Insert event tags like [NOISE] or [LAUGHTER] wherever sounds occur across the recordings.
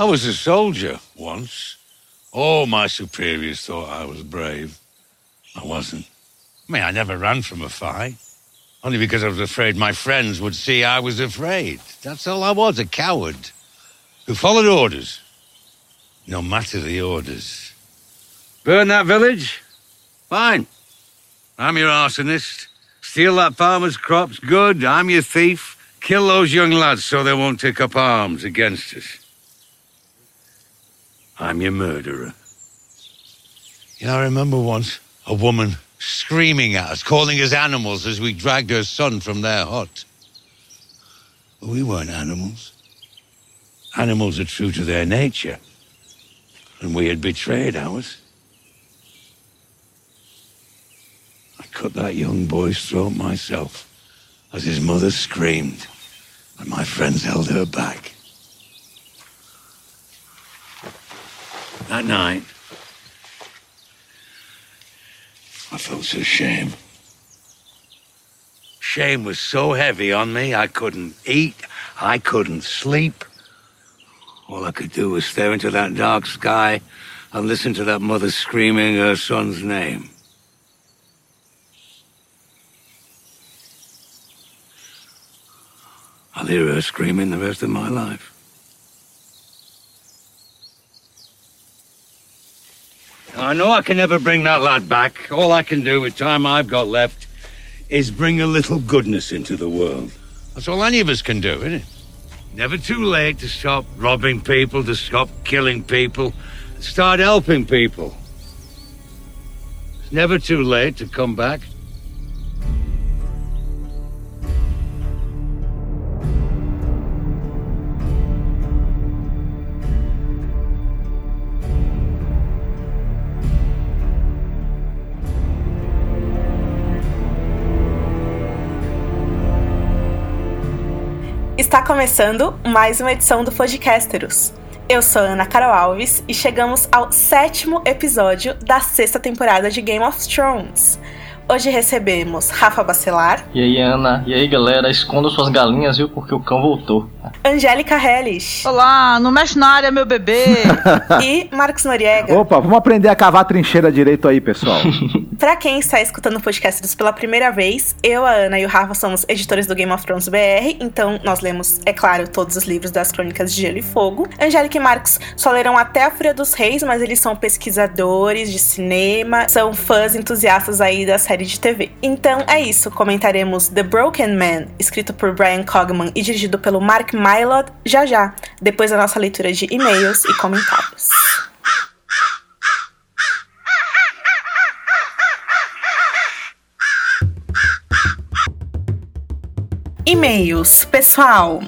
I was a soldier once. All my superiors thought I was brave. I wasn't. I mean, I never ran from a fight. Only because I was afraid my friends would see I was afraid. That's all I was, a coward. Who followed orders. No matter the orders. Burn that village? Fine. I'm your arsonist. Steal that farmer's crops? Good. I'm your thief. Kill those young lads so they won't take up arms against us. I'm your murderer. You know, I remember once a woman screaming at us, calling us animals as we dragged her son from their hut. But we weren't animals. Animals are true to their nature. And we had betrayed ours. I cut that young boy's throat myself as his mother screamed and my friends held her back. That night, I felt so shame. Shame was so heavy on me, I couldn't eat, I couldn't sleep. All I could do was stare into that dark sky and listen to that mother screaming her son's name. I'll hear her screaming the rest of my life. I know I can never bring that lad back. All I can do with time I've got left is bring a little goodness into the world. That's all any of us can do, isn't it? Never too late to stop robbing people, to stop killing people, start helping people. It's never too late to come back. Está começando mais uma edição do Podcasteros. Eu sou Ana Carol Alves e chegamos ao sétimo episódio da sexta temporada de Game of Thrones. Hoje recebemos Rafa Bacelar. E aí, Ana? E aí, galera? Esconda suas galinhas, viu? Porque o cão voltou. Angélica Helles. Olá, não mexe na área, meu bebê. [LAUGHS] e Marcos Noriega. Opa, vamos aprender a cavar trincheira direito aí, pessoal. [LAUGHS] pra quem está escutando o podcast pela primeira vez, eu, a Ana e o Rafa somos editores do Game of Thrones BR, então nós lemos, é claro, todos os livros das Crônicas de Gelo e Fogo. Angélica e Marcos só leram até a Fúria dos Reis, mas eles são pesquisadores de cinema, são fãs entusiastas aí da série série de TV. Então é isso, comentaremos The Broken Man, escrito por Brian Cogman e dirigido pelo Mark Mylod, já já, depois da nossa leitura de e-mails e comentários. E-mails. Pessoal,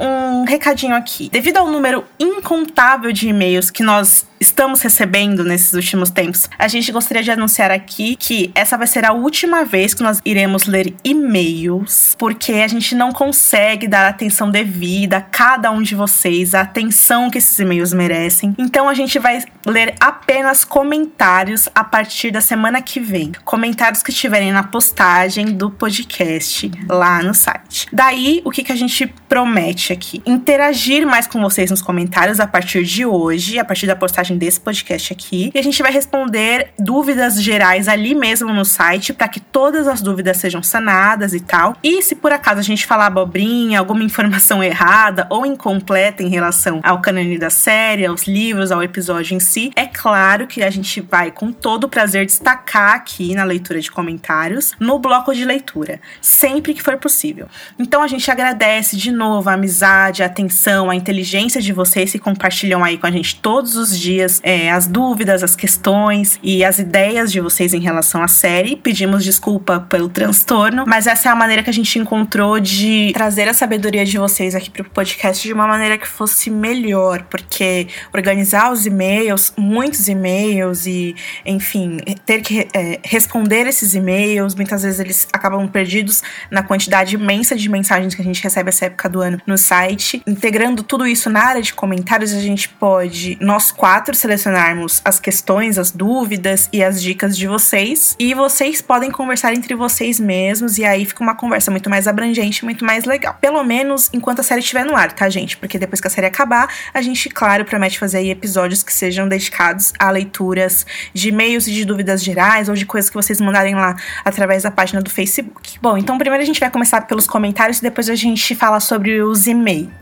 um recadinho aqui. Devido ao número incontável de e-mails que nós estamos recebendo nesses últimos tempos, a gente gostaria de anunciar aqui que essa vai ser a última vez que nós iremos ler e-mails, porque a gente não consegue dar atenção devida a cada um de vocês, a atenção que esses e-mails merecem. Então a gente vai ler apenas comentários a partir da semana que vem. Comentários que estiverem na postagem do podcast lá no site. Daí, o que, que a gente promete aqui? Interagir mais com vocês nos comentários a partir de hoje, a partir da postagem desse podcast aqui. E a gente vai responder dúvidas gerais ali mesmo no site, para que todas as dúvidas sejam sanadas e tal. E se por acaso a gente falar abobrinha, alguma informação [LAUGHS] errada ou incompleta em relação ao cânone da série, aos livros, ao episódio em si, é claro que a gente vai com todo o prazer destacar aqui na leitura de comentários, no bloco de leitura, sempre que for possível. Então a gente agradece de novo a amizade, a atenção, a inteligência de vocês que compartilham aí com a gente todos os dias dias é, as dúvidas, as questões e as ideias de vocês em relação à série. Pedimos desculpa pelo transtorno, mas essa é a maneira que a gente encontrou de trazer a sabedoria de vocês aqui pro podcast de uma maneira que fosse melhor, porque organizar os e-mails, muitos e-mails e, enfim, ter que é, responder esses e-mails, muitas vezes eles acabam perdidos na quantidade imensa de mensagens que a gente recebe essa época do ano ano no site. Integrando tudo isso na área de comentários, a gente pode, nós quatro, selecionarmos as questões, as dúvidas e as dicas de vocês. E vocês podem conversar entre vocês mesmos, e aí fica uma conversa muito mais abrangente, muito mais legal. Pelo menos enquanto a série estiver no ar, tá, gente? Porque depois que a série acabar, a gente, claro, promete fazer aí episódios que sejam dedicados a leituras de e-mails e de dúvidas gerais ou de coisas que vocês mandarem lá através da página do Facebook. Bom, então primeiro a gente vai começar pelos comentários e depois a gente fala sobre os e-mails.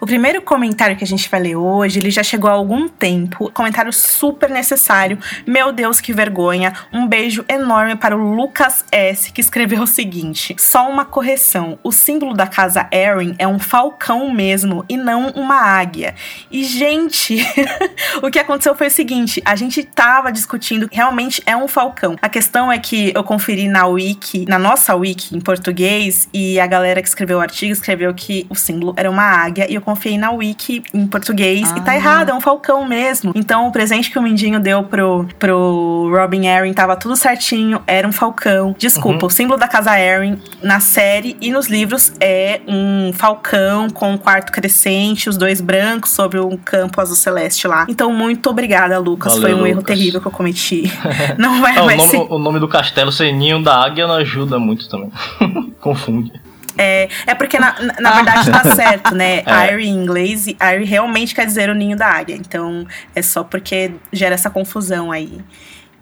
O primeiro comentário que a gente vai ler hoje, ele já chegou há algum tempo. Comentário super necessário. Meu Deus, que vergonha. Um beijo enorme para o Lucas S, que escreveu o seguinte: só uma correção. O símbolo da casa Erin é um falcão mesmo e não uma águia. E, gente, [LAUGHS] o que aconteceu foi o seguinte: a gente tava discutindo, realmente é um falcão. A questão é que eu conferi na wiki, na nossa wiki em português, e a galera que escreveu o artigo escreveu que o símbolo era uma águia, e eu confiei na wiki em português, ah. e tá ah. errado, é um falcão mesmo. Então o presente que o Mindinho deu pro, pro Robin Erin tava tudo certinho, era um falcão. Desculpa, uhum. o símbolo da casa Erin na série e nos livros é um falcão com um quarto crescente, os dois brancos sobre um campo azul celeste lá. Então, muito obrigada, Lucas. Valeu, Foi um Lucas. erro terrível que eu cometi. [LAUGHS] não vai não, mais o, nome, ser... o nome do castelo ser ninho da águia não ajuda muito também. [LAUGHS] Confunde. É, é porque, na, na verdade, tá certo, né? [LAUGHS] É. Em inglês, Airy realmente quer dizer o ninho da águia. Então, é só porque gera essa confusão aí.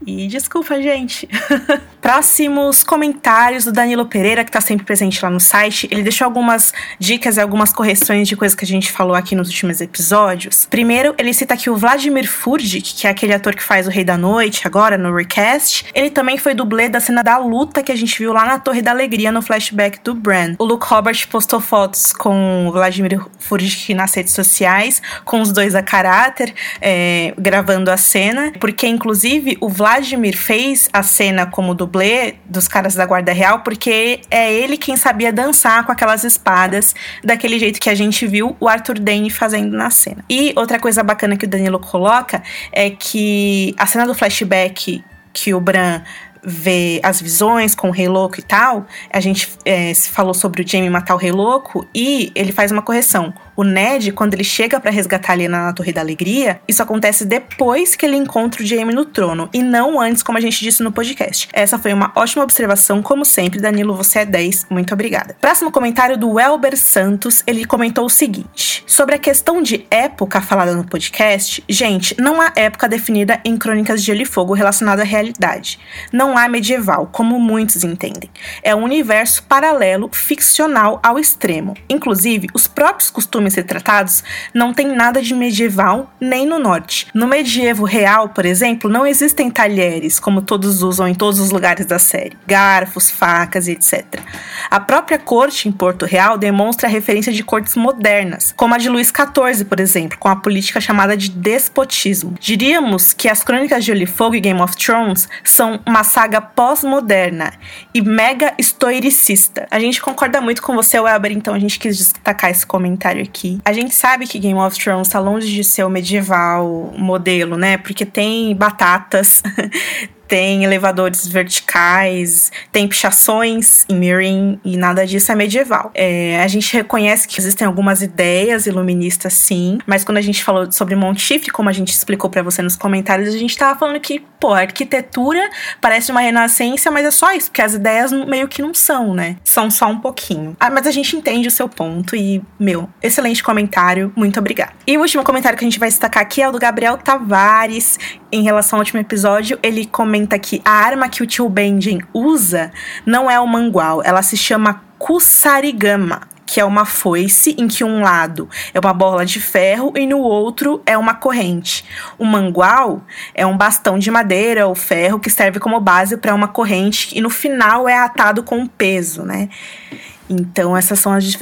E desculpa, gente. [LAUGHS] Próximos comentários do Danilo Pereira, que está sempre presente lá no site. Ele deixou algumas dicas e algumas correções de coisas que a gente falou aqui nos últimos episódios. Primeiro, ele cita aqui o Vladimir Furdik, que é aquele ator que faz o Rei da Noite agora no Recast. Ele também foi dublê da cena da luta que a gente viu lá na Torre da Alegria no flashback do Bran. O Luke Robert postou fotos com o Vladimir Furdik nas redes sociais, com os dois a caráter, é, gravando a cena, porque inclusive o Vladimir Vladimir fez a cena como dublê dos caras da Guarda Real porque é ele quem sabia dançar com aquelas espadas daquele jeito que a gente viu o Arthur Dane fazendo na cena. E outra coisa bacana que o Danilo coloca é que a cena do flashback que o Bran vê as visões com o Rei Louco e tal, a gente é, falou sobre o Jamie matar o Rei Louco e ele faz uma correção. O Ned, quando ele chega para resgatar a Lena na Torre da Alegria, isso acontece depois que ele encontra o Jaime no trono e não antes, como a gente disse no podcast. Essa foi uma ótima observação, como sempre. Danilo, você é 10. Muito obrigada. Próximo comentário do Elber Santos. Ele comentou o seguinte: sobre a questão de época falada no podcast, gente, não há época definida em Crônicas de Gelo e Fogo relacionada à realidade. Não há medieval, como muitos entendem. É um universo paralelo, ficcional ao extremo. Inclusive, os próprios costumes filmes retratados não tem nada de medieval nem no norte. No medievo real, por exemplo, não existem talheres, como todos usam em todos os lugares da série, garfos, facas e etc. A própria corte em Porto Real demonstra a referência de cortes modernas, como a de Luís XIV, por exemplo, com a política chamada de despotismo. Diríamos que as Crônicas de Fogo e Game of Thrones são uma saga pós-moderna e mega historicista. A gente concorda muito com você, Weber, então a gente quis destacar esse comentário aqui aqui. A gente sabe que Game of Thrones tá longe de ser o medieval modelo, né? Porque tem batatas, [LAUGHS] tem elevadores verticais, tem pichações em Mirin e nada disso é medieval. É, a gente reconhece que existem algumas ideias iluministas, sim, mas quando a gente falou sobre Monte Chifre, como a gente explicou para você nos comentários, a gente tava falando que, pô, a arquitetura parece uma renascença, mas é só isso, porque as ideias meio que não são, né? São só um pouquinho. Ah, mas a gente entende o seu ponto e, meu, excelente comentário, muito obrigada. E o último comentário que a gente vai destacar aqui é o do Gabriel Tavares, em relação ao último episódio, ele comenta que a arma que o tio Benjen usa não é o mangual, ela se chama Kusarigama, que é uma foice em que um lado é uma bola de ferro e no outro é uma corrente. O mangual é um bastão de madeira ou ferro que serve como base para uma corrente e no final é atado com um peso, né? Então, essas são as,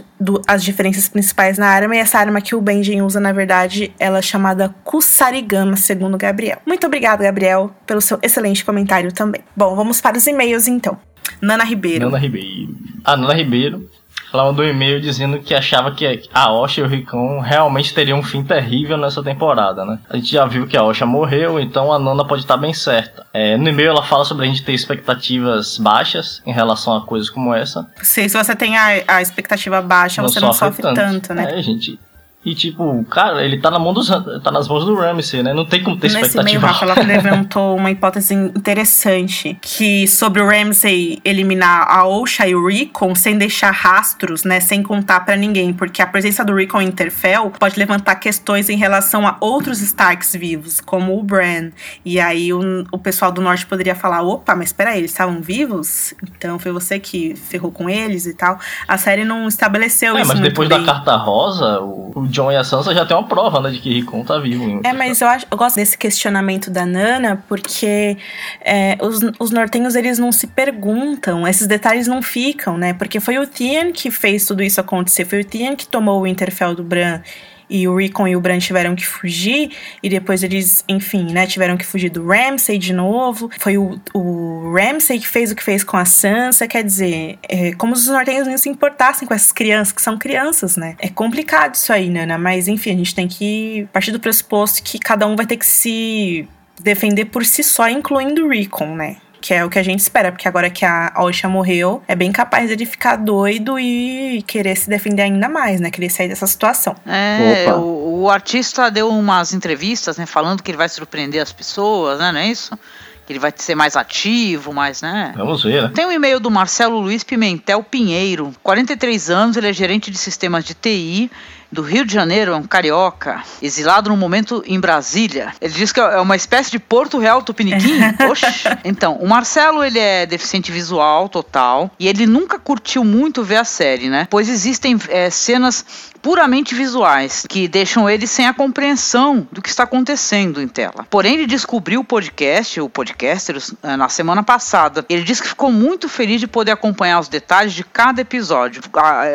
as diferenças principais na arma. E essa arma que o Benjen usa, na verdade, ela é chamada Kusarigama, segundo Gabriel. Muito obrigado, Gabriel, pelo seu excelente comentário também. Bom, vamos para os e-mails então. Nana Ribeiro. Nana Ribeiro. A Nana Ribeiro Ela mandou um e-mail dizendo que achava que a Osha e o Ricão realmente teriam um fim terrível nessa temporada, né? A gente já viu que a Osha morreu, então a Nana pode estar bem certa. É, no e-mail ela fala sobre a gente ter expectativas baixas em relação a coisas como essa. Se, se você tem a, a expectativa baixa, Não você não sofre sofre tanto, tanto, né? É, gente. E tipo, cara, ele tá, na mão dos, tá nas mãos do Ramsey, né? Não tem como ter Nesse meio, expectativa. Rafa, ela [LAUGHS] levantou uma hipótese interessante, que sobre o Ramsey eliminar a Osha e o Recon sem deixar rastros, né, sem contar pra ninguém, porque a presença do Recon em Interfell pode levantar questões em relação a outros Starks vivos, como o Bran. E aí o, o pessoal do Norte poderia falar, opa, mas peraí, eles estavam vivos? Então foi você que ferrou com eles e tal. A série não estabeleceu É, isso mas depois bem. da carta rosa, o, o John e a Sansa já tem uma prova, né, de que Rickon tá vivo. É, mas eu, acho, eu gosto desse questionamento da Nana, porque é, os, os nortenhos, eles não se perguntam, esses detalhes não ficam, né? Porque foi o Theon que fez tudo isso acontecer, foi o Theon que tomou o Interfell do Bran, e o Rickon e o Bran tiveram que fugir, e depois eles, enfim, né, tiveram que fugir do Ramsay de novo. Foi o, o Ramsay que fez o que fez com a Sansa, quer dizer, é, como se os nortenhos não se importassem com essas crianças, que são crianças, né? É complicado isso aí, Nana, mas enfim, a gente tem que partir do pressuposto que cada um vai ter que se defender por si só, incluindo o Rickon, né? Que é o que a gente espera, porque agora que a Osha morreu, é bem capaz dele ficar doido e querer se defender ainda mais, né? Querer sair dessa situação. É, Opa. o, o artista deu umas entrevistas, né, falando que ele vai surpreender as pessoas, né, não é isso? Que ele vai ser mais ativo, mais, né? Vamos ver, né? Tem um e-mail do Marcelo Luiz Pimentel Pinheiro, 43 anos, ele é gerente de sistemas de TI do Rio de Janeiro, é um carioca, exilado no momento em Brasília. Ele diz que é uma espécie de Porto Real Tupiniquim. [LAUGHS] Oxe. Então, o Marcelo, ele é deficiente visual total e ele nunca curtiu muito ver a série, né? Pois existem é, cenas puramente visuais que deixam ele sem a compreensão do que está acontecendo em tela. Porém, ele descobriu o podcast, o Podcasters, eh, na semana passada. Ele disse que ficou muito feliz de poder acompanhar os detalhes de cada episódio.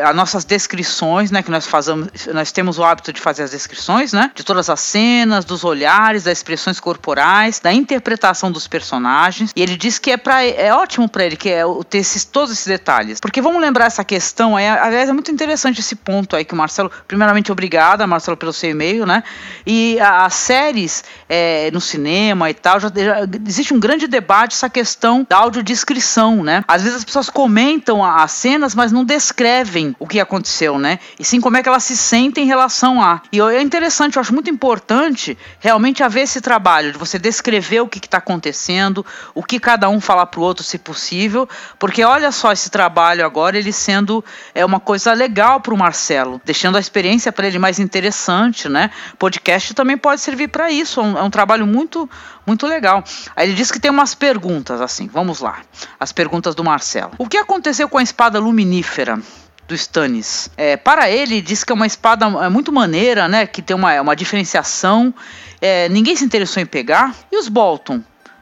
As nossas descrições, né, que nós fazemos, nós temos o hábito de fazer as descrições, né, de todas as cenas, dos olhares, das expressões corporais, da interpretação dos personagens. E ele disse que é para é ótimo para ele que é ter esses, todos esses detalhes. Porque vamos lembrar essa questão aí, aliás, é muito interessante esse ponto aí que o Marcelo, primeiramente obrigada, Marcelo, pelo seu e-mail, né? E as séries é, no cinema e tal, já, já existe um grande debate essa questão da audiodescrição, né? Às vezes as pessoas comentam as cenas, mas não descrevem o que aconteceu, né? E sim como é que elas se sentem em relação a. E é interessante, eu acho muito importante realmente haver esse trabalho de você descrever o que está acontecendo, o que cada um falar pro outro, se possível, porque olha só esse trabalho agora, ele sendo é uma coisa legal pro Marcelo, deixando a experiência para ele mais interessante, né? Podcast também pode servir para isso, é um, é um trabalho muito muito legal. Aí ele diz que tem umas perguntas assim, vamos lá. As perguntas do Marcelo. O que aconteceu com a espada luminífera? do Stannis. É, para ele, diz que é uma espada é, muito maneira, né? Que tem uma, uma diferenciação. É, ninguém se interessou em pegar. E os Bolton?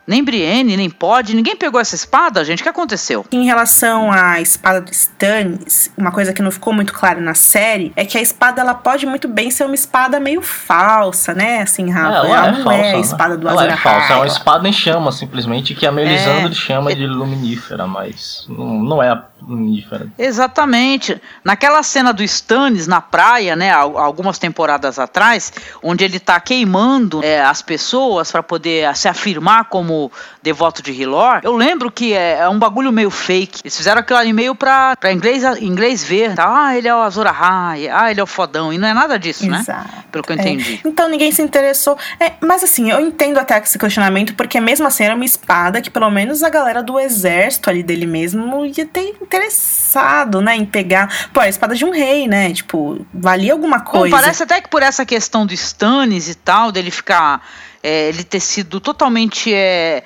Nem Brienne, nem Pod, ninguém pegou essa espada, gente. O que aconteceu? Em relação à espada do Stannis, uma coisa que não ficou muito clara na série é que a espada ela pode muito bem ser uma espada meio falsa, né? Assim, Rafa. ela, ela é não falsa, é a espada do Ela Azor é falsa, é uma espada em chama, simplesmente, que a Melisandre É. chama de luminífera, mas não, não é a luminífera. Exatamente. Naquela cena do Stannis na praia, né, al- algumas temporadas atrás, onde ele tá queimando é, as pessoas para poder se afirmar como devoto de Hilor, eu lembro que é, é um bagulho meio fake. Eles fizeram aquilo ali meio pra, pra inglês, inglês ver. Tá? Ah, ele é o Azor Ahai, ah, ele é o fodão. E não é nada disso, né? Exato. Pelo que eu É. entendi. Então ninguém se interessou. É, mas assim, eu entendo até esse questionamento, porque mesmo assim era uma espada que pelo menos a galera do exército ali dele mesmo ia ter interessado, né, em pegar. Pô, a espada de um rei, né? Tipo, valia alguma Bom, coisa. parece até que por essa questão do Stannis e tal, dele ficar. É, ele ter sido totalmente. é,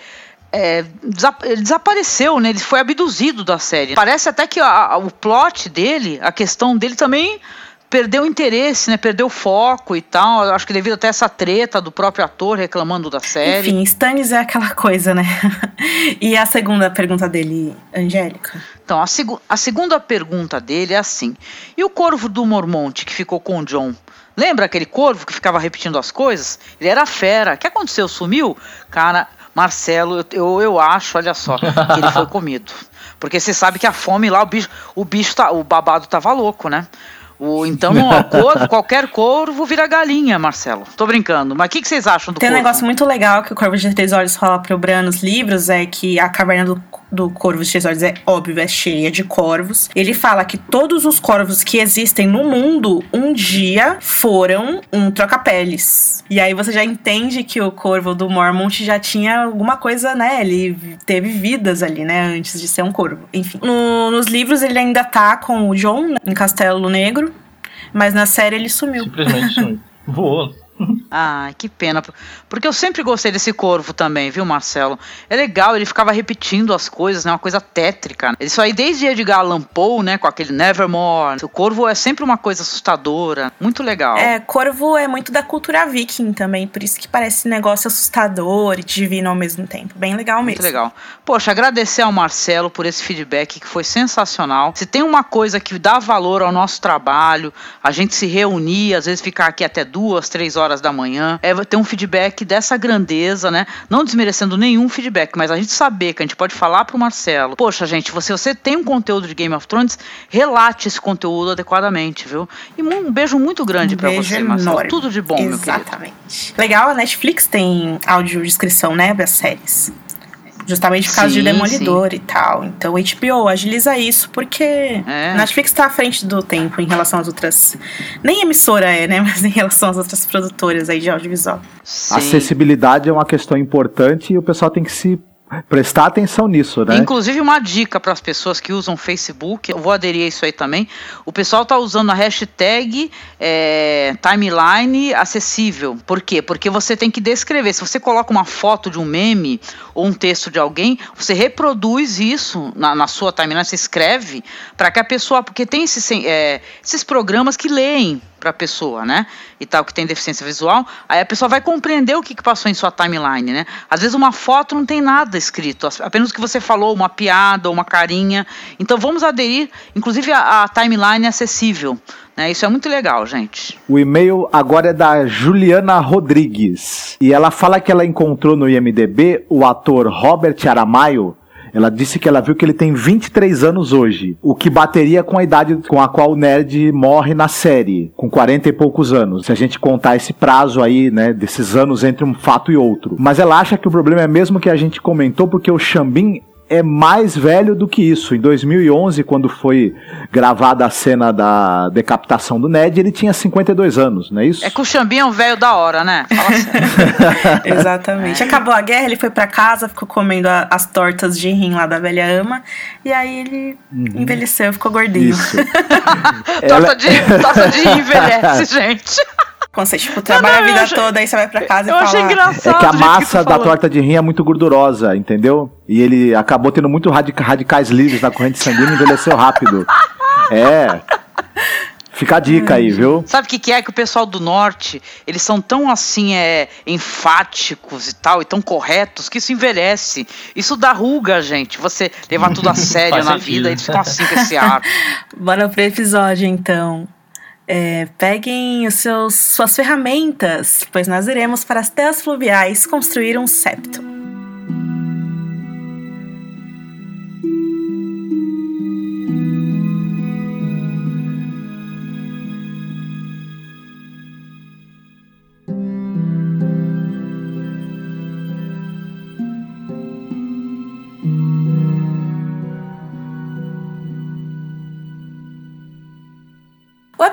é, ele desapareceu, né? Ele foi abduzido da série. Parece até que a- a- o plot dele, a questão dele também perdeu interesse, né? Perdeu foco e tal. Acho que devido até essa treta do próprio ator reclamando da série. Enfim, Stannis é aquela coisa, né? [LAUGHS] e a segunda pergunta dele, Angélica? Então, a, segu- a segunda pergunta dele é assim: e o corvo do Mormonte que ficou com o John? Lembra aquele corvo que ficava repetindo as coisas? Ele era fera. O que aconteceu? Sumiu? Cara, Marcelo, eu, eu, acho, olha só, que ele foi [LAUGHS] comido. Porque você sabe que a fome lá, o bicho, o bicho tá, o babado tava louco, né? O, então, ó, [LAUGHS] corvo, qualquer corvo vira galinha, Marcelo. Tô brincando. Mas o que, que, vocês acham do Tem corvo? um negócio muito legal que o Corvo de Três Olhos fala pro Bran nos livros, é que a caverna do, do Corvo de Três Olhos é óbvio, é cheia de corvos. Ele fala que todos os corvos que existem no mundo, um dia foram um troca-peles. E aí você já entende que o corvo do Mormont já tinha alguma coisa, né? Ele teve vidas ali, né? Antes de ser um corvo. Enfim. No, nos livros ele ainda tá com o John né, em Castelo Negro. Mas na série ele sumiu. Simplesmente sumiu. [LAUGHS] Voou. Ai, que pena. Porque eu sempre gostei desse corvo também, viu, Marcelo? É legal, ele ficava repetindo as coisas, né? Uma coisa tétrica. Isso aí desde Edgar Allan Poe, né? Com aquele Nevermore. O corvo é sempre uma coisa assustadora. Muito legal. É, corvo é muito da cultura viking também. Por isso que parece negócio assustador e divino ao mesmo tempo. Bem legal mesmo. Muito legal. Poxa, agradecer ao Marcelo por esse feedback que foi sensacional. Se tem uma coisa que dá valor ao nosso trabalho, a gente se reunir, às vezes ficar aqui até duas, três horas horas da manhã, é ter um feedback dessa grandeza, né? Não desmerecendo nenhum feedback, mas a gente saber que a gente pode falar pro Marcelo, poxa, gente, você, você tem um conteúdo de Game of Thrones, relate esse conteúdo adequadamente, viu? E um beijo muito grande um para você, Marcelo. Enorme. Tudo de bom, Exatamente. meu querido. Exatamente. Legal, a Netflix tem audiodescrição, né, das séries. Justamente por causa sim, de Demolidor sim. e tal. Então, HBO agiliza isso porque é. Netflix está à frente do tempo em relação às outras. Nem emissora é, né? [LAUGHS] Mas em relação às outras produtoras aí de audiovisual. Sim. Acessibilidade é uma questão importante e o pessoal tem que se prestar atenção nisso, né? Inclusive uma dica para as pessoas que usam Facebook, eu vou aderir a isso aí também. O pessoal tá usando a hashtag é, timeline acessível. Por quê? Porque você tem que descrever. Se você coloca uma foto de um meme ou um texto de alguém, você reproduz isso na, na sua timeline, você escreve para que a pessoa, porque tem esses, é, esses programas que leem para a pessoa, né? E tal, que tem deficiência visual, aí a pessoa vai compreender o que, que passou em sua timeline, né? Às vezes uma foto não tem nada escrito, apenas o que você falou, uma piada uma carinha. Então vamos aderir, inclusive a timeline acessível. Né? Isso é muito legal, gente. O e-mail agora é da Juliana Rodrigues. E ela fala que ela encontrou no IMDB o ator Robert Aramayo ela disse que ela viu que ele tem 23 anos hoje, o que bateria com a idade com a qual o nerd morre na série, com 40 e poucos anos. Se a gente contar esse prazo aí, né, desses anos entre um fato e outro. Mas ela acha que o problema é mesmo que a gente comentou, porque o Xambin é mais velho do que isso. Em 2011, quando foi gravada a cena da decapitação do Ned, ele tinha 52 anos, não é isso? É que o Xambim é um velho da hora, né? [LAUGHS] Exatamente. Acabou a guerra, ele foi para casa, ficou comendo a, as tortas de rim lá da velha ama, e aí ele uhum. envelheceu, ficou gordinho. Isso. [LAUGHS] torta, de, torta de rim envelhece, [LAUGHS] gente. Quando você, tipo, trabalha não, não, a vida achei, toda, aí você vai pra casa eu e fala... achei engraçado É que a massa que da torta de rim é muito gordurosa, entendeu? E ele acabou tendo muito radica, radicais livres na corrente sanguínea e envelheceu rápido. [LAUGHS] É... Fica a dica aí, viu? Sabe o que, que, é que o pessoal do norte, eles são tão assim, é, enfáticos e tal, e tão corretos, que isso envelhece. Isso dá ruga, gente. Você levar tudo a [LAUGHS] sério na sentido. vida, eles estão assim com esse ar. [LAUGHS] Bora pro episódio, então. É, peguem os seus, suas ferramentas, pois nós iremos para as terras fluviais construir um septo.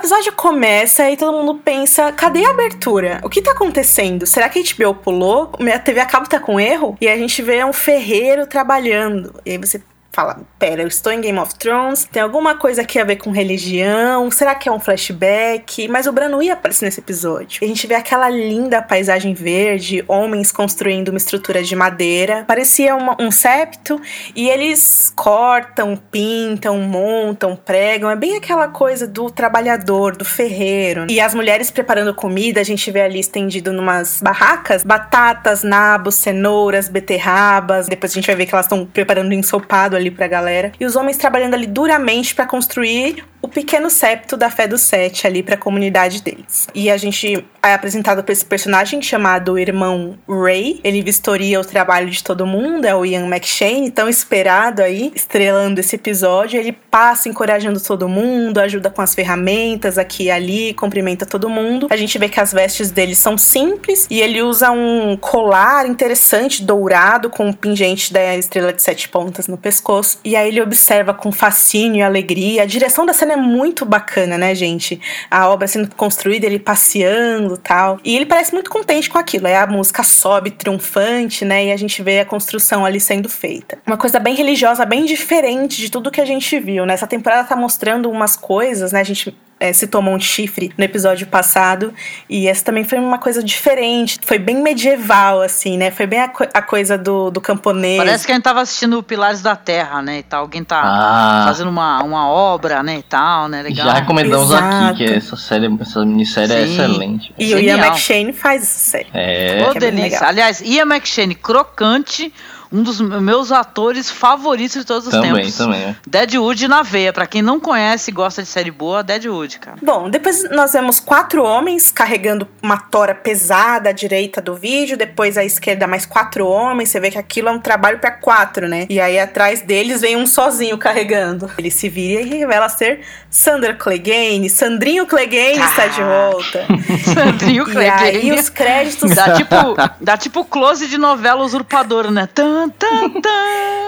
Episódio começa e todo mundo pensa: cadê a abertura? O que tá acontecendo? Será que a HBO pulou? Minha TV a cabo tá com erro? E a gente vê um ferreiro trabalhando. E aí você fala: pera, eu estou em Game of Thrones, tem alguma coisa aqui a ver com religião? Será que é um flashback? Mas o Bran não ia aparecer nesse episódio. A gente vê aquela linda paisagem verde, homens construindo uma estrutura de madeira. Parecia uma, um septo, e eles cortam, pintam, montam, pregam. É bem aquela coisa do trabalhador, do ferreiro. E as mulheres preparando comida, a gente vê ali estendido numas barracas, batatas, nabos, cenouras, beterrabas. Depois a gente vai ver que elas estão preparando ensopado ali ali pra galera. E os homens trabalhando ali duramente para construir o pequeno septo da fé do Sete ali para a comunidade deles. E a gente é apresentado por esse personagem chamado Irmão Ray. Ele vistoria o trabalho de todo mundo, é o Ian McShane, tão esperado aí, estrelando esse episódio. Ele passa encorajando todo mundo, ajuda com as ferramentas aqui e ali, cumprimenta todo mundo. A gente vê que as vestes dele são simples e ele usa um colar interessante, dourado, com um pingente da estrela de sete pontas no pescoço. E aí ele observa com fascínio e alegria. A direção da cena é muito bacana, né, gente? A obra sendo construída, ele passeando tal. E ele parece muito contente com aquilo. Aí a música sobe triunfante, né? E a gente vê a construção ali sendo feita. Uma coisa bem religiosa, bem diferente de tudo que a gente viu, né? Essa temporada tá mostrando umas coisas, né? A gente é, se tomou um chifre no episódio passado. E essa também foi uma coisa diferente. Foi bem medieval, assim, né? Foi bem a, co a coisa do, do camponês. Parece que a gente tava assistindo Pilares da Terra, né? E tal. Alguém tá ah. fazendo uma, uma obra, né? E tal, né? Legal. Já recomendamos Exato. aqui que essa série, essa minissérie é Sim. é excelente. E Genial. o Ian McShane faz essa série. É. Ô, é delícia. Aliás, Ian McShane, crocante um dos meus atores favoritos de todos os também, tempos. Também, também. Deadwood na veia. Pra quem não conhece e gosta de série boa, Deadwood, cara. Bom, depois nós vemos quatro homens carregando uma tora pesada à direita do vídeo, depois à esquerda mais quatro homens. Você vê que aquilo é um trabalho para quatro, né? E aí atrás deles vem um sozinho carregando. Ele se vira e revela ser Sander Clegane. Sandrinho Clegane ah. está de volta. [LAUGHS] Sandrinho Clegane. E aí os créditos... Dá tipo, dá tipo close de novela usurpadora, né? Tan,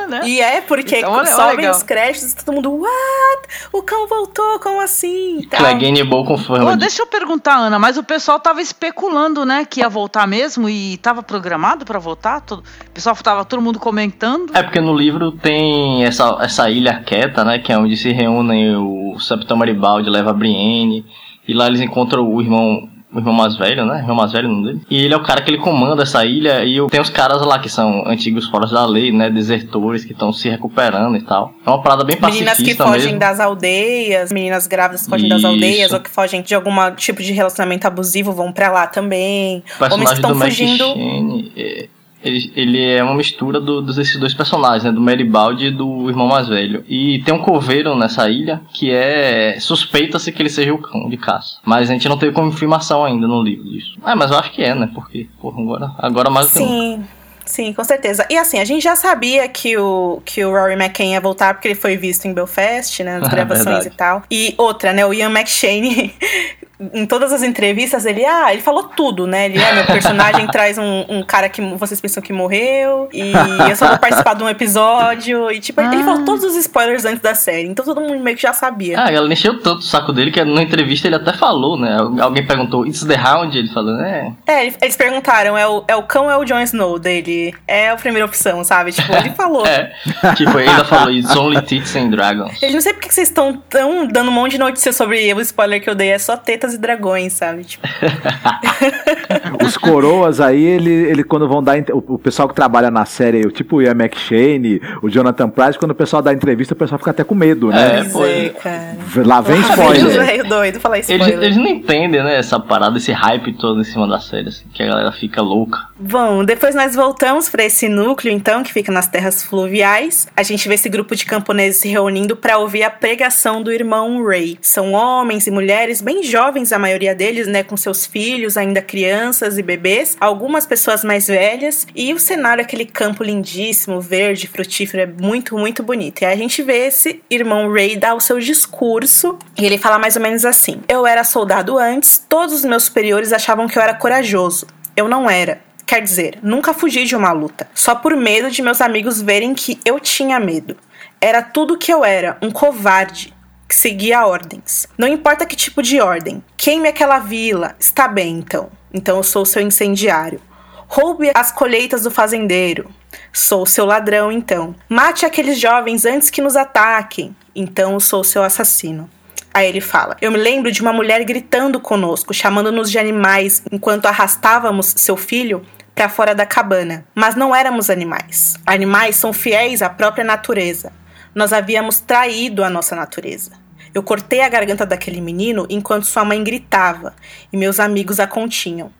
né? E é porque então, sobem os créditos e todo mundo, what? O cão voltou, como assim? Clegane Bowl confirma. Oh, deixa eu perguntar, Ana, mas o pessoal tava especulando, né, que ia voltar mesmo e tava programado para voltar? Todo... O pessoal tava todo mundo comentando. É porque no livro tem essa, essa ilha quieta, né, que é onde se reúnem o Septão Maribaldi, leva a Brienne, e lá eles encontram o irmão o irmão mais velho, né? O irmão mais velho, não dele. E ele é o cara que ele comanda essa ilha e tem os caras lá que são antigos fora da lei, né? Desertores que estão se recuperando e tal. É uma parada bem pacifista Meninas que fogem das aldeias, meninas grávidas que fogem Isso. das aldeias ou que fogem de algum tipo de relacionamento abusivo vão para lá também. Homens que estão fugindo. Shane, é ele, ele é uma mistura do, desses dois personagens, né? Do Meribaldi e do irmão mais velho. E tem um coveiro nessa ilha que é. Suspeita-se que ele seja o cão de caça. Mas a gente não teve confirmação ainda no livro disso. É, mas eu acho que é, né? Porque, porra, agora, agora mais do que Sim. Sim, com certeza. E assim, a gente já sabia que o, que o Rory McKay ia voltar porque ele foi visto em Belfast, né? Nas [LAUGHS] gravações e tal. E outra, né? O Ian McShane [LAUGHS] em todas as entrevistas, ele, ah, ele falou tudo, né? Ele, é, meu personagem [LAUGHS] traz um, um, cara que vocês pensam que morreu, e eu só vou participar de um episódio, e tipo, ah. ele falou todos os spoilers antes da série, então todo mundo meio que já sabia. Ah, ela encheu tanto o saco dele que na entrevista ele até falou, né? Alguém perguntou, it's the round? Ele falou, né? É, eles perguntaram, é o, é o cão ou é o Jon Snow dele? É a primeira opção, sabe? Tipo, ele falou. [LAUGHS] é, tipo, ele ainda falou, it's only tits and dragons. Ele não sei porque que vocês estão tão dando um monte de notícias sobre o spoiler que eu dei, é só tetas e dragões, sabe? Tipo... [LAUGHS] Os coroas aí, ele, ele quando vão dar. O, o pessoal que trabalha na série, tipo o Ian McShane, o Jonathan Price, quando o pessoal dá entrevista, o pessoal fica até com medo, né? É, pois é, cara. Lá vem spoiler. É doido falar spoiler. Eles, eles não entendem, né, essa parada, esse hype todo em cima da série, assim, que a galera fica louca. Bom, depois nós voltamos para esse núcleo, então, que fica nas terras fluviais. A gente vê esse grupo de camponeses se reunindo para ouvir a pregação do irmão Ray. São homens e mulheres bem jovens, a maioria deles, né, com seus filhos, ainda crianças e bebês, algumas pessoas mais velhas, e o cenário, aquele campo lindíssimo, verde, frutífero, é muito, muito bonito. E aí a gente vê esse irmão Ray dar o seu discurso, e ele fala mais ou menos assim: Eu era soldado antes, todos os meus superiores achavam que eu era corajoso. Eu não era. Quer dizer, nunca fugi de uma luta, só por medo de meus amigos verem que eu tinha medo. Era tudo que eu era, um covarde que seguia ordens. Não importa que tipo de ordem. Queime aquela vila. Está bem, então. Então eu sou seu incendiário. Roube as colheitas do fazendeiro. Sou seu ladrão, então. Mate aqueles jovens antes que nos ataquem. Então eu sou seu assassino. Aí ele fala: Eu me lembro de uma mulher gritando conosco, chamando-nos de animais, enquanto arrastávamos seu filho para fora da cabana. Mas não éramos animais. Animais são fiéis à própria natureza. Nós havíamos traído a nossa natureza. Eu cortei a garganta daquele menino enquanto sua mãe gritava e meus amigos a continham.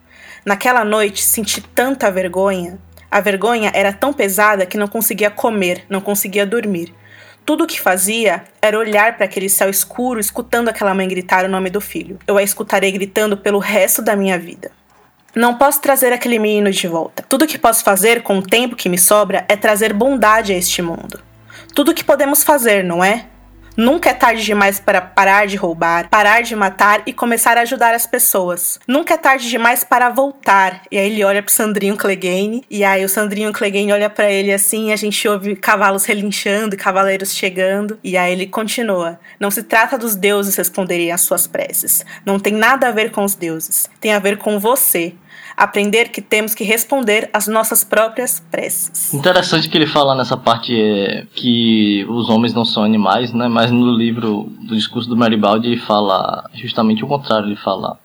Naquela noite senti tanta vergonha. A vergonha era tão pesada que não conseguia comer, não conseguia dormir. Tudo o que fazia era olhar para aquele céu escuro, escutando aquela mãe gritar o nome do filho. Eu a escutarei gritando pelo resto da minha vida. Não posso trazer aquele menino de volta. Tudo o que posso fazer com o tempo que me sobra é trazer bondade a este mundo. Tudo o que podemos fazer, não é? Nunca é tarde demais para parar de roubar, parar de matar e começar a ajudar as pessoas. Nunca é tarde demais para voltar. E aí ele olha pro Sandrinho Clegane, e aí o Sandrinho Clegane olha para ele assim, a gente ouve cavalos relinchando cavaleiros chegando, e aí ele continua: Não se trata dos deuses responderem às suas preces. Não tem nada a ver com os deuses. Tem a ver com você aprender que temos que responder às nossas próprias preces. Interessante que ele fala nessa parte é, que os homens não são animais, né? Mas no livro do discurso do Maribaldi ele fala justamente o contrário, ele fala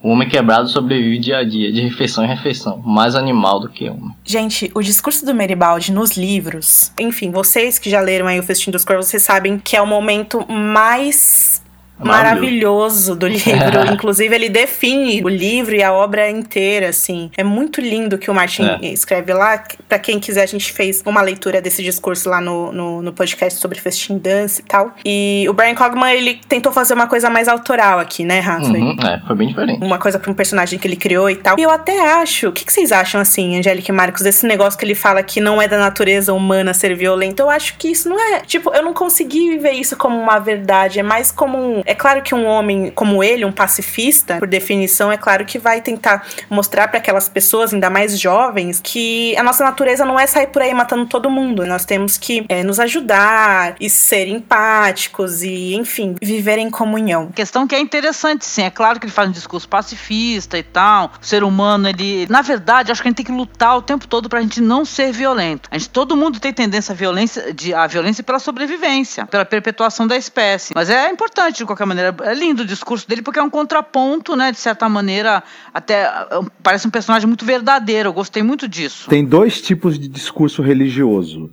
o homem quebrado sobrevive dia a dia, de refeição em refeição, mais animal do que homem. Gente, o discurso do Maribaldi nos livros, enfim, vocês que já leram aí o Festim dos Corvos, vocês sabem que é o momento mais maravilhoso do livro. [LAUGHS] Inclusive, ele define o livro e a obra inteira, assim. É muito lindo que o Martin é. escreve lá. Para quem quiser, a gente fez uma leitura desse discurso lá no, no, no, podcast sobre Festim Dance e tal. E o Brian Cogman, ele tentou fazer uma coisa mais autoral aqui, né, Rafa? Uhum, é, foi bem diferente. Uma coisa pra um personagem que ele criou e tal. E eu até acho, o que, que vocês acham, assim, Angélica e Marcos, desse negócio que ele fala que não é da natureza humana ser violento? Eu acho que isso não é. Tipo, eu não consegui ver isso como uma verdade. É mais como um é claro que um homem como ele, um pacifista, por definição, é claro que vai tentar mostrar para aquelas pessoas, ainda mais jovens, que a nossa natureza não é sair por aí matando todo mundo. Nós temos que é, nos ajudar e ser empáticos e, enfim, viver em comunhão. Questão que é interessante, sim. É claro que ele faz um discurso pacifista e tal. O ser humano, ele. Na verdade, acho que a gente tem que lutar o tempo todo pra gente não ser violento. A gente, todo mundo tem tendência à violência, de, à violência pela sobrevivência, pela perpetuação da espécie. Mas é importante, de qualquer maneira. É lindo o discurso dele porque é um contraponto, né? De certa maneira, até parece um personagem muito verdadeiro. Eu gostei muito disso. Tem dois tipos de discurso religioso.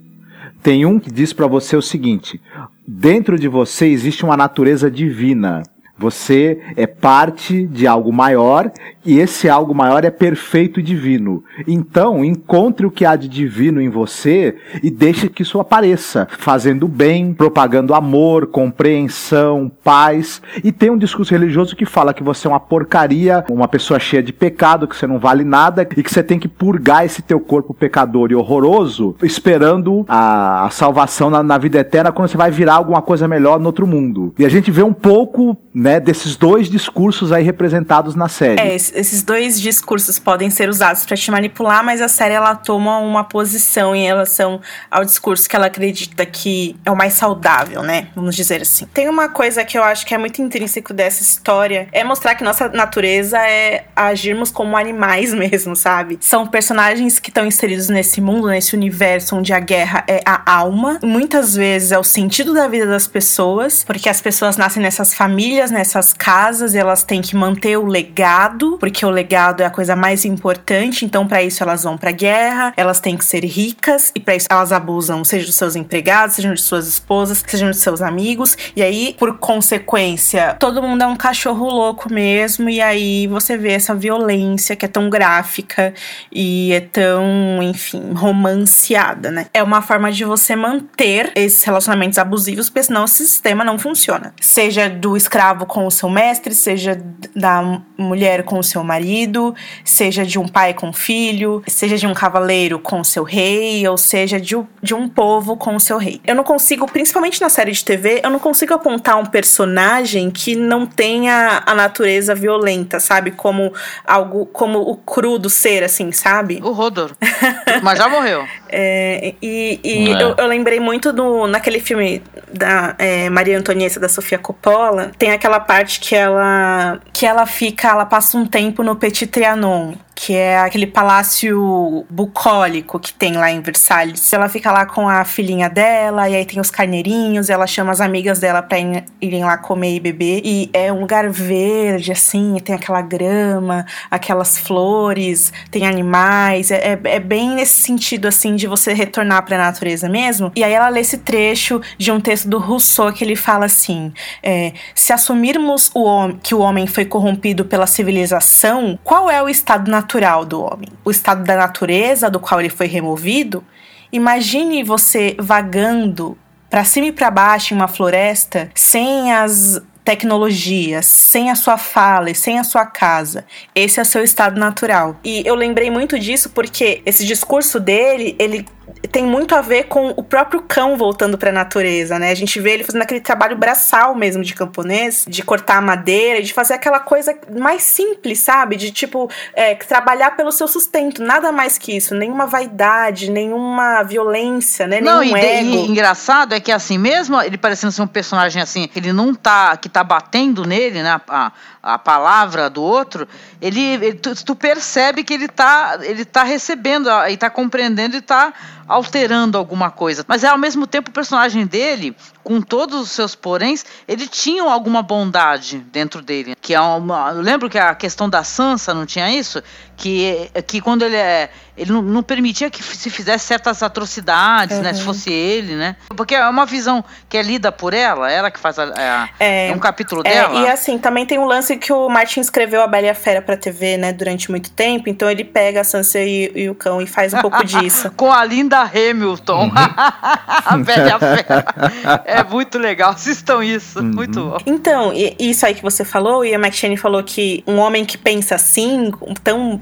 Tem um que diz para você o seguinte: dentro de você existe uma natureza divina. Você é parte de algo maior e esse algo maior é perfeito e divino. Então, encontre o que há de divino em você e deixe que isso apareça, fazendo bem, propagando amor, compreensão, paz. E tem um discurso religioso que fala que você é uma porcaria, uma pessoa cheia de pecado, que você não vale nada e que você tem que purgar esse teu corpo pecador e horroroso, esperando a, a salvação na, na vida eterna quando você vai virar alguma coisa melhor no outro mundo. E a gente vê um pouco né, desses dois discursos aí representados na série. É, esses dois discursos podem ser usados para te manipular, mas a série ela toma uma posição em relação ao discurso que ela acredita que é o mais saudável, né? Vamos dizer assim. Tem uma coisa que eu acho que é muito intrínseco dessa história, é mostrar que nossa natureza é agirmos como animais [LAUGHS] mesmo, sabe? São personagens que estão inseridos nesse mundo, nesse universo onde a guerra é a alma, muitas vezes é o sentido da vida das pessoas, porque as pessoas nascem nessas famílias nessas casas, elas têm que manter o legado, porque o legado é a coisa mais importante. Então, para isso, elas vão para guerra, elas têm que ser ricas, e para isso, elas abusam, seja dos seus empregados, seja de suas esposas, seja de seus amigos. E aí, por consequência, todo mundo é um cachorro louco mesmo. E aí, você vê essa violência que é tão gráfica e é tão, enfim, romanceada, né? É uma forma de você manter esses relacionamentos abusivos, porque senão o sistema não funciona. Seja do escravo escravo com o seu mestre, seja da mulher com o seu marido, seja de um pai com o filho, seja de um cavaleiro com o seu rei, ou seja de, de um povo com o seu rei. Eu não consigo, principalmente na série de TV, eu não consigo apontar um personagem que não tenha a natureza violenta, sabe? Como algo, como o cru do ser, assim, sabe? O Rodor. [LAUGHS] Mas já morreu. É, e, e é. eu, eu, lembrei muito do naquele filme da é, Maria Antonieta da Sofia Coppola, tem aquela parte que ela que ela fica, ela passa um tempo no Petit Trianon que é aquele palácio bucólico que tem lá em Versalhes. Ela fica lá com a filhinha dela, e aí tem os carneirinhos, ela chama as amigas dela pra irem lá comer e beber. E é um lugar verde, assim, tem aquela grama, aquelas flores, tem animais. É, é, é bem nesse sentido, assim, de você retornar pra natureza mesmo. E aí ela lê esse trecho de um texto do Rousseau que ele fala assim: é, se assumirmos o que o homem foi corrompido pela civilização, qual é o estado natural? Natural do homem, o estado da natureza do qual ele foi removido, imagine você vagando para cima e para baixo em uma floresta, sem as tecnologias, sem a sua fala e sem a sua casa. Esse é o seu estado natural. E eu lembrei muito disso porque esse discurso dele, ele tem muito a ver com o próprio cão voltando para a natureza, né? A gente vê ele fazendo aquele trabalho braçal mesmo de camponês, de cortar a madeira, de fazer aquela coisa mais simples, sabe? De tipo é, trabalhar pelo seu sustento, nada mais que isso, nenhuma vaidade, nenhuma violência, né? Não, Nenhum e, ego. e engraçado é que assim, mesmo ele parecendo ser um personagem assim, ele não tá que tá batendo nele, né? A, a palavra do outro, ele, ele tu, tu, percebe que ele tá ele tá recebendo e tá compreendendo e tá alterando alguma coisa. Mas é ao mesmo tempo o personagem dele, com todos os seus poréns, ele tinha alguma bondade dentro dele. Que é uma, eu lembro que a questão da Sansa não tinha isso, que, que quando ele é ele não, não, permitia que se fizesse certas atrocidades, uhum. né? Se fosse ele, né? Porque é uma visão que é lida por ela, ela que faz a, a, é, é, um capítulo é, dela. E assim, também tem um lance que o Martin escreveu a Bela e a Fera pra TV, né? Durante muito tempo. Então ele pega a Sansa e, e o cão e faz um pouco [LAUGHS] disso. Com a linda Hamilton. Uhum. [LAUGHS] a Bela e a Fera. É muito legal. Assistam isso. Uhum. Muito bom. Então, isso aí que você falou, e a McShane falou que um homem que pensa assim, tão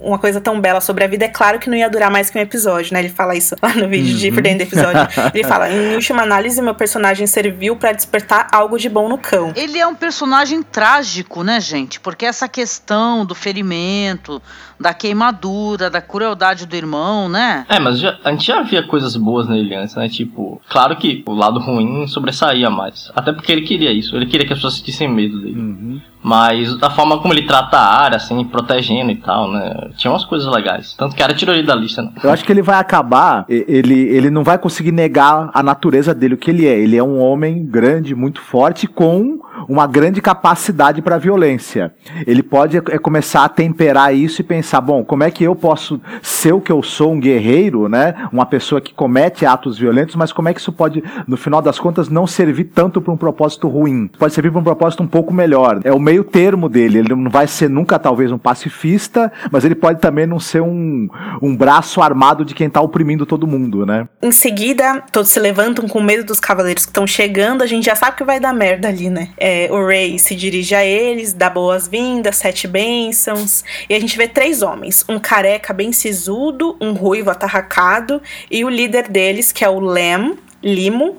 uma coisa tão bela sobre a vida, é claro que não ia durar mais que um episódio, né? Ele fala isso lá no vídeo uhum. de por dentro do episódio. [LAUGHS] Ele fala: em última análise, meu personagem serviu para despertar algo de bom no cão. Ele é um personagem trágico, né, gente? Porque essa questão do ferimento, da queimadura, da crueldade do irmão, né? É, mas já, a gente já via coisas boas nele antes, né? Tipo, claro que o lado ruim sobressaía mais. Até porque ele queria isso, ele queria que as pessoas sentissem medo dele. Uhum. Mas a forma como ele trata a área, assim, protegendo e tal, né? Tinha umas coisas legais. Tanto que era tirou ele da lista, né? Eu acho que ele vai acabar, ele, ele não vai conseguir negar a natureza dele, o que ele é. Ele é um homem grande, muito forte, com uma grande capacidade para violência. Ele pode é, começar a temperar isso e pensar, bom, como é que eu posso ser o que eu sou, um guerreiro, né? Uma pessoa que comete atos violentos, mas como é que isso pode, no final das contas, não servir tanto para um propósito ruim? Pode servir para um propósito um pouco melhor. É o meio termo dele. Ele não vai ser nunca, talvez, um pacifista, mas ele pode também não ser um, um braço armado de quem está oprimindo todo mundo, né? Em seguida, todos se levantam com medo dos cavaleiros que estão chegando. A gente já sabe que vai dar merda ali, né? É, o Rey se dirige a eles, dá boas-vindas, sete bênçãos. E a gente vê três homens: um careca bem sisudo, um ruivo atarracado e o líder deles, que é o Lem, Limo,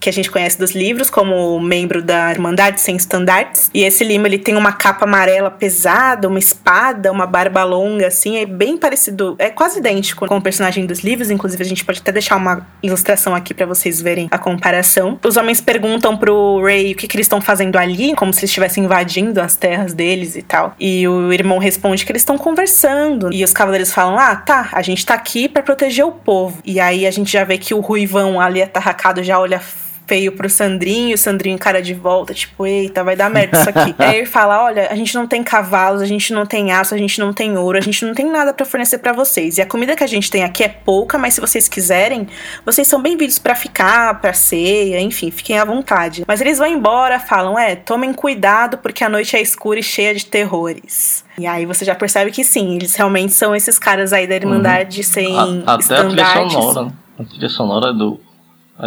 que a gente conhece dos livros como membro da Irmandade Sem Estandartes. E esse Lima, ele tem uma capa amarela pesada, uma espada, uma barba longa, assim, é bem parecido, é quase idêntico com o personagem dos livros, inclusive a gente pode até deixar uma ilustração aqui para vocês verem a comparação. Os homens perguntam pro Ray o que, que eles estão fazendo ali, como se estivessem invadindo as terras deles e tal. E o irmão responde que eles estão conversando. E os cavaleiros falam: "Ah, tá, a gente tá aqui para proteger o povo". E aí a gente já vê que o ruivão ali atarracado já olha feio pro Sandrinho, o Sandrinho cara de volta, tipo, eita, vai dar merda isso aqui. [LAUGHS] Aí ele fala: olha, a gente não tem cavalos, a gente não tem aço, a gente não tem ouro, a gente não tem nada para fornecer para vocês. E a comida que a gente tem aqui é pouca, mas se vocês quiserem, vocês são bem-vindos para ficar, pra ceia, enfim, fiquem à vontade. Mas eles vão embora, falam: é, tomem cuidado porque a noite é escura e cheia de terrores. E aí você já percebe que sim, eles realmente são esses caras aí da Irmandade uhum. sem a, até estandartes. a trilha sonora, a trilha sonora do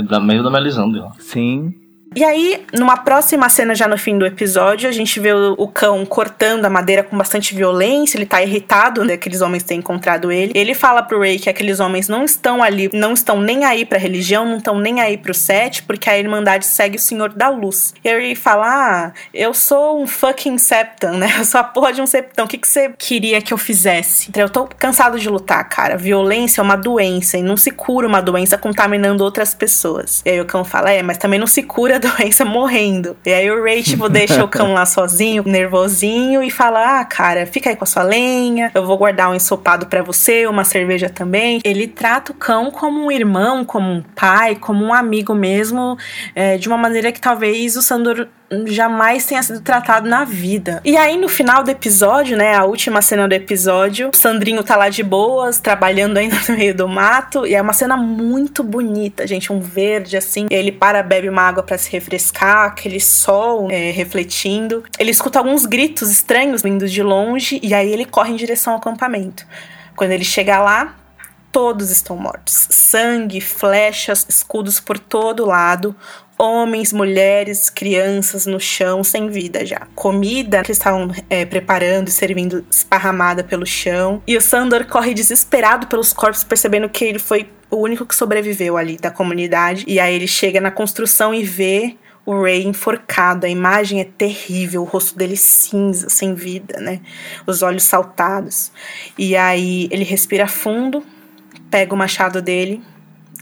da meio da Melisandre. Sim. E aí, numa próxima cena, já no fim do episódio, a gente vê o, cão cortando a madeira com bastante violência. Ele tá irritado, né? Aqueles homens terem encontrado ele. Ele fala pro Ray que aqueles homens não estão ali, não estão nem aí pra religião, não estão nem aí pro set, porque a Irmandade segue o Senhor da Luz. E aí ele fala: Ah, eu sou um fucking septon, né? [LAUGHS] Eu sou a porra de um septão. O que, que você queria que eu fizesse? Eu tô cansado de lutar, cara. Violência é uma doença e não se cura uma doença contaminando outras pessoas. E aí o cão fala: É, mas também não se cura doença morrendo. E aí o Ray, tipo, deixa o cão lá sozinho, nervosinho, e fala: Ah, cara, fica aí com a sua lenha, eu vou guardar um ensopado para você, uma cerveja também. Ele trata o cão como um irmão, como um pai, como um amigo mesmo, é, de uma maneira que talvez o Sandor jamais tenha sido tratado na vida. E aí, no final do episódio, né, a última cena do episódio, Sandrinho tá lá de boas, trabalhando ainda no meio do mato, e é uma cena muito bonita, gente, um verde assim. Ele para, bebe uma água para se refrescar, aquele sol é, refletindo. Ele escuta alguns gritos estranhos vindo de longe, e aí ele corre em direção ao acampamento. Quando ele chega lá, todos estão mortos. Sangue, flechas, escudos por todo lado. Homens, mulheres, crianças no chão, sem vida já. Comida que estavam é, preparando e servindo esparramada pelo chão. E o Sandor corre desesperado pelos corpos, percebendo que ele foi o único que sobreviveu ali da comunidade. E aí ele chega na construção e vê o Ray enforcado. A imagem é terrível, o rosto dele cinza, sem vida, né? Os olhos saltados. E aí ele respira fundo, pega o machado dele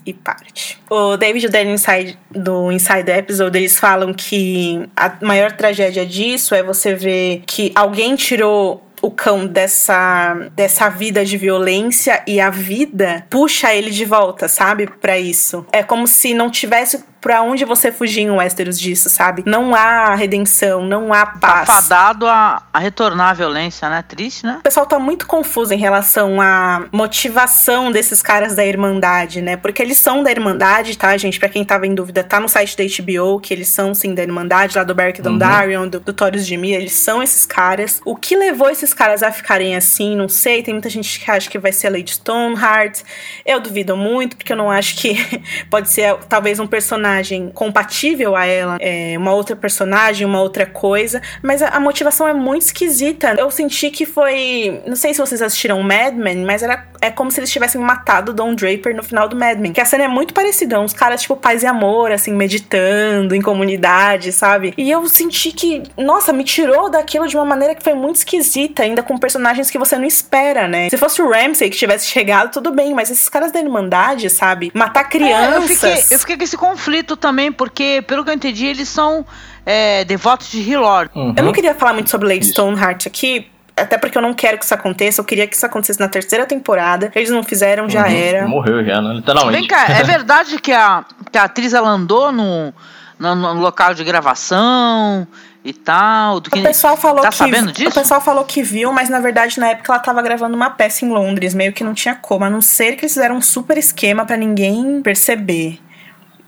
e parte. O David e o Danny Inside, do Inside Episode, eles falam que a maior tragédia disso é você ver que alguém tirou o cão dessa, dessa vida de violência e a vida puxa ele de volta, sabe? para isso. É como se não tivesse pra onde você fugir em Westeros disso, sabe? Não há redenção, não há paz. Tá fadado a, a retornar à violência, né? Triste, né? O pessoal tá muito confuso em relação à motivação desses caras da Irmandade, né? Porque eles são da Irmandade, tá, gente? Pra quem tava em dúvida, tá no site da HBO, que eles são, sim, da Irmandade, lá do Beric Dondarrion, uhum. do, do Taurus de Mia, eles são esses caras. O que levou esses caras a ficarem assim, não sei. Tem muita gente que acha que vai ser a Lady Stoneheart. Eu duvido muito, porque eu não acho que [LAUGHS] pode ser, talvez, um personagem personagem compatível a ela, é, uma outra personagem, uma outra coisa, mas a, a, motivação é muito esquisita. Eu senti que foi. Não sei se vocês assistiram Mad Men, mas era, é como se eles tivessem matado Don Draper no final do Mad Men. Que a cena é muito parecida, uns caras tipo paz e amor, assim, meditando em comunidade, sabe? E eu senti que, nossa, me tirou daquilo de uma maneira que foi muito esquisita, ainda com personagens que você não espera, né? Se fosse o Ramsay que tivesse chegado, tudo bem, mas esses caras da Irmandade, sabe? Matar crianças. É, eu, fiquei, eu fiquei com esse conflito conflito também, porque, pelo que eu entendi, eles são é, devotos de Hilord. Uhum. Eu não queria falar muito sobre Lady Stoneheart aqui, até porque eu não quero que isso aconteça. Eu queria que isso acontecesse na terceira temporada. Eles não fizeram, já uhum. era. Morreu já, né? Literalmente. Vem cá, é [LAUGHS] verdade que a, que a atriz ela andou no, no, no local de gravação e tal. Do que o pessoal falou tá que sabendo disso? O pessoal falou que viu, mas na verdade na época ela tava gravando uma peça em Londres, meio que não tinha como, a não ser que eles fizeram um super esquema para ninguém perceber.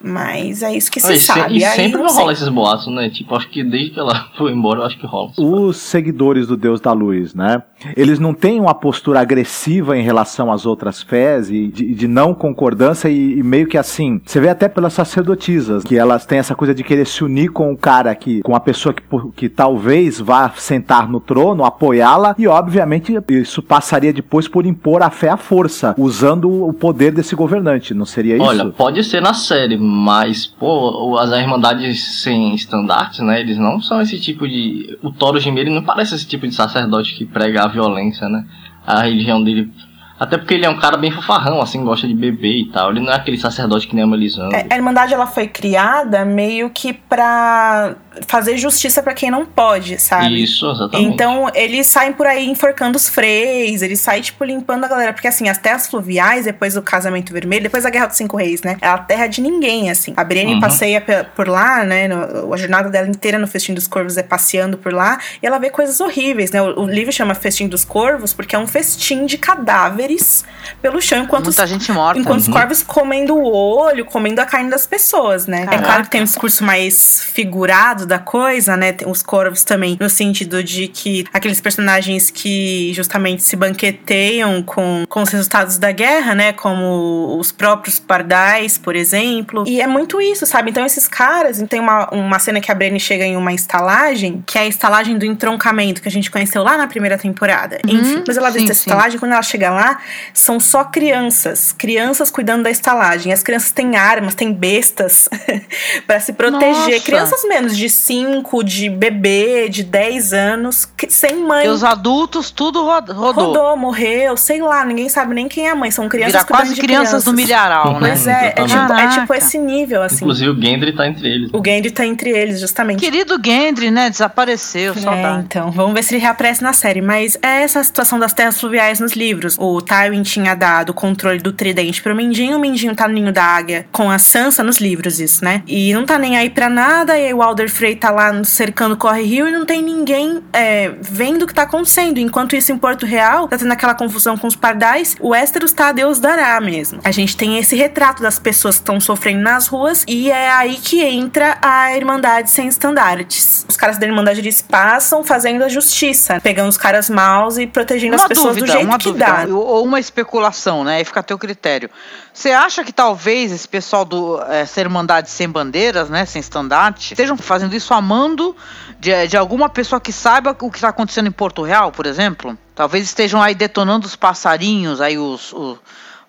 Mas é isso que se sabe. E sempre vai rolar esses boatos, né? Tipo, acho que desde que ela [LAUGHS] foi embora, eu acho que rola. Os seguidores do Deus da Luz, né? Eles não têm uma postura agressiva em relação às outras fés e de, de não concordância e, e, meio que assim. Você vê até pelas sacerdotisas que elas têm essa coisa de querer se unir com o cara que, com a pessoa que, que talvez vá sentar no trono, apoiá-la e obviamente isso passaria depois por impor a fé à força, usando o poder desse governante. Não seria isso? Olha, pode ser na série mas, pô, as Irmandades sem estandartes, né? Eles não são esse tipo de. O Toro Gimir não parece esse tipo de sacerdote que prega a violência, né? A religião dele até porque ele é um cara bem fofarrão, assim, gosta de beber e tal. Ele não é aquele sacerdote que nem a Melisandre. É, a Irmandade, ela foi criada meio que pra fazer justiça para quem não pode, sabe? Isso, exatamente. Então, eles saem por aí enforcando os freis, eles saem, tipo, limpando a galera. Porque, assim, as terras fluviais, depois do casamento vermelho, depois da Guerra dos Cinco Reis, né? É a terra de ninguém, assim. A Brienne uhum. passeia por lá, né? No, a jornada dela inteira no Festim dos Corvos é passeando por lá. E ela vê coisas horríveis, né? O, o livro chama Festim dos Corvos porque é um festim de cadáveres cadáveres pelo chão enquanto Muita os, gente morta. enquanto uhum. os corvos comendo o olho, comendo a carne das pessoas, né? Caraca. É claro que tem um discurso mais figurado da coisa, né? Tem os corvos também no sentido de que aqueles personagens que justamente se banqueteiam com, com os resultados da guerra, né? Como os próprios pardais, por exemplo. E é muito isso, sabe? Então esses caras, tem uma, uma cena que a Brienne chega em uma estalagem, que é a estalagem do entroncamento que a gente conheceu lá na primeira temporada. Uhum, Enfim, mas ela vê essa estalagem, quando ela chega lá, são só crianças, crianças cuidando da estalagem. As crianças têm armas, têm bestas [LAUGHS] para se proteger. Nossa. Crianças menos de 5, de bebê, de 10 anos, sem mãe. E os adultos tudo rodou. Rodou, morreu, sei lá, ninguém sabe nem quem é a mãe. São crianças Vira quase crianças, crianças do milharal, né? Pois é, é tipo, é tipo, esse nível, assim. Inclusive o Gendry tá entre eles. O Gendry tá entre eles, justamente. Querido Gendry, né? Desapareceu, é, então, vamos ver se ele reaparece na série. Mas é essa a situação das terras fluviais nos livros. O Tywin tinha dado o controle do tridente pro Mindinho, o Mindinho tá no ninho da águia com a Sansa nos livros, isso, né? E não tá nem aí pra nada, e aí o Alder Frey tá lá cercando Corre Rio e não tem ninguém é, vendo o que tá acontecendo. Enquanto isso, em Porto Real, tá tendo aquela confusão com os pardais, o Westeros tá a Deus dará mesmo. A gente tem esse retrato das pessoas que estão sofrendo nas ruas e é aí que entra a Irmandade Sem Estandartes. Os caras da Irmandade eles passam fazendo a justiça, pegando os caras maus e protegendo Uma as pessoas dúvida, do jeito uma que dúvida, dá. ou uma especulação, né? Aí fica a teu critério. Você acha que talvez esse pessoal do é, ser Irmandade sem bandeiras, né, sem estandarte, estejam fazendo isso amando de, de alguma pessoa que saiba o que está acontecendo em Porto Real, por exemplo? Talvez estejam aí detonando os passarinhos, aí os,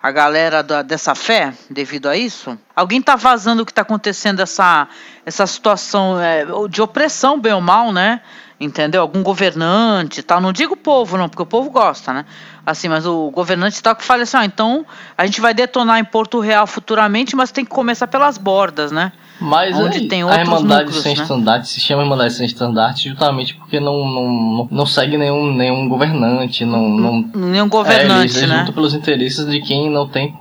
a galera da- dessa fé devido a isso? Alguém tá vazando o que tá acontecendo essa essa situação é, de opressão, bem ou mal, né? Entendeu? Algum governante tal. Não digo povo, não, porque o povo gosta, né? Assim, mas o governante tal que fala assim, ah, então a gente vai detonar em Porto Real futuramente, mas tem que começar pelas bordas, né? Mas Onde aí, tem a Irmandade núcleos, Sem né? Estandarte se chama Irmandade Sem Estandarte justamente porque não, não, não, não segue nenhum, nenhum governante, não, não Nenhum é, governante, eles né? lutam pelos interesses de quem não tem,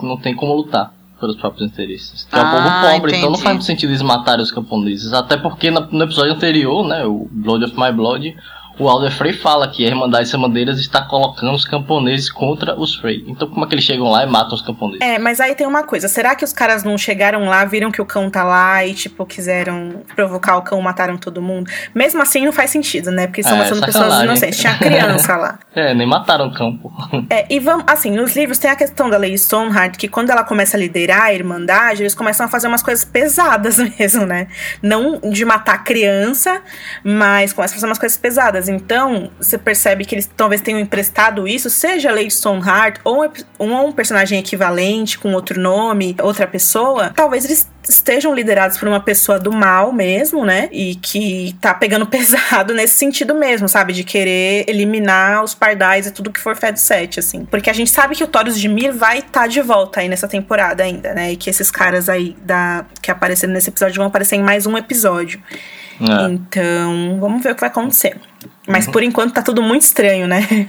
não tem como lutar pelos próprios interesses. Que é o Ah, povo pobre, então não entendi. faz muito sentido eles matarem os camponeses. Até porque no, no episódio anterior, né, o Blood of My Blood, o Alder Frey fala que a Irmandade Sem Bandeiras está colocando os camponeses contra os Frey. Então como é que eles chegam lá e matam os camponeses? É, mas aí tem uma coisa. Será que os caras não chegaram lá, viram que o cão tá lá e, tipo, quiseram provocar o cão, mataram todo mundo? Mesmo assim, não faz sentido, né? Porque estão É, matando pessoas inocentes. Tinha criança lá. [LAUGHS] É, nem mataram o cão, pô. É, e vamos, assim, nos livros tem a questão da Lady Stoneheart, que quando ela começa a liderar a Irmandade, eles começam a fazer umas coisas pesadas [LAUGHS] mesmo, né? Não de matar criança, mas começam a fazer umas coisas pesadas. Então, você percebe que eles talvez tenham emprestado isso, seja a Lady Stoneheart ou um, um personagem equivalente com outro nome, outra pessoa, talvez eles estejam liderados por uma pessoa do mal mesmo, né? E que tá pegando [LAUGHS] pesado nesse sentido mesmo, sabe? De querer eliminar os pardais e tudo que for Fed 7, assim. Porque a gente sabe que o Taurus de Mir vai estar de volta aí nessa temporada ainda, né? E que esses caras aí da, que apareceram nesse episódio vão aparecer em mais um episódio. É. Então, vamos ver o que vai acontecer. Mas por enquanto tá tudo muito estranho, né? [LAUGHS]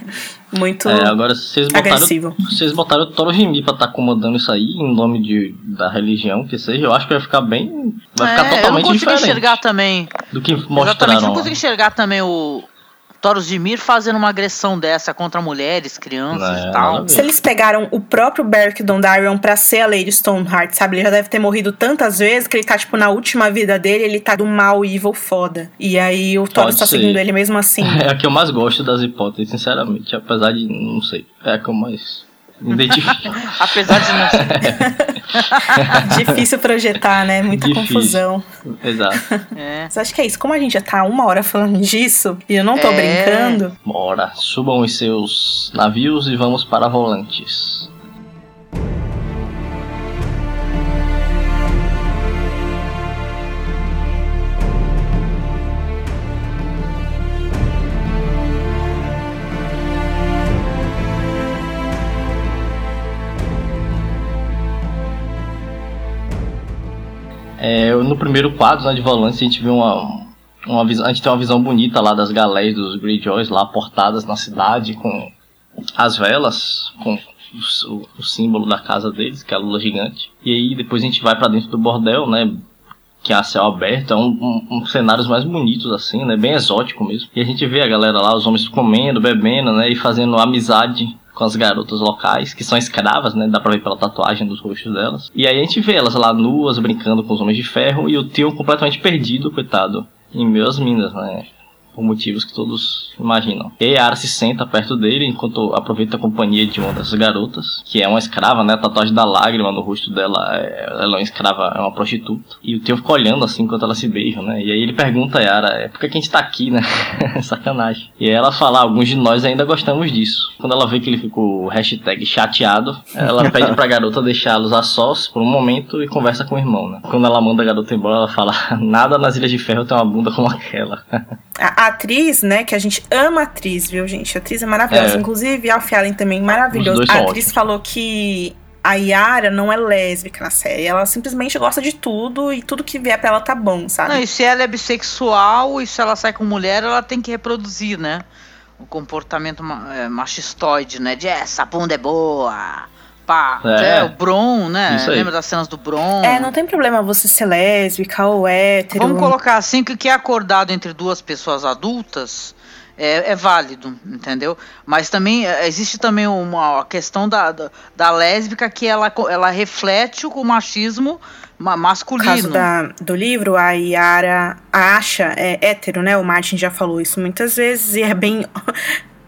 Muito. É, agora vocês botaram, agressivo. vocês botaram o Toro pra estar comandando isso aí em nome de, da religião que seja, eu acho que vai ficar bem. Vai ficar É, eu não totalmente consigo diferente enxergar também. do que Exatamente, mostraram. não consigo enxergar também o Taurus de Mir fazendo uma agressão dessa contra mulheres, crianças É, e tal. Se eles pegaram o próprio Beric Dondarrion pra ser a Lady Stoneheart, sabe? Ele já deve ter morrido tantas vezes que ele tá, tipo, na última vida dele, ele tá do mal evil foda. E aí o Taurus tá ser. seguindo ele mesmo assim. [LAUGHS] É a que eu mais gosto das hipóteses, sinceramente. Apesar de, não sei, é a que eu mais me identifico. [LAUGHS] Apesar de não ser. [LAUGHS] Difícil projetar, né? Muita Difícil. confusão. Exato. É. Mas acho que é isso. Como a gente já tá uma hora falando disso, e eu não tô É. brincando, Bora, subam os seus navios e vamos para volantes. É, no primeiro quadro né, de volante a gente vê uma, uma visão, a gente tem uma visão bonita lá das galés dos Greyjoys lá portadas na cidade com as velas, com o, o- símbolo da casa deles, que é a lula gigante. E aí depois a gente vai pra dentro do bordel, né? Que é a céu aberto, é um, um, um cenários mais bonitos assim, né? Bem exótico mesmo. E a gente vê a galera lá, os homens comendo, bebendo, né? E fazendo amizade com as garotas locais, que são escravas, né? Dá pra ver pela tatuagem dos rostos delas. E aí a gente vê elas lá nuas, brincando com os homens de ferro, e o Tion completamente perdido, coitado, em meio às minas, né? Por motivos que todos imaginam. E aí a Ara se senta perto dele, enquanto aproveita a companhia de uma das garotas, que é uma escrava, né? A tatuagem da lágrima no rosto dela, é, ela é uma escrava, é uma prostituta. E o Tion fica olhando assim enquanto elas se beijam, né? E aí ele pergunta a Yara, é, por que a gente tá aqui, né? [LAUGHS] Sacanagem. E aí ela fala, "Ah, alguns de nós ainda gostamos disso. Quando ela vê que ele ficou hashtag chateado, ela [LAUGHS] pede pra garota deixá-los a sós por um momento e conversa com o irmão, né? Quando ela manda a garota embora, ela fala, [LAUGHS] nada nas Ilhas de Ferro tem uma bunda como aquela. A, atriz, né? Que a gente ama a atriz, viu, gente? A atriz é maravilhosa. É. Inclusive, Alf Allen também maravilhoso. Os dois A atriz ótimos. falou que a Yara não é lésbica na série. Ela simplesmente gosta de tudo e tudo que vier pra ela tá bom, sabe? Não, e se ela é bissexual e se ela sai com mulher, ela tem que reproduzir, né? O comportamento é, machistoide, né? De essa bunda é boa, Pá, É. é, o Bron, né? Lembra das cenas do Bron? É, não tem problema você ser lésbica ou hétero. Vamos colocar assim que o que é acordado entre duas pessoas adultas é, é válido, entendeu? Mas também é, existe também uma a questão da, da, da lésbica que ela, ela reflete o machismo ma- No masculino. caso da, do livro, a Yara acha, é hétero, né? O Martin já falou isso muitas vezes e é bem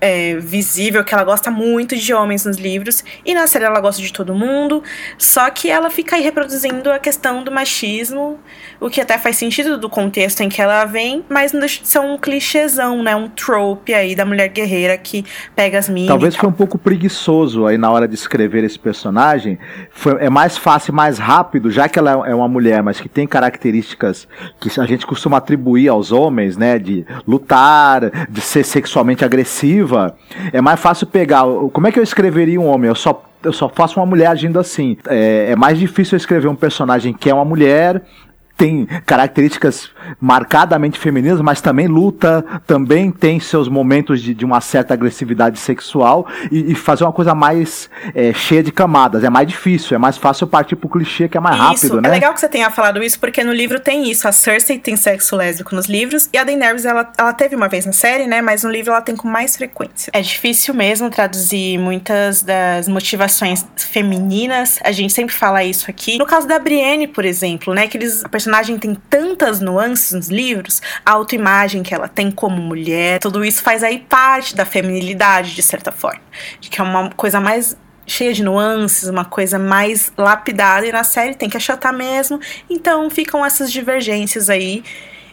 é, visível que ela gosta muito de homens nos livros. E na série ela gosta de todo mundo. Só que ela fica aí reproduzindo a questão do machismo, o que até faz sentido do contexto em que ela vem, mas não deixa de ser um clichêzão, né? Um trope aí da mulher guerreira que pega as minas. Talvez foi um pouco preguiçoso aí na hora de escrever esse personagem. Foi- é mais fácil, mais rápido, já que ela é uma mulher, mas que tem características que a gente costuma atribuir aos homens, né? De lutar, de ser sexualmente É mais fácil pegar. Como é que eu escreveria um homem? Eu só. Eu só faço uma mulher agindo assim. É, é mais difícil eu escrever um personagem que é uma mulher, tem características marcadamente femininas, mas também luta, também tem seus momentos de, de uma certa agressividade sexual e, e fazer uma coisa mais é, cheia de camadas. É mais difícil, é mais fácil partir pro clichê que é mais Isso, rápido, é né? legal que você tenha falado isso, porque no livro tem isso. A Cersei tem sexo lésbico nos livros, e a Daenerys, ela, ela teve uma vez na série, né? Mas no livro ela tem com mais frequência. É difícil mesmo traduzir muitas das motivações femininas. A gente sempre fala isso aqui. No caso da Brienne, por exemplo, né? Que eles, personagem tem tantas nuances nos livros, a autoimagem que ela tem como mulher, tudo isso faz aí parte da feminilidade, de certa forma. De que é uma coisa mais cheia de nuances, uma coisa mais lapidada, e na série tem que achatar mesmo. Então ficam essas divergências aí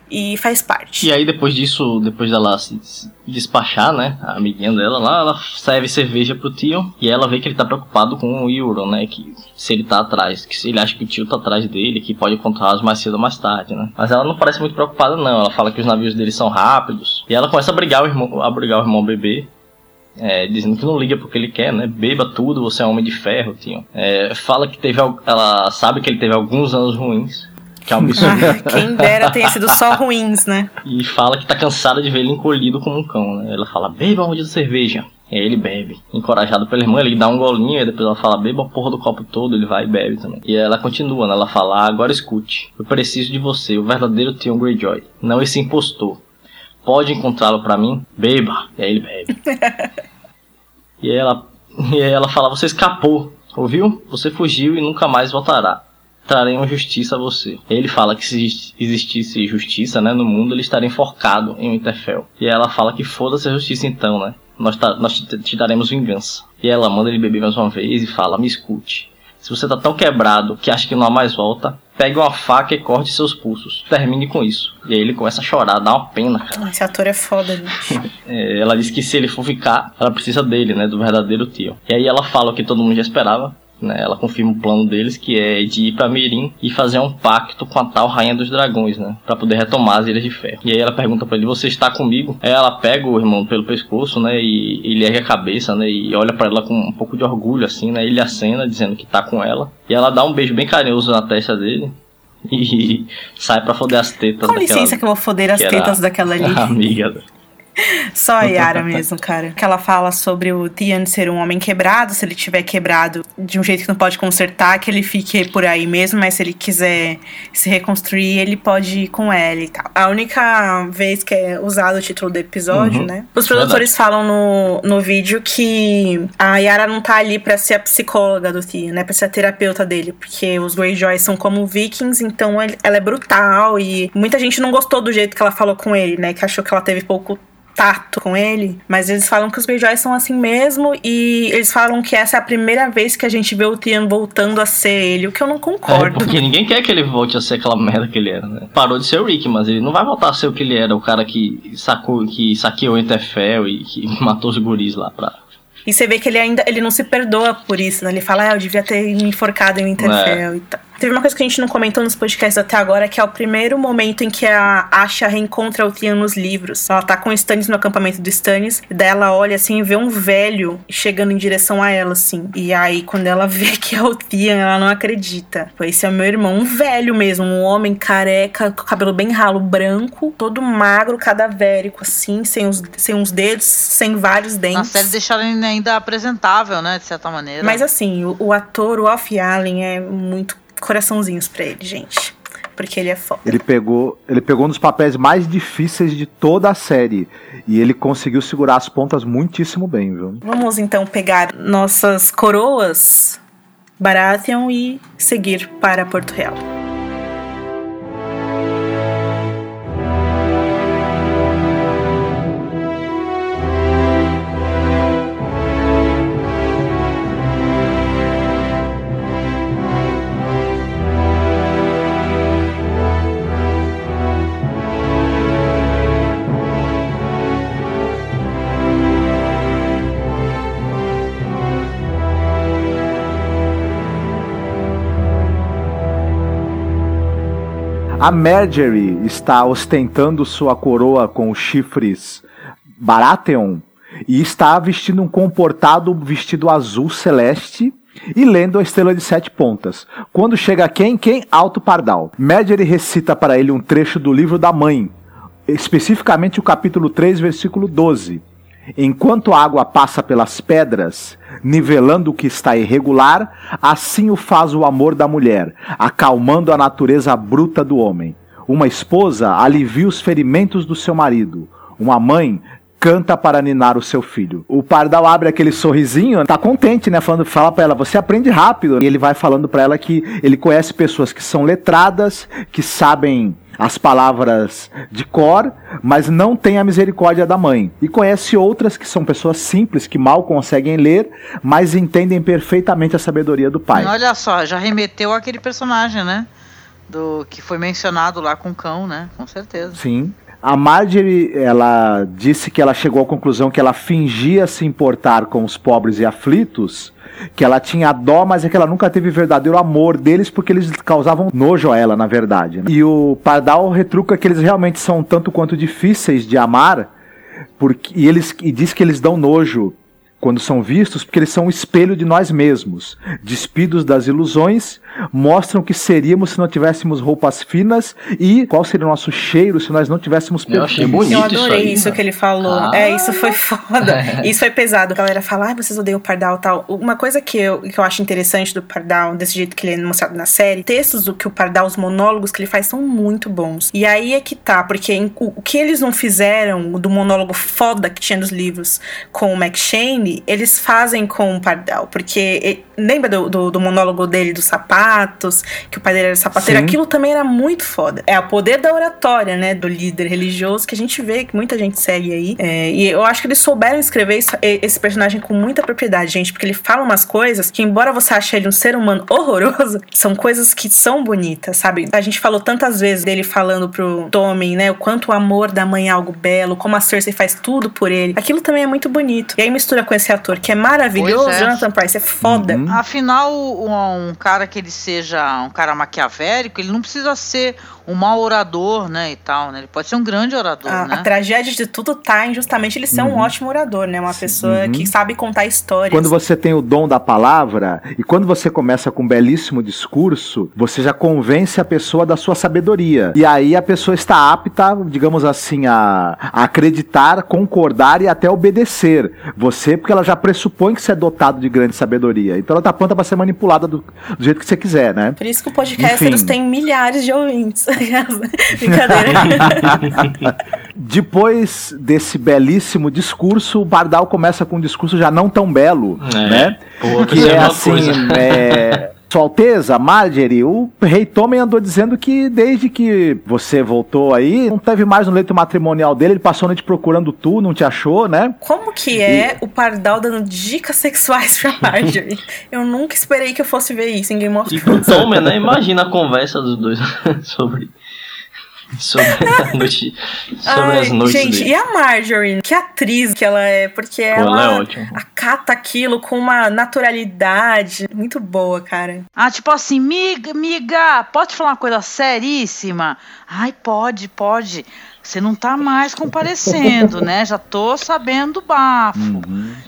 e faz parte. E aí depois disso, depois dela se despachar, né, a amiguinha dela lá, ela serve cerveja pro tio e ela vê que ele tá preocupado com o Euron, né, que se ele tá atrás, que se ele acha que o tio tá atrás dele, que pode encontrá-los mais cedo ou mais tarde, né. Mas ela não parece muito preocupada não, ela fala que os navios dele são rápidos e ela começa a brigar o irmão, a brigar o irmão bebê. É, dizendo que não liga porque ele quer, né? Beba tudo, você é um homem de ferro, tio. É, fala que teve. Ela sabe que ele teve alguns anos ruins. Que é um absurdo. Ah, quem dera tenha sido só ruins, né? E fala que tá cansada de ver ele encolhido como um cão, né? Ela fala, beba um de cerveja. E aí ele bebe. Encorajado pela irmã, ele dá um golinho, e depois ela fala, beba a porra do copo todo, ele vai e bebe também. E ela continua, né? Ela fala, ah, agora escute. Eu preciso de você, o verdadeiro Theon Greyjoy. Não esse impostor. Pode encontrá-lo pra mim? Beba. E aí ele bebe. [LAUGHS] e, aí ela, e aí ela fala, você escapou. Ouviu? Você fugiu e nunca mais voltará traremos justiça a você. Ele fala que se existisse justiça, né, no mundo, ele estaria enforcado em Winterfell. E ela fala que foda-se a justiça então, né? Nós, ta- nós te, te daremos vingança. E ela manda ele beber mais uma vez e fala, me escute. Se você tá tão quebrado que acha que não há mais volta, pegue uma faca e corte seus pulsos. Termine com isso. E aí ele começa a chorar, dá uma pena, cara. Esse ator é foda, gente. [LAUGHS] É, ela diz que se ele for ficar, ela precisa dele, né? Do verdadeiro tio. E aí ela fala o que todo mundo já esperava. Né, ela confirma o plano deles, que é de ir pra Mirim e fazer um pacto com a tal Rainha dos Dragões, né? Pra poder retomar as Ilhas de Ferro. E aí ela pergunta pra ele, você está comigo? Aí ela pega o irmão pelo pescoço, né? E ele ergue a cabeça, né? E olha pra ela com um pouco de orgulho, assim, né? Ele acena, dizendo que tá com ela. E ela dá um beijo bem carinhoso na testa dele. [LAUGHS] E sai pra foder as tetas Com daquela licença que eu vou foder as tetas daquela [LAUGHS] ali. amiga. Só a Yara mesmo, cara. Que ela fala sobre o Tian ser um homem quebrado, se ele tiver quebrado de um jeito que não pode consertar, que ele fique por aí mesmo, mas se ele quiser se reconstruir, ele pode ir com ela e tal. A única vez que é usado o título do episódio, Uhum. né? Os produtores falam no, no vídeo que a Yara não tá ali pra ser a psicóloga do Tian, né? Pra ser a terapeuta dele, porque os Greyjoy são como vikings, então ela é brutal e muita gente não gostou do jeito que ela falou com ele, né? Que achou que ela teve pouco tato com ele, mas eles falam que os Greyjoy são assim mesmo e eles falam que essa é a primeira vez que a gente vê o Tian voltando a ser ele, o que eu não É, concordo. porque ninguém quer que ele volte a ser aquela merda que ele era, né? Parou de ser o Rick, mas ele não vai voltar a ser o que ele era, o cara que sacou, que saqueou o Interfell e que [LAUGHS] matou os guris lá pra. E você vê que ele ainda ele não se perdoa por isso, né? Ele fala, ah, eu devia ter me enforcado em Winterfell e tal. Teve uma coisa que a gente não comentou nos podcasts até agora, que é o primeiro momento em que a Asha reencontra o Tian nos livros. Ela tá com o Stannis no acampamento do Stannis, e daí ela olha assim e vê um velho chegando em direção a ela, assim. E aí, quando ela [LAUGHS] vê que é o Tian, ela não acredita. Esse é meu irmão, um velho mesmo, um homem careca, com cabelo bem ralo, branco, todo magro, cadavérico, assim, sem, os, sem uns dedos, sem vários dentes. Na série deixaram ele ainda apresentável, né, de certa maneira. Mas assim, o, o ator, o Alfie Allen, é muito coraçãozinhos pra ele, gente. Porque ele é foda. Ele pegou, ele pegou um dos papéis mais difíceis de toda a série. E ele conseguiu segurar as pontas muitíssimo bem, viu? Vamos então pegar nossas coroas Baratheon e seguir para Porto Real. A Marjorie está ostentando sua coroa com chifres Baratheon e está vestindo um comportado vestido azul celeste e lendo a estrela de sete pontas. Quando chega quem? Quem? Alto Pardal. Marjorie recita para ele um trecho do livro da mãe, especificamente o capítulo 3, versículo 12. Enquanto a água passa pelas pedras, nivelando o que está irregular, assim o faz o amor da mulher, acalmando a natureza bruta do homem. Uma esposa alivia os ferimentos do seu marido. Uma mãe canta para ninar o seu filho. O pardal abre aquele sorrisinho, tá contente, né? Falando, fala para ela, você aprende rápido. E ele vai falando para ela que ele conhece pessoas que são letradas, que sabem as palavras de cor, mas não tem a misericórdia da mãe. E conhece outras que são pessoas simples, que mal conseguem ler, mas entendem perfeitamente a sabedoria do pai. Olha só, já remeteu aquele personagem, né? Do que foi mencionado lá com o cão, né? Com certeza. Sim. A Marjorie, ela disse que ela chegou à conclusão que ela fingia se importar com os pobres e aflitos, que ela tinha dó, mas é que ela nunca teve verdadeiro amor deles porque eles causavam nojo a ela, na verdade. Né? E o Pardal retruca que eles realmente são tanto quanto difíceis de amar, porque, e, eles, e diz que eles dão nojo quando são vistos, porque eles são o espelho de nós mesmos. Despidos das ilusões, mostram que seríamos se não tivéssemos roupas finas e qual seria o nosso cheiro se nós não tivéssemos perfume. Eu achei bonito Eu adorei isso, isso que ele falou. Ah. É, isso foi foda. [LAUGHS] isso foi pesado. A galera fala, ah, vocês odeiam o Pardal tal. Uma coisa que eu, que eu acho interessante do Pardal, desse jeito que ele é mostrado na série, textos do que o Pardal, os monólogos que ele faz são muito bons. E aí é que tá, porque em, o, o que eles não fizeram do monólogo foda que tinha nos livros com o McShane, eles fazem com o Pardal, porque lembra do, do, do, monólogo dele dos sapatos, que o pai dele era sapateiro? Sim. Aquilo também era muito foda. É o poder da oratória, né, do líder religioso que a gente vê, que muita gente segue aí. É, e eu acho que eles souberam escrever isso, esse personagem com muita propriedade, gente, porque ele fala umas coisas que, embora você ache ele um ser humano horroroso, [LAUGHS] são coisas que são bonitas, sabe? A gente falou tantas vezes dele falando pro Tommen, né, o quanto o amor da mãe é algo belo, como a Cersei faz tudo por ele. Aquilo também é muito bonito. E aí mistura com esse esse ator que é maravilhoso, é. Jonathan Price é foda. Uhum. Afinal, um, um, cara que ele seja um cara maquiavélico, ele não precisa ser um mau orador, né, e tal, né? Ele pode ser um grande orador, a, né? A tragédia de tudo tá em justamente ele ser uhum. um ótimo orador, né? Uma pessoa uhum. que sabe contar histórias. Quando você tem o dom da palavra e quando você começa com um belíssimo discurso, você já convence a pessoa da sua sabedoria. E aí a pessoa está apta, digamos assim, a, a acreditar, concordar e até obedecer. Você, porque ela já pressupõe que você é dotado de grande sabedoria. Então ela tá pronta para ser manipulada do, do, jeito que você quiser, né? Por isso que o podcast tem milhares de ouvintes. [LAUGHS] Brincadeira. [LAUGHS] Depois desse belíssimo discurso, o Bardal começa com um discurso já não tão belo, é. né? Pô, que é assim, é, [LAUGHS] sua Alteza, Marjorie, o rei Tommen andou dizendo que desde que você voltou aí, não teve mais no leito matrimonial dele, ele passou a noite procurando tu, não te achou, né? Como que é e... o Pardal dando dicas sexuais pra Marjorie? eu nunca esperei que eu fosse ver isso em Game of Thrones. E com Tommen, né? Imagina a conversa dos dois [LAUGHS] sobre sobre a [LAUGHS] noite. Sobre Ai, as noites gente, dele. e a Marjorie? Que atriz que ela é, porque ela ela é ótima. acata aquilo com uma naturalidade muito boa, cara. Ah, tipo assim, miga, miga, pode falar uma coisa seríssima? Ai, pode, pode. Você não tá mais comparecendo, né? Já tô sabendo do bafo.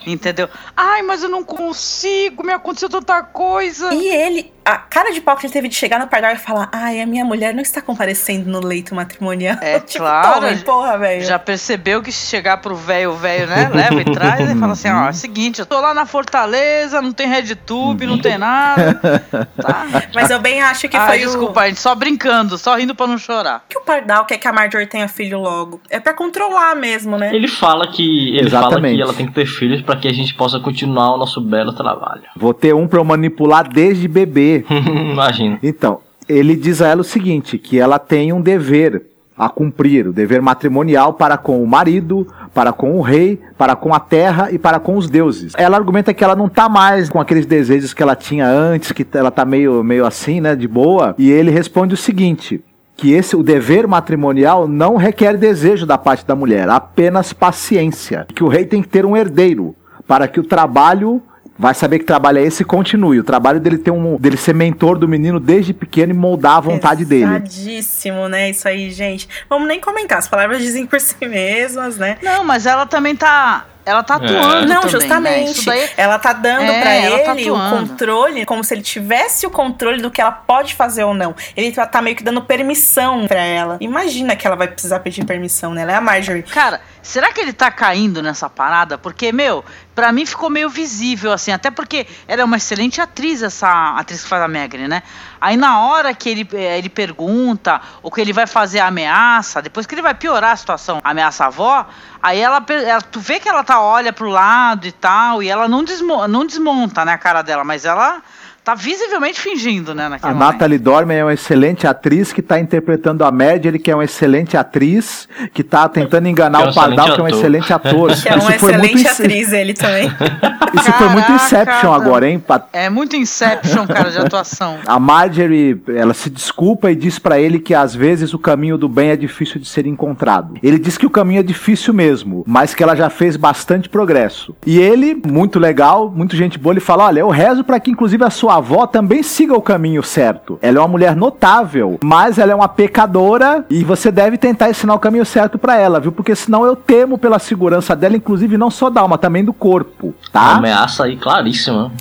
Entendeu? Ai, mas eu não consigo, me aconteceu tanta coisa. E ele, a cara de pau que ele teve de chegar no pardal e falar: Ai, a minha mulher não está comparecendo no leito matrimonial. É [LAUGHS] tipo, claro, toma, porra, velho. Já percebeu que se chegar pro velho, o velho, né? Leva e [LAUGHS] traz e fala assim: ó, é o seguinte, eu tô lá na Fortaleza, não tem RedTube, não tem nada. [LAUGHS] Tá? Mas eu bem acho que Ah, foi desculpa, a gente só brincando, só rindo pra não chorar. o que o pardal quer que a Marjorie tenha filho logo. É pra controlar mesmo, né? Ele fala que ele fala Exatamente. que ela tem que ter filhos para que a gente possa continuar o nosso belo trabalho. Vou ter um pra eu manipular desde bebê. [LAUGHS] Imagina. Então, ele diz a ela o seguinte: que ela tem um dever a cumprir, o dever matrimonial para com o marido, para com o rei, para com a terra e para com os deuses. Ela argumenta que ela não tá mais com aqueles desejos que ela tinha antes, que ela tá meio, meio assim, né, de boa. E ele responde o seguinte: que esse o dever matrimonial não requer desejo da parte da mulher, apenas paciência. Que o rei tem que ter um herdeiro para que o trabalho vai saber que trabalho é esse e continue. O trabalho dele ter um dele ser mentor do menino desde pequeno e moldar a vontade dele. Pesadíssimo, né? Isso aí, gente. Vamos nem comentar. As palavras dizem por si mesmas, né? Não, mas ela também tá. Ela tá atuando. Não, também, Né? justamente. Isso daí Ela tá dando É, pra ela tá ele o atuando. controle, como se ele tivesse o controle do que ela pode fazer ou não. Ele tá, tá meio que dando permissão pra ela. Imagina que ela vai precisar pedir permissão, né? Ela é a Marjorie. Cara, será que ele tá caindo nessa parada? Porque, meu, pra mim ficou meio visível, assim, até porque ela é uma excelente atriz, essa atriz que faz a Megri, né? Aí na hora que ele, eh, ele pergunta, ou que ele vai fazer a ameaça, depois que ele vai piorar a situação, ameaça a avó, aí ela, ela- tu vê que ela tá, olha pro lado e tal, e ela não, desmo, não desmonta, né, a cara dela, mas ela tá visivelmente fingindo, né, naquele A momento. Natalie Dormer é uma excelente atriz que está interpretando a Madge, que é uma excelente atriz, que está tentando enganar é um o Pardal, que é um excelente excelente ator. [LAUGHS] Que é uma Isso foi muito excelente atriz, ele também. [LAUGHS] Isso foi muito Caraca, Inception agora, hein? É muito Inception, cara, de atuação. [LAUGHS] A Marjorie, ela se desculpa e diz pra ele que às vezes o caminho do bem é difícil de ser encontrado. Ele diz que o caminho é difícil mesmo, mas que ela já fez bastante progresso. E ele, muito legal, muito gente boa, ele fala: "Olha, eu rezo pra que inclusive a sua avó também siga o caminho certo. Ela é uma mulher notável, mas ela é uma pecadora e você deve tentar ensinar o caminho certo pra ela, viu? Porque senão eu temo pela segurança dela, inclusive não só da alma, também do corpo, Uma tá? ameaça aí claríssima.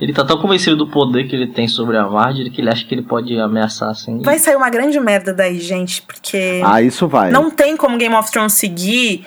Ele tá tão convencido do poder que ele tem sobre a Marjorie que ele acha que ele pode ameaçar assim. Vai sair uma grande merda daí, gente, porque Ah, isso vai. não tem como Game of Thrones seguir.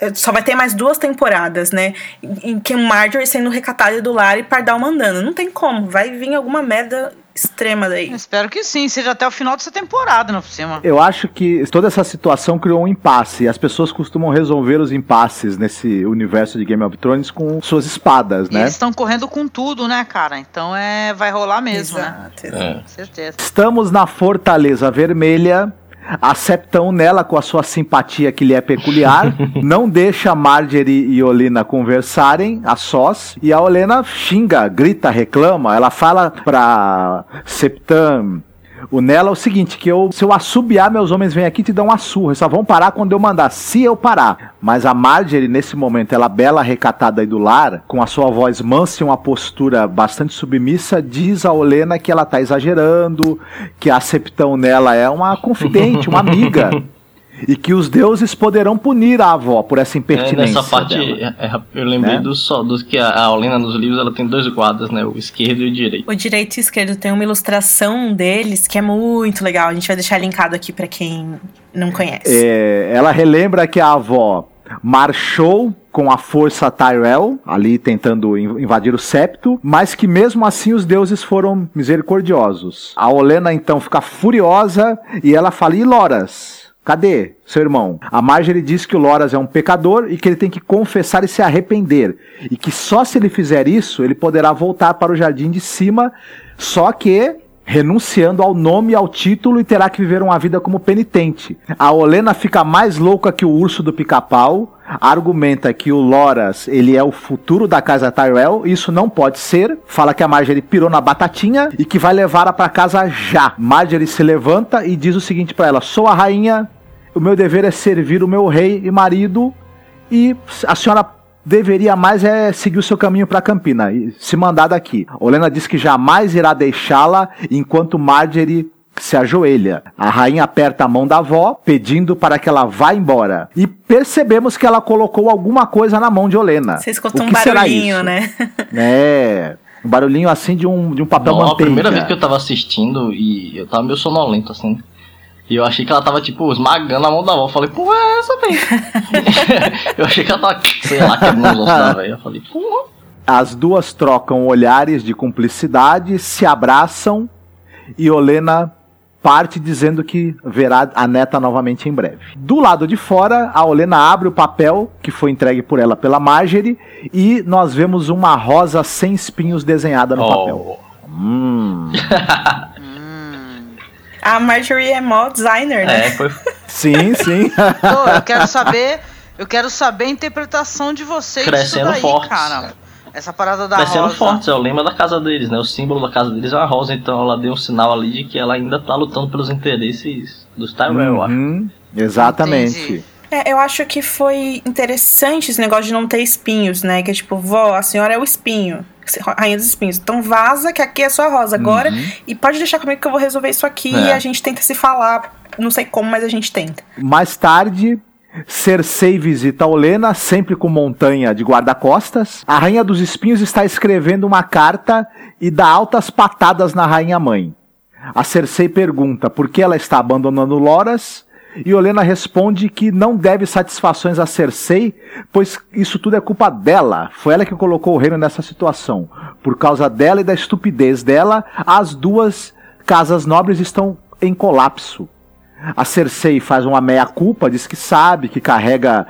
Eh, Só vai ter mais duas temporadas, né? Em que Marjorie sendo recatada do lar e Pardal mandando. Não tem como. Vai vir alguma merda extrema daí. Espero que sim, seja até o final dessa temporada, não por cima. Eu acho que toda essa situação criou um impasse. E as pessoas costumam resolver os impasses nesse universo de Game of Thrones com suas espadas, E né? eles estão correndo com tudo, né, cara? Então é, vai rolar mesmo, né? Exato, exato. É. Com certeza. Estamos na Fortaleza Vermelha. A Septão nela, com a sua simpatia que lhe é peculiar, [LAUGHS] não deixa Marjorie e Olena conversarem a sós. E a Olena xinga, grita, reclama. Ela fala pra Septão, o Nela, o seguinte: que eu, se eu assobiar, meus homens vêm aqui e te dão uma surra. Só vão parar quando eu mandar, se eu parar. Mas a Marjorie, nesse momento, ela bela recatada aí do lar, com a sua voz mansa e uma postura bastante submissa, diz a Olena que ela tá exagerando, que a Septão nela é uma confidente, uma amiga. [LAUGHS] E que os deuses poderão punir a avó por essa É, impertinência. nessa parte, dela. é, é, eu lembrei Né? do só dos que a, a Olena nos livros ela tem dois guardas, né? O esquerdo e o direito. O direito e esquerdo tem uma ilustração deles que é muito legal. A gente vai deixar linkado aqui pra quem não conhece. É, ela relembra que a avó marchou com a força Tyrell, ali tentando in- invadir o septo, mas que mesmo assim os deuses foram misericordiosos. A Olena então fica furiosa e ela fala: E Loras? Cadê seu irmão? A Marjorie diz que o Loras é um pecador e que ele tem que confessar e se arrepender. E que só se ele fizer isso, ele poderá voltar para o jardim de cima. Só que renunciando ao nome e ao título e terá que viver uma vida como penitente. A Olena fica mais louca que o urso do pica-pau, argumenta que o Loras ele é o futuro da casa Tyrell, isso não pode ser. Fala que a Marjorie pirou na batatinha e que vai levá-la para casa já. Marjorie se levanta e diz o seguinte para ela: "Sou a rainha, o meu dever é servir o meu rei e marido e a senhora deveria mais é seguir o seu caminho para Campina e se mandar daqui. Olena diz que jamais irá deixá-la enquanto Marjorie se ajoelha. A rainha aperta a mão da avó, pedindo para que ela vá embora. E percebemos que ela colocou alguma coisa na mão de Olena. Você escutou um barulhinho, né? [LAUGHS] é. Um barulhinho assim de um, de um papel Não, manteiga. A primeira vez que eu tava assistindo e eu tava meio sonolento, assim. E eu achei que ela tava, tipo, esmagando a mão da avó. Eu falei, pô, é essa, velho? [LAUGHS] eu achei que ela tava, sei lá, quebrando os ossos da velha. Eu falei, pô. As duas trocam olhares de cumplicidade, se abraçam e Olena parte dizendo que verá a neta novamente em breve. Do lado de fora, a Olena abre o papel que foi entregue por ela pela Marjorie e nós vemos uma rosa sem espinhos desenhada no oh. papel. [LAUGHS] Hum. A Marjorie é mó designer, né? É, foi. sim, sim. Pô, eu quero saber. Eu quero saber a interpretação de vocês Crescendo daí, fortes. cara. Essa parada da Crescendo rosa. fortes, é o lema da casa deles, né? O símbolo da casa deles é a rosa, então ela deu um sinal ali de que ela ainda tá lutando pelos interesses dos Tyrell, uhum, eu acho. Uhum. Exatamente. Entendi. É, eu acho que foi interessante esse negócio de não ter espinhos, né? Que é tipo, vó, a senhora é o espinho. Rainha dos espinhos. Então vaza que aqui é sua rosa agora. Uhum. E pode deixar comigo que eu vou resolver isso aqui. É. E a gente tenta se falar. Não sei como, mas a gente tenta. Mais tarde, Cersei visita Olena, sempre com montanha de guarda-costas. A Rainha dos Espinhos está escrevendo uma carta e dá altas patadas na Rainha Mãe. A Cersei pergunta por que ela está abandonando Loras e Olena responde que não deve satisfações a Cersei, pois isso tudo é culpa dela. Foi ela que colocou o reino nessa situação. Por causa dela e da estupidez dela, as duas casas nobres estão em colapso. A Cersei faz uma meia-culpa, diz que sabe, que carrega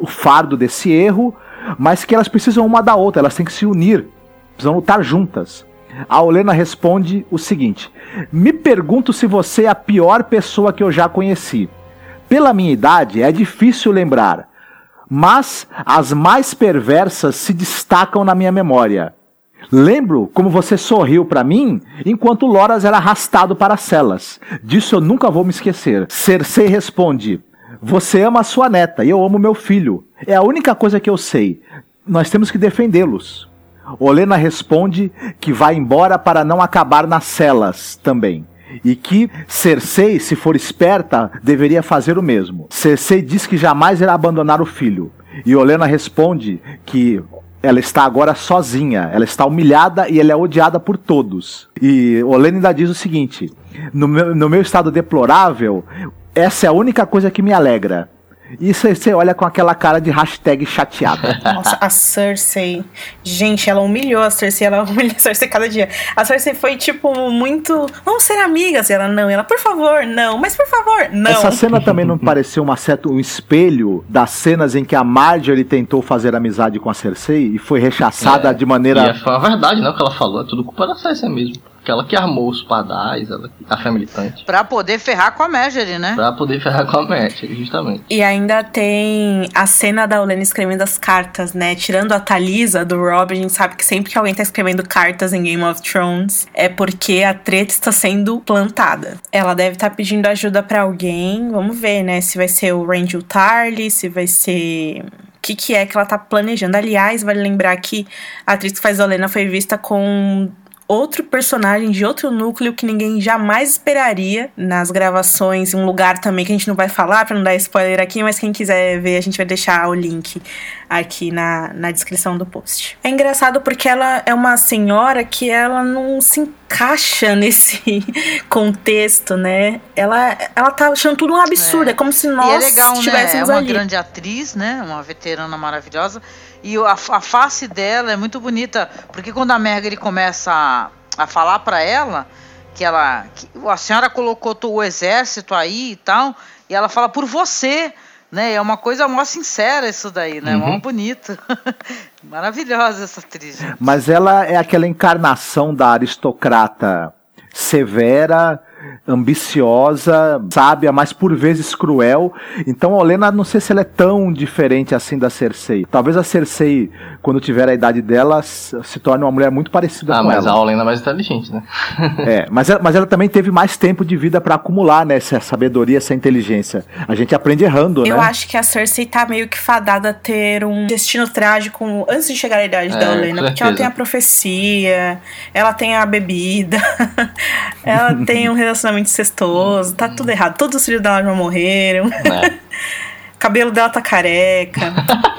o fardo desse erro, mas que elas precisam uma da outra, elas têm que se unir, precisam lutar juntas. A Olena responde o seguinte: Me pergunto se você é a pior pessoa que eu já conheci. Pela minha idade, é difícil lembrar, mas as mais perversas se destacam na minha memória. Lembro como você sorriu para mim enquanto Loras era arrastado para as celas. Disso eu nunca vou me esquecer. Cersei responde: Você ama sua neta e eu amo meu filho. É a única coisa que eu sei. Nós temos que defendê-los. Olena responde que vai embora para não acabar nas celas também e que Cersei, se for esperta, deveria fazer o mesmo. Cersei diz que jamais irá abandonar o filho. E Olena responde que ela está agora sozinha, ela está humilhada e ela é odiada por todos. E Olena ainda diz o seguinte: no meu, no meu estado deplorável, essa é a única coisa que me alegra. E você olha com aquela cara de hashtag chateada. [LAUGHS] Nossa, a Cersei. Gente, ela humilhou a Cersei, ela [LAUGHS] humilhou a Cersei cada dia. A Cersei foi, tipo, muito. Vamos ser amigas. E ela, não. E ela, por favor, não. Mas por favor, não. Essa cena também não pareceu uma certa, um espelho das cenas em que a Marjorie tentou fazer amizade com a Cersei e foi rechaçada é, de maneira. E foi a verdade, né? O que ela falou. É tudo culpa da Cersei mesmo. Que ela que armou os pardais, ela, a fé militante. Pra poder ferrar com a Marjorie, né? Pra poder ferrar com a Marjorie, justamente. E ainda tem a cena da Olena escrevendo as cartas, né? Tirando a Talisa do Rob, a gente sabe que sempre que alguém tá escrevendo cartas em Game of Thrones é porque a treta está sendo plantada. Ela deve estar tá pedindo ajuda para alguém. Vamos ver, né? Se vai ser o Randall Tarly, se vai ser o que, que é que ela tá planejando. Aliás, vale lembrar que a atriz que faz a Olena foi vista com outro personagem de outro núcleo que ninguém jamais esperaria nas gravações, um lugar também que a gente não vai falar para não dar spoiler aqui, mas quem quiser ver, a gente vai deixar o link aqui na, na descrição do post. É engraçado porque ela é uma senhora que ela não se encaixa [LAUGHS] nesse contexto, né? Ela, ela tá achando tudo um absurdo, é, é como se nós e é legal, né? É uma ali. grande atriz, né? Uma veterana maravilhosa. E a, a face dela é muito bonita, porque quando a Margaret começa a, a falar para ela que ela que a senhora colocou o exército aí e tal, e ela fala por você, né? É uma coisa mó sincera isso daí, né? Uhum. Mó bonito. [LAUGHS] Maravilhosa essa atriz. Mas ela é aquela encarnação da aristocrata severa, ambiciosa, sábia, mas por vezes cruel. Então a Olena não sei se ela é tão diferente assim da Cersei. Talvez a Cersei, quando tiver a idade dela, se torne uma mulher muito parecida ah, com ela. Ah, mas a Olena é mais inteligente, né? [LAUGHS] é, mas ela, mas ela também teve mais tempo de vida para acumular né, essa sabedoria, essa inteligência. A gente aprende errando, Eu né? Eu acho que a Cersei tá meio que fadada a ter um destino trágico antes de chegar à idade é, da Olena, porque ela tem a profecia, ela tem a bebida, [LAUGHS] ela tem um relacionamento incestuoso, tá tudo errado. Todos os filhos dela já morreram. É. o [LAUGHS] cabelo dela tá careca,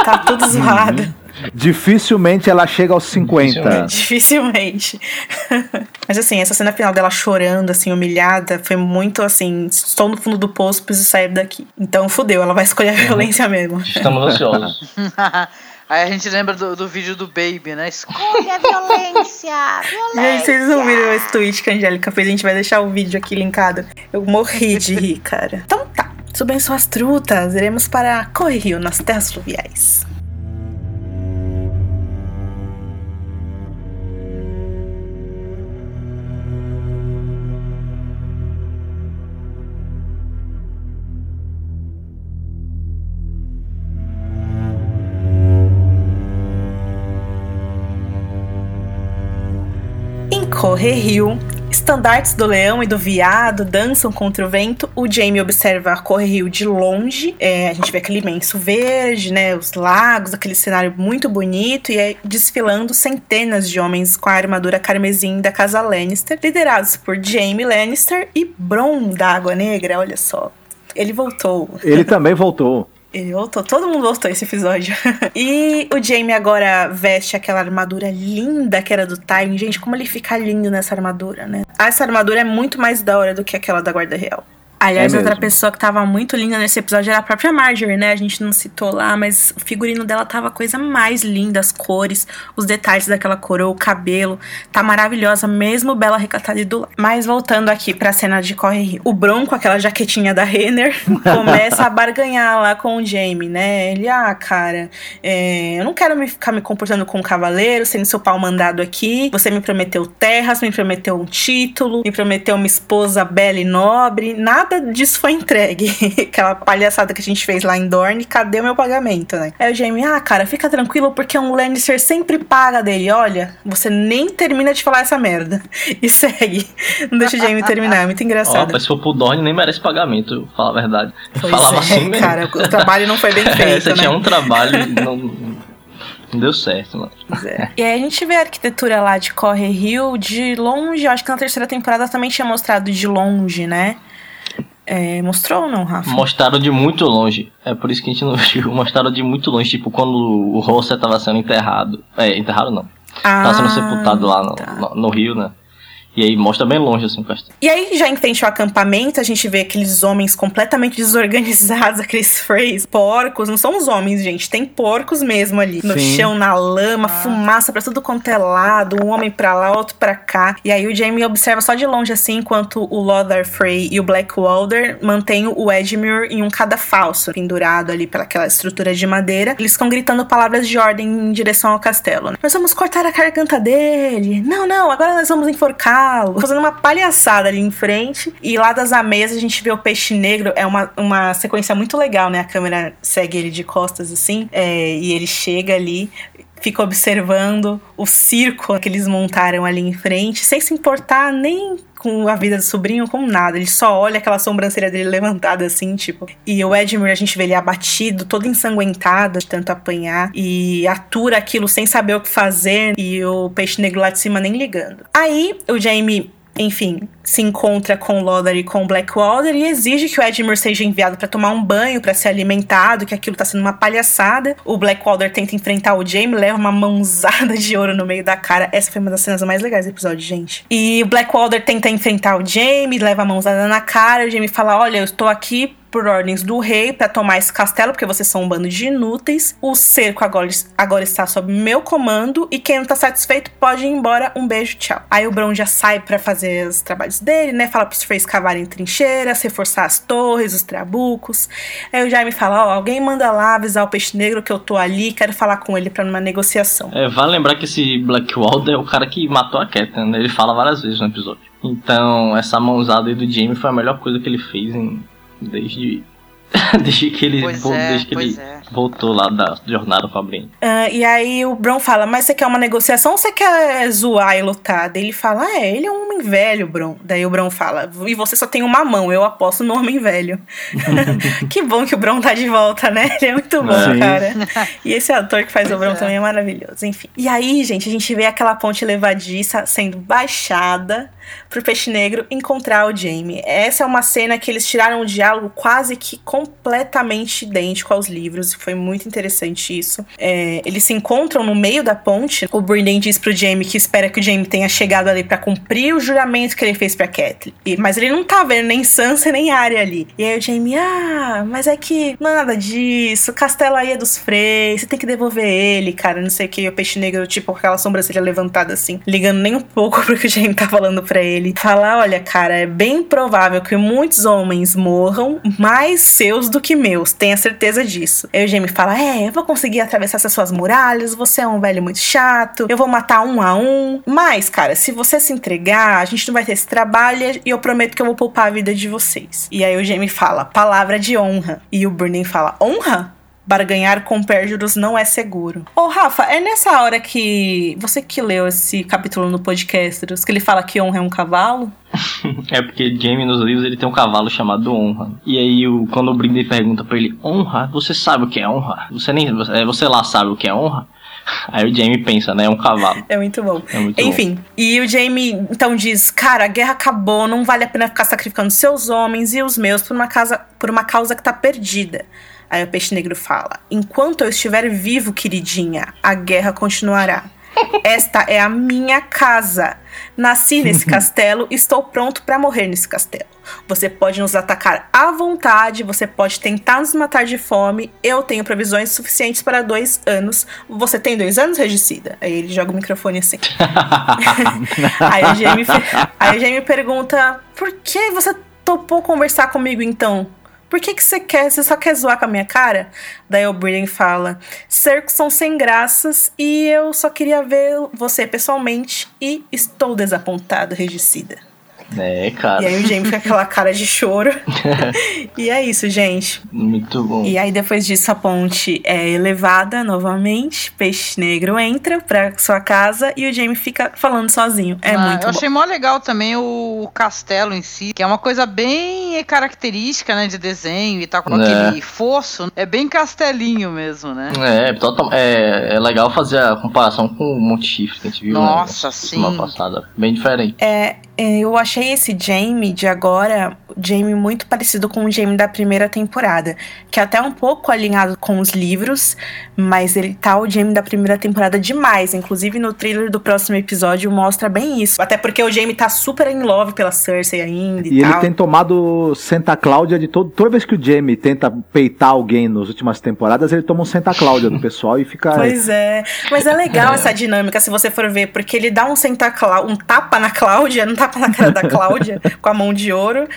tá tudo zoado. Dificilmente ela chega aos 50. Dificilmente. [LAUGHS] Mas assim, essa cena final dela chorando, assim, humilhada, foi muito assim: estou no fundo do poço, preciso sair daqui. Então fudeu, ela vai escolher a violência mesmo. Estamos ansiosos. [LAUGHS] Aí a gente lembra do, do vídeo do Baby, né? Escolhe a violência! violência. Gente, vocês não viram esse tweet que a Angélica fez? A gente vai deixar o vídeo aqui linkado. Eu morri de rir, cara. Então tá. Subem suas trutas, iremos para Correio, nas terras fluviais. Correr Rio. Estandartes do leão e do viado dançam contra o vento. O Jamie observa a Correr Rio de longe. É, a gente vê aquele imenso verde, né? Os lagos, aquele cenário muito bonito. E é desfilando centenas de homens com a armadura carmesim da casa Lannister, liderados por Jamie Lannister e Bron da Água Negra. Olha só. Ele voltou. Ele também voltou. Ele voltou, todo mundo voltou esse episódio. [LAUGHS] e o Jamie agora veste aquela armadura linda que era do Time. Gente, como ele fica lindo nessa armadura, né? Essa armadura é muito mais da hora do que aquela da Guarda Real. Aliás, é outra pessoa que tava muito linda nesse episódio era a própria Marjorie, né? A gente não citou lá, mas o figurino dela tava a coisa mais linda, as cores, os detalhes daquela coroa, o cabelo. Tá maravilhosa, mesmo bela recatada e do lado. Mas voltando aqui pra cena de Corre Rio. O Bronco, aquela jaquetinha da Renner, [LAUGHS] começa a barganhar lá com o Jamie, né? Ele, ah, cara, é, eu não quero me ficar me comportando como um cavaleiro, sendo seu pau mandado aqui. Você me prometeu terras, me prometeu um título, me prometeu uma esposa bela e nobre. Nada nada disso foi entregue. [LAUGHS] Aquela palhaçada que a gente fez lá em Dorne, cadê o meu pagamento, né? Aí o Jamie, ah, cara, fica tranquilo porque um Lannister sempre paga dele. Olha, você nem termina de falar essa merda. [LAUGHS] E segue. Não deixa o Jamie terminar, é muito engraçado. Ó, mas se for pro Dorne, nem merece pagamento, falar a verdade. Pois Falava é, assim mesmo. cara, o trabalho não foi bem [LAUGHS] feito, é, você né? tinha um trabalho, não, não deu certo, mano. É. E aí a gente vê a arquitetura lá de Corre Rio de longe. Eu acho que na terceira temporada também tinha mostrado de longe, né? É, mostrou ou não, Rafa? Mostraram de muito longe. É por isso que a gente não [LAUGHS] viu. Mostraram de muito longe, tipo, quando o Rossa tava sendo enterrado. É, enterrado não. Ah, tava sendo sepultado lá no, tá. no, no Rio, né? E aí mostra bem longe, assim, o castelo. E aí, já em frente ao acampamento, a gente vê aqueles homens completamente [LAUGHS] desorganizados, aqueles freys, porcos. Não são os homens, gente. Tem porcos mesmo ali. No Sim. chão, na lama, fumaça pra tudo quanto é lado. Um homem pra lá, outro pra cá. E aí o Jamie observa só de longe, assim, enquanto o Lothar Frey e o Blackwalder mantêm o Edmure em um cadafalso, pendurado ali pelaquela estrutura de madeira. Eles ficam gritando palavras de ordem em direção ao castelo. Né? Nós vamos cortar a garganta dele. Não, não, agora nós vamos enforcar fazendo uma palhaçada ali em frente. E lá das ameias a gente vê o peixe negro. É uma, uma sequência muito legal, né? A câmera segue ele de costas assim. é, e ele chega ali. Fica observando o circo que eles montaram ali em frente, sem se importar nem com a vida do sobrinho, com nada. Ele só olha aquela sobrancelha dele levantada assim, tipo. E o Edmure, a gente vê ele abatido, todo ensanguentado de tanto apanhar. E atura aquilo sem saber o que fazer. E o peixe negro lá de cima nem ligando. Aí o Jamie enfim, se encontra com Lothar e com o Blackwalder e exige que o Edmure seja enviado para tomar um banho, para ser alimentado, que aquilo tá sendo uma palhaçada. O Blackwalder tenta enfrentar o Jaime, leva uma mãozada de ouro no meio da cara. Essa foi uma das cenas mais legais do episódio, gente. E o Blackwalder tenta enfrentar o Jaime, leva a mãozada na cara. O Jaime fala: Olha, eu estou aqui por ordens do rei para tomar esse castelo, porque vocês são um bando de inúteis. O cerco agora, agora está sob meu comando e quem não tá satisfeito pode ir embora. Um beijo, tchau. Aí o Bron já sai para fazer os trabalhos dele, né? Fala pros freis cavarem trincheiras, reforçar as torres, os trabucos. Aí o Jaime fala: Ó, alguém manda lá avisar o peixe negro que eu tô ali, quero falar com ele para uma negociação. É, vale lembrar que esse Blackwalder é o cara que matou a Catelyn, né? Ele fala várias vezes no episódio. Então, essa mãozada aí do Jamie foi a melhor coisa que ele fez em, desde [LAUGHS] desde que ele, Pois é, desde que pois ele é. Voltou lá da jornada com a Brin. Ah, e aí o Bron fala, mas você quer uma negociação ou você quer zoar e lutar? Daí ele fala, ah, é, ele é um homem velho, Bron. Daí o Bron fala, e você só tem uma mão, eu aposto no homem velho. [LAUGHS] que bom que o Bron tá de volta, né? Ele é muito bom, Sim. cara. E esse ator que faz o Bron também é maravilhoso. Enfim. E aí, gente, a gente vê aquela ponte levadiça sendo baixada pro Peixe Negro encontrar o Jamie. Essa é uma cena que eles tiraram o diálogo quase que completamente idêntico aos livros. E Foi muito interessante isso. É, eles se encontram no meio da ponte. O Brynden diz pro Jamie que espera que o Jamie tenha chegado ali pra cumprir o juramento que ele fez pra Catelyn. E- Mas ele não tá vendo nem Sansa nem Arya ali. E aí o Jamie, ah, mas é que nada disso. O castelo aí é dos Frey. Você tem que devolver ele, cara. Não sei o que. E o Peixe Negro, tipo, com aquela sobrancelha levantada assim, ligando nem um pouco [LAUGHS] pro que o Jamie tá falando pra ele. Fala, olha, cara, é bem provável que muitos homens morram, mais seus do que meus. Tenha certeza disso. Aí o Jamie fala, é, eu vou conseguir atravessar essas suas muralhas. Você é um velho muito chato. Eu vou matar um a um. Mas, cara, se você se entregar, a gente não vai ter esse trabalho e eu prometo que eu vou poupar a vida de vocês. E aí o Jamie fala, palavra de honra. E o Burning fala, honra? Barganhar com perjuros não é seguro. Ô, Rafa, é nessa hora que. Você que leu esse capítulo no podcast, que ele fala que honra é um cavalo? [LAUGHS] É porque Jamie nos livros ele tem um cavalo chamado Honra. E aí o, quando o Brinley pergunta pra ele, honra? Você sabe o que é honra? Você nem você, você lá sabe o que é honra? [LAUGHS] Aí o Jamie pensa, né? É um cavalo. É muito bom. É muito Enfim, e o Jamie então diz: Cara, a guerra acabou, não vale a pena ficar sacrificando seus homens e os meus por uma, casa, por uma causa que tá perdida. Aí o peixe negro fala: Enquanto eu estiver vivo, queridinha, a guerra continuará. Esta é a minha casa. Nasci nesse [LAUGHS] castelo, estou pronto pra morrer nesse castelo. Você pode nos atacar à vontade, você pode tentar nos matar de fome. Eu tenho provisões suficientes para dois anos. Você tem dois anos, Regicida? Aí ele joga o microfone assim. [LAUGHS] aí, o Jamie, aí o Jamie pergunta: Por que você topou conversar comigo então? Por que, que você quer? Você só quer zoar com a minha cara? Daí o Brian fala: Cercos são sem graças e eu só queria ver você pessoalmente e estou desapontado, Regicida. É, cara. E aí o Jamie fica com aquela cara de choro. [LAUGHS] e é isso, gente. Muito bom. E aí depois disso a ponte é elevada novamente, Peixe Negro entra pra sua casa e o Jamie fica falando sozinho. É Ah, muito eu bom. achei mó legal também o castelo em si, que é uma coisa bem característica, né, de desenho e tal, com É. aquele fosso. É bem castelinho mesmo, né? É, total, é, é legal fazer a comparação com o Monte Chifre que a gente viu Nossa, né, semana sim. passada. Bem diferente. É, eu achei esse Jamie de agora, Jamie muito parecido com o Jamie da primeira temporada, que é até um pouco alinhado com os livros, mas ele tá o Jamie da primeira temporada demais. Inclusive no trailer do próximo episódio mostra bem isso. Até porque o Jamie tá super in love pela Cersei ainda e, E ele tem tomado Santa Cláudia de todo. Toda vez que o Jamie tenta peitar alguém nas últimas temporadas, ele toma um Santa Cláudia do pessoal e fica. [LAUGHS] Pois é. Mas é legal essa dinâmica, se você for ver, porque ele dá um, Santa Clá- um tapa na Cláudia, um tapa na cara da Cláudia, [LAUGHS] com a mão de ouro.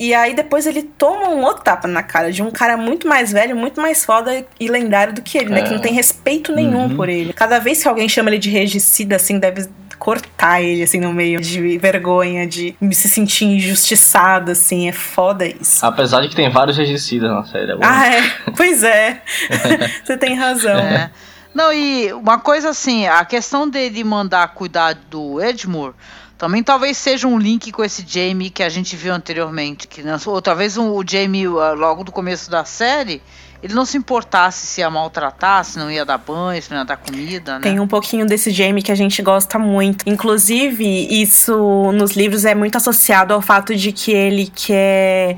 E aí depois ele toma um outro tapa na cara de um cara muito mais velho, muito mais foda e lendário do que ele, né? Que não tem respeito nenhum por ele. Cada vez que alguém chama ele de regicida, assim, deve cortar ele, assim, no meio de vergonha, de se sentir injustiçado, assim. É foda isso. Apesar de que tem vários regicidas na série. agora. Ah, é. [LAUGHS] Pois é. [LAUGHS] Você tem razão. É. Não, e uma coisa assim, a questão dele mandar cuidar do Edmure também talvez seja um link com esse Jamie que a gente viu anteriormente. Que ou talvez um- o Jamie, ah, logo do começo da série, ele não se importasse se ia maltratar, se não ia dar banho, se não ia dar comida, né? Tem um pouquinho desse Jamie que a gente gosta muito. Inclusive, isso nos livros é muito associado ao fato de que ele quer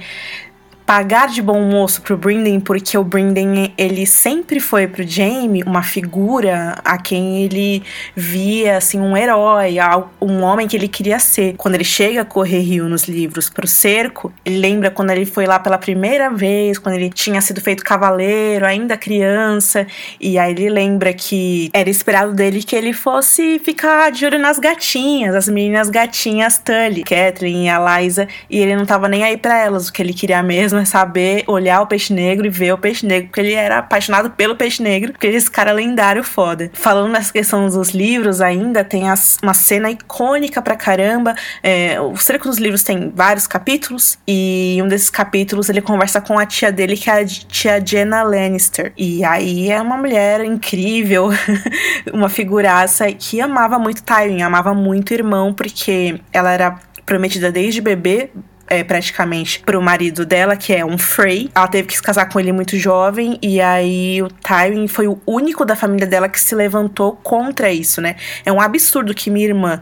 pagar de bom moço pro Brynden, porque o Brynden, ele sempre foi pro Jaime uma figura a quem ele via, assim, um herói, um homem que ele queria ser. Quando ele chega a correr rio nos livros pro cerco, ele lembra quando ele foi lá pela primeira vez, quando ele tinha sido feito cavaleiro, ainda criança, e aí ele lembra que era esperado dele que ele fosse ficar de olho nas gatinhas, as meninas gatinhas Tully, Kathleen e a Liza, e ele não tava nem aí pra elas, o que ele queria mesmo saber olhar o peixe negro e ver o peixe negro, porque ele era apaixonado pelo peixe negro, porque esse cara lendário foda. Falando nessa questão dos livros ainda, tem as, uma cena icônica pra caramba. É, o Cerco dos Livros tem vários capítulos, e um desses capítulos ele conversa com a tia dele, que é a tia Jenna Lannister. E aí é uma mulher incrível, [LAUGHS] uma figuraça que amava muito Tywin, amava muito o irmão, porque ela era prometida desde bebê é, praticamente pro marido dela, que é um Frey. Ela teve que se casar com ele muito jovem, e aí o Tywin foi o único da família dela que se levantou contra isso, né? É um absurdo que minha irmã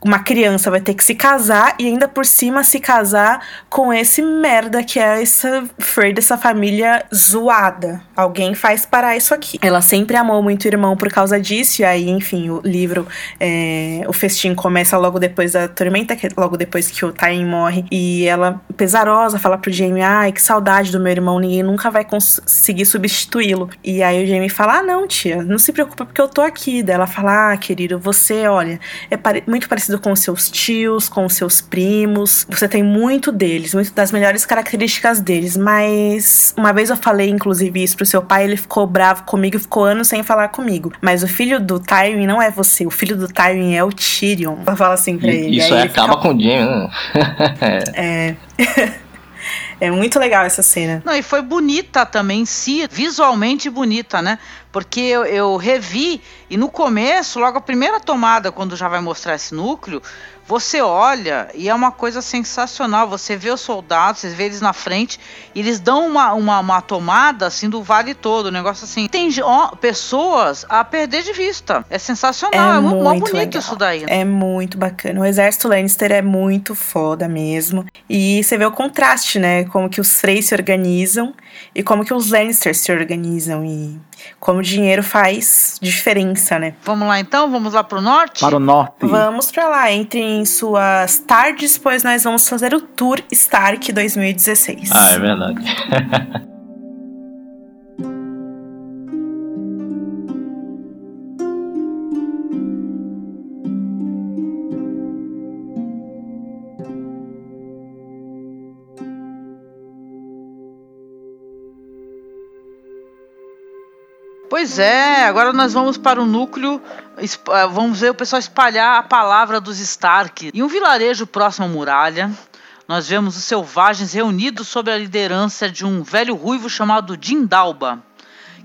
uma criança vai ter que se casar e ainda por cima se casar com esse merda que é essa Frey dessa família zoada. Alguém faz parar isso aqui. Ela sempre amou muito o irmão por causa disso, e aí, enfim, o livro, é, o festim começa logo depois da tormenta, que é logo depois que o Tywin morre, e ela, pesarosa, fala pro Jaime: Ai, que saudade do meu irmão, ninguém nunca vai conseguir substituí-lo. E aí o Jaime fala: Ah, não, tia, não se preocupa porque eu tô aqui. Daí ela fala: Ah, querido, você, olha, é muito parecido parecido com seus tios, com seus primos. Você tem muito deles, muito das melhores características deles. Mas uma vez eu falei, inclusive, isso pro seu pai, ele ficou bravo comigo, ficou anos sem falar comigo. Mas o filho do Tywin não é você, o filho do Tywin é o Tyrion. Ela fala assim pra ele. Isso aí, acaba fica... com o Jim, né? é. [LAUGHS] [LAUGHS] É muito legal essa cena. Não, e foi bonita também, sim, visualmente bonita, né? Porque eu, eu revi e no começo, logo a primeira tomada, quando já vai mostrar esse núcleo, você olha e é uma coisa sensacional. Você vê os soldados, você vê eles na frente, e eles dão uma, uma, uma tomada assim do vale todo. Um negócio assim. Tem ó, pessoas a perder de vista. É sensacional, é, é muito, muito bonito legal. isso daí. É muito bacana. O exército Lannister é muito foda mesmo. E você vê o contraste, né? Como que os Freys se organizam e como que os Lannisters se organizam. E como o dinheiro faz diferença, né? Vamos lá então? Vamos lá pro norte? Para o norte. Vamos pra lá. Entre em suas tardes, pois nós vamos fazer o Tour Stark 2016. Ah, é verdade. [LAUGHS] Pois é, agora nós vamos para o núcleo, eh, vamos ver o pessoal espalhar a palavra dos Stark. Em um vilarejo próximo à muralha, nós vemos os selvagens reunidos sob a liderança de um velho ruivo chamado Jindalba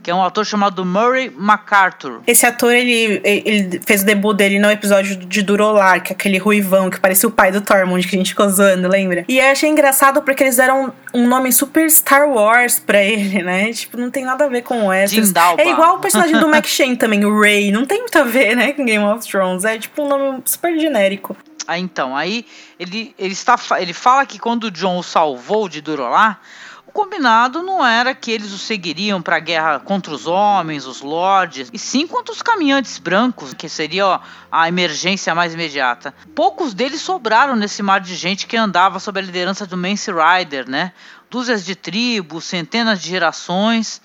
que é um ator chamado Murray MacArthur. Esse ator, ele, ele fez o debut dele no episódio de Durolar, que é aquele ruivão que parecia o pai do Tormund, que a gente ficou zoando, lembra? E eu achei engraçado porque eles deram um nome super Star Wars pra ele, né? Tipo, não tem nada a ver com o Westeros. É igual o personagem do McShane também, o Ray. Não tem muito a ver, né, com Game of Thrones. É tipo um nome super genérico. Ah, então, aí ele, ele, está, ele fala que quando o John o salvou de Durolar, combinado não era que eles o seguiriam para a guerra contra os homens, os lords, e sim contra os caminhantes brancos, que seria a emergência mais imediata. Poucos deles sobraram nesse mar de gente que andava sob a liderança do Mance Rider, né? Dúzias de tribos, centenas de gerações.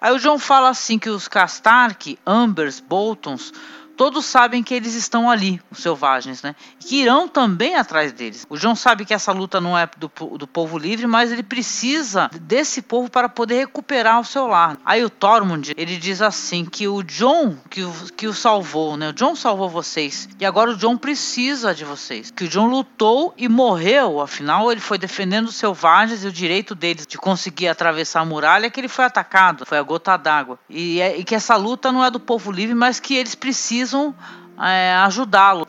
Aí o John fala assim que os Castark, Ambers, Boltons todos sabem que eles estão ali, os selvagens, né? Que irão também atrás deles. O João sabe que essa luta não é do, do povo livre, mas ele precisa desse povo para poder recuperar o seu lar. Aí o Tormund, ele diz assim que o John que o, que o salvou, né? O John salvou vocês e agora o John precisa de vocês. Que o John lutou e morreu, afinal ele foi defendendo os selvagens e o direito deles de conseguir atravessar a muralha que ele foi atacado, foi a gota d'água. E, é, e que essa luta não é do povo livre, mas que eles precisam precisam é, ajudá-lo.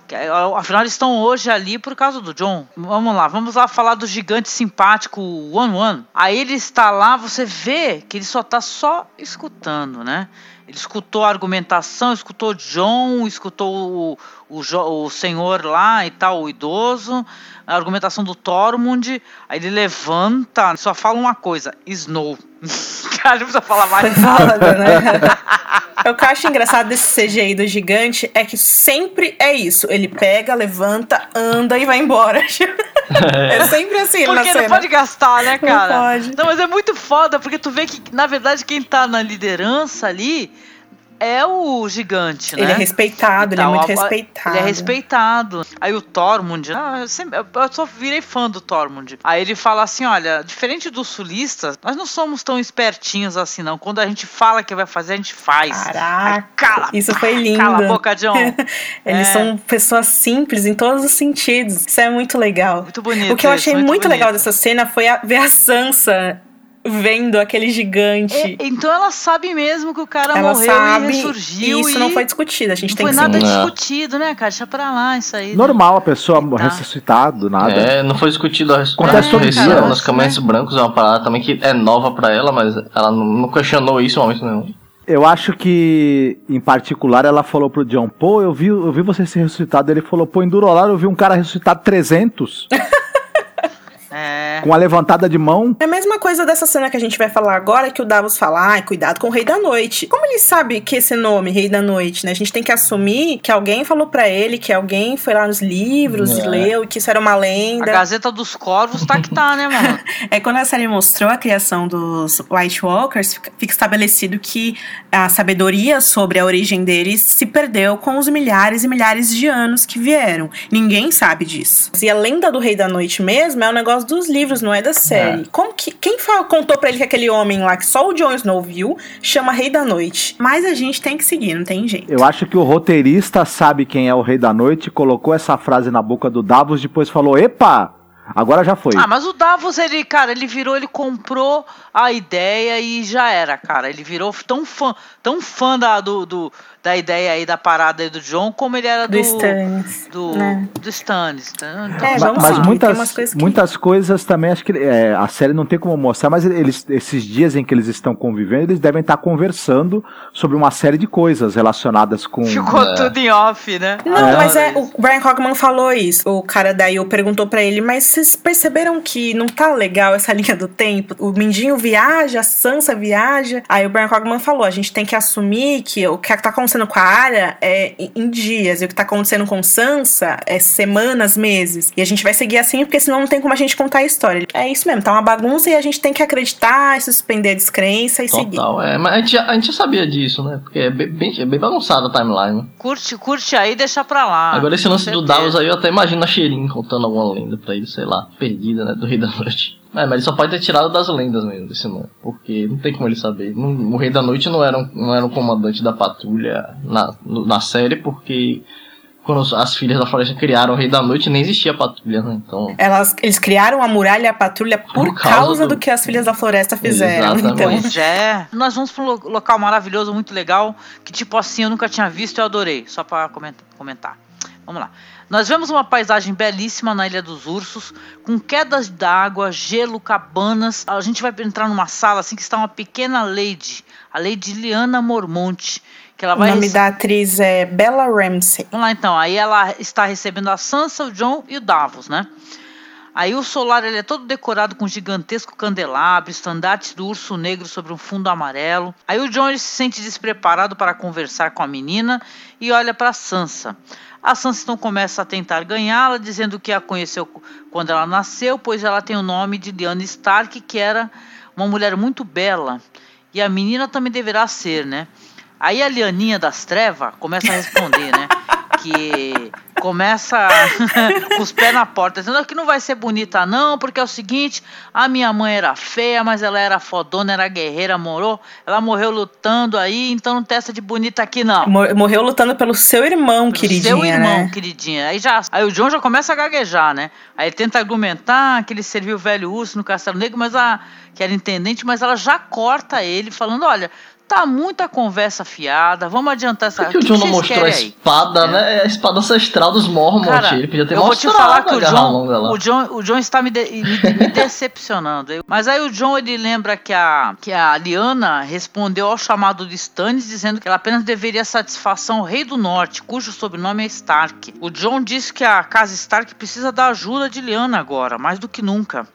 Afinal, eles estão hoje ali por causa do John. Vamos lá, vamos lá falar do gigante simpático One One. Aí ele está lá, você vê que ele só está só escutando, né? Ele escutou a argumentação, escutou John, escutou o, o, o senhor lá e tal, o idoso, a argumentação do Tormund. Aí ele levanta, só fala uma coisa: Snow. [LAUGHS] Cara, não precisa falar mais nada. né? [LAUGHS] o que eu acho engraçado desse CGI do gigante é que sempre é isso. Ele pega, levanta, anda e vai embora. [LAUGHS] É, sempre assim porque na cena. não pode gastar, né, cara? Não pode. Não, mas é muito foda, porque tu vê que, na verdade, quem tá na liderança ali é o gigante, né? Ele é respeitado, ele é Então, muito a- respeitado. Ele é respeitado. Aí o Tormund, ah, eu, sempre- eu só virei fã do Tormund. Aí ele fala assim: olha, diferente dos sulistas, nós não somos tão espertinhos assim, não. Quando a gente fala que vai fazer, a gente faz. Aí, Caraca, cala, isso foi lindo. [LAUGHS] Cala a boca, John. [LAUGHS] Eles É. são pessoas simples em todos os sentidos. Isso é muito legal. Muito bonito. o que eu isso, achei muito, bonito. legal dessa cena foi a- ver a Sansa vendo aquele gigante. É, então ela sabe mesmo que o cara Ela morreu sabe e e ressurgiu. isso e não foi discutido. A gente não tem foi que nada seguir. Não. discutido, né, cara? Deixa pra lá isso aí. né? Normal a pessoa Tá. ressuscitar do nada. É, não foi discutido a ressurreição dia. nos caminhos brancos, é uma parada também que é nova pra ela, mas ela não, não questionou isso em momento nenhum. Eu acho que, em particular, ela falou pro John, pô, eu vi, eu vi você ser ressuscitado. Ele falou, pô, em Durolar eu vi um cara ressuscitado 300, [LAUGHS] É. com a levantada de mão. É a mesma coisa dessa cena que a gente vai falar agora, que o Davos fala, ai, cuidado com o Rei da Noite. Como ele sabe que esse nome, Rei da Noite, né? A gente tem que assumir que alguém falou pra ele, que alguém foi lá nos livros e É. leu, e que isso era uma A lenda. Gazeta dos Corvos tá que tá, né, mano? [LAUGHS] É quando a série mostrou a criação dos White Walkers, fica estabelecido que a sabedoria sobre a origem deles se perdeu com os milhares e milhares de anos que vieram. Ninguém sabe disso. E a lenda do Rei da Noite mesmo é um negócio dos livros, não é da série. Como que quem fa- contou pra ele que aquele homem lá que só o Jon Snow viu chama Rei da Noite? Mas a gente tem que seguir, não tem jeito. Eu acho que o roteirista sabe quem é o Rei da Noite, colocou essa frase na boca do Davos, depois falou, epa, agora já foi. Ah, mas o Davos, ele, cara, ele virou, ele comprou a ideia e já era, cara. Ele virou tão fã, tão fã da, do, do- da ideia aí da parada aí do John, como ele era do. Do Stannis. Do, né? do Stannis. Então, É, vamos mas tem muitas, coisas que- muitas coisas também acho que é, a série não tem como mostrar, mas eles, esses dias em que eles estão convivendo, eles devem estar conversando sobre uma série de coisas relacionadas com. Ficou É. tudo em off, né? Não, É. mas é, o Brian Cogman falou isso. O cara daí eu perguntou pra ele, mas vocês perceberam que não tá legal essa [LAUGHS] linha do tempo? O Mindinho viaja, a Sansa viaja. Aí o Brian Cogman falou: a gente tem que assumir que o que tá acontecendo com a área é em- dias, e o que tá acontecendo com Sansa é semanas, meses. E a gente vai seguir assim, porque senão não tem como a gente contar a história. É isso mesmo, tá uma bagunça e a gente tem que acreditar, e suspender a descrença e seguir. Total, é. Mas a gente, já, a gente já sabia disso, né? Porque é bem, bem, é bem bagunçada a timeline. Curte, curte aí, deixa pra lá. Agora esse lance do. Davos aí, eu até imagino a Shirin contando alguma lenda pra ele, sei lá, perdida, né? Do Rei da Noite. É, mas ele só pode ter tirado das lendas mesmo desse nome. Porque não tem como ele saber. Não- o Rei da Noite não era um, não era um comandante da patrulha na, no- na série, porque quando as filhas da floresta criaram o Rei da Noite, nem existia patrulha, né? Então. Elas, eles criaram a muralha e a patrulha por, Por causa, causa do... do- que as filhas da floresta fizeram. Exatamente. Então, Pois é. Nós vamos pra um lo- local maravilhoso, muito legal, que tipo assim eu nunca tinha visto e eu adorei. Só pra comentar. comentar. Vamos lá. Nós vemos uma paisagem belíssima na Ilha dos Ursos, com quedas d'água, gelo, cabanas. A gente vai entrar numa sala assim que está uma pequena lady, a Lady Liana Mormonte, que ela o vai nome rece- da atriz é Bella Ramsey. Vamos lá então. Aí ela está recebendo a Sansa, o John e o Davos, né? Aí o solar ele é todo decorado com gigantesco candelabro, estandartes do urso negro sobre um fundo amarelo. Aí o John se sente despreparado para conversar com a menina e olha para Sansa. A Sansa começa a tentar ganhá-la, dizendo que a conheceu quando ela nasceu, pois ela tem o nome de Lyanna Stark, que era uma mulher muito bela. E a menina também deverá ser, né? Aí a Lianinha das Trevas começa a responder, né? [LAUGHS] Que começa [LAUGHS] com os pés na porta, dizendo que não vai ser bonita, não, porque é o seguinte: a minha mãe era feia, mas ela era fodona, era guerreira, morou. Ela morreu lutando aí, então não tem essa de bonita aqui, não. Mor- Morreu lutando pelo seu irmão, Pelo queridinha, Seu irmão, né? queridinha. Aí, já, aí o John já começa a gaguejar, né? Aí ele tenta argumentar que ele serviu o velho urso no Castelo Negro, mas a que era intendente, mas ela já corta ele, falando: olha, tá muita conversa fiada, vamos adiantar essa Por que o John não mostrou a espada, né? A espada ancestral dos Mormont. Cara, ele podia ter eu vou te mostrado falar que o John, o John, o John está me, de- me- me decepcionando. Mas aí o John ele lembra que a, que a Liana respondeu ao chamado de Stannis dizendo que ela apenas deveria satisfação ao Rei do Norte, cujo sobrenome é Stark. O John diz que a casa Stark precisa da ajuda de Liana agora, mais do que nunca.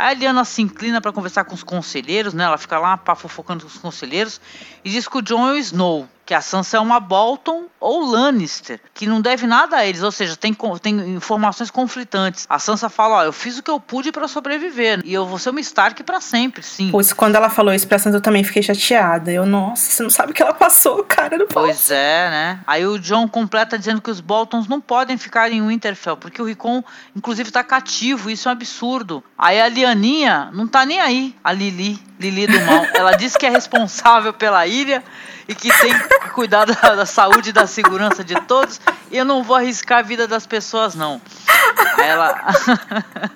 A Liana se inclina para conversar com os conselheiros, né? Ela fica lá fofocando com os conselheiros e diz que o John é o Snow, que a Sansa é uma Bolton ou Lannister, que não deve nada a eles, ou seja, tem, tem informações conflitantes. A Sansa fala, ó, eu fiz o que eu pude para sobreviver, e eu vou ser uma Stark para sempre, sim. Pois quando ela falou isso pra Sansa, eu também fiquei chateada. Eu, nossa, você não sabe o que ela passou, cara, não Pois é, né? Aí o John completa dizendo que os Boltons não podem ficar em Winterfell, porque o Rickon, inclusive, tá cativo, isso é um absurdo. Aí a Lianinha não tá nem aí, a Lili, Lili do Mal. Ela diz que é responsável pela ilha e que tem que cuidar da, da saúde e da segurança de todos. E eu não vou arriscar a vida das pessoas, não. Aí ela. [LAUGHS]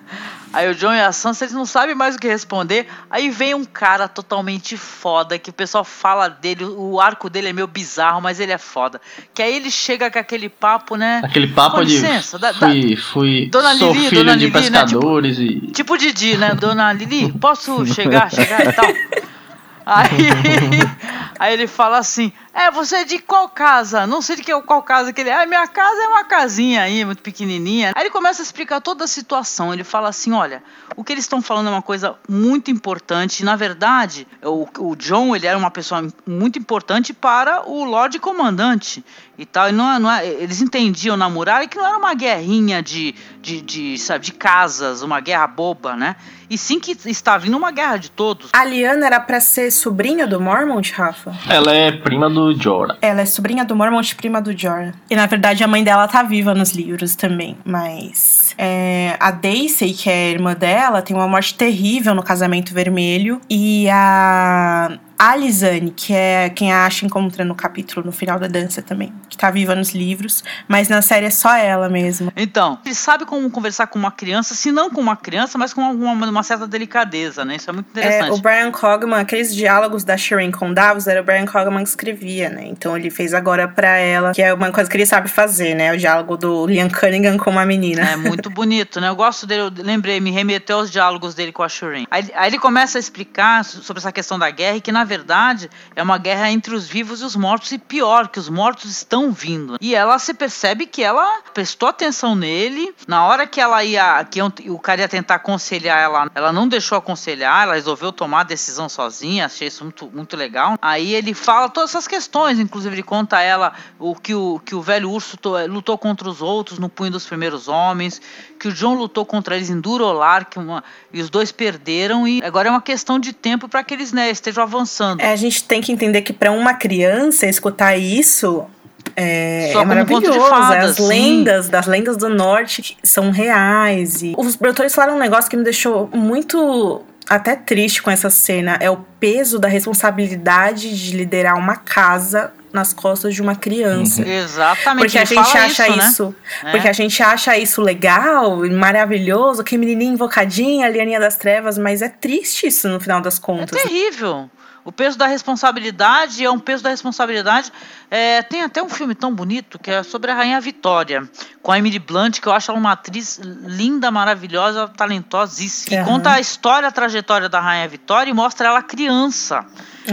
Aí o John e a Sansa, eles não sabem mais o que responder. Aí vem um cara totalmente foda, que o pessoal fala dele, o arco dele é meio bizarro, mas ele é foda. Que aí ele chega com aquele papo, né? Aquele papo Com de licença, da- fui, fui Dona sou Lili, filho Dona de Lili, né, pescadores e Tipo Didi, né? Dona Lili, posso [LAUGHS] chegar, chegar e tal? Aí, [LAUGHS] aí ele fala assim: É, você é de qual casa? Não sei de que, qual casa que ele é. Ah, minha casa é uma casinha aí, muito pequenininha. Aí ele começa a explicar toda a situação. Ele fala assim: Olha, o que eles estão falando é uma coisa muito importante. Na verdade, o, o John ele era uma pessoa muito importante para o Lorde Comandante e tal. E não, é- não é- eles entendiam na muralha que não era uma guerrinha de, de, de, sabe, de casas, uma guerra boba, né? E sim que está vindo uma guerra de todos. A Liana era pra ser sobrinha do Mormont, Rafa? ela é prima do Jorah. Ela é sobrinha do Mormont, prima do Jorah. E na verdade a mãe dela tá viva nos livros também. Mas é, a Daisy, que é a irmã dela, tem uma morte terrível no casamento vermelho. E a Alizane, que é quem a Asha encontra no capítulo, no final da dança também. Que tá viva nos livros. Mas na série é só ela mesmo. Então, ele sabe como conversar com uma criança, se não com uma criança, mas com uma, uma certa delicadeza, né? Isso é muito É, interessante. o Brian Cogman, aqueles diálogos da Shireen com Davos, era o Brian Cogman que escrevia, né? Então ele fez agora pra ela, que é uma coisa que ele sabe fazer, né? O diálogo do Liam Cunningham com uma menina. É muito bonito, né? Eu gosto dele, eu lembrei, me remeteu aos diálogos dele com a Shireen. Aí, aí ele começa a explicar so- sobre essa questão da guerra e que, na verdade, é uma guerra entre os vivos e os mortos, e pior, que os mortos estão vindo. E ela se percebe que ela prestou atenção nele, na hora que ela ia, que o cara ia tentar aconselhar ela, ela não deixou aconselhar, ela resolveu tomar a decisão sozinha, achei isso muito, muito legal. Aí ele fala todas essas questões, inclusive ele conta a ela o que o, que o velho urso to- lutou contra os outros no punho dos primeiros homens, que o John lutou contra eles em Durolar, que uma, e os dois perderam, e agora é uma questão de tempo para que eles né, estejam avançando. É, a gente tem que entender que pra uma criança escutar isso é, Só é conto de maravilhoso. fadas, As sim. lendas das lendas do norte são reais. E os produtores falaram um negócio que me deixou muito até triste com essa cena. É o peso da responsabilidade de liderar uma casa nas costas de uma criança. Exatamente. Porque a gente acha isso, né? isso, É. porque a gente acha isso legal, e maravilhoso, que menininha invocadinha, Lianinha das Trevas, mas é triste isso no final das É contas. terrível. O peso da responsabilidade é um peso da responsabilidade. É, tem até um filme tão bonito que é sobre a Rainha Vitória, com a Emily Blunt, que eu acho ela uma atriz linda, maravilhosa, talentosíssima. Que Aham. conta a história, a trajetória da Rainha Vitória e mostra ela criança.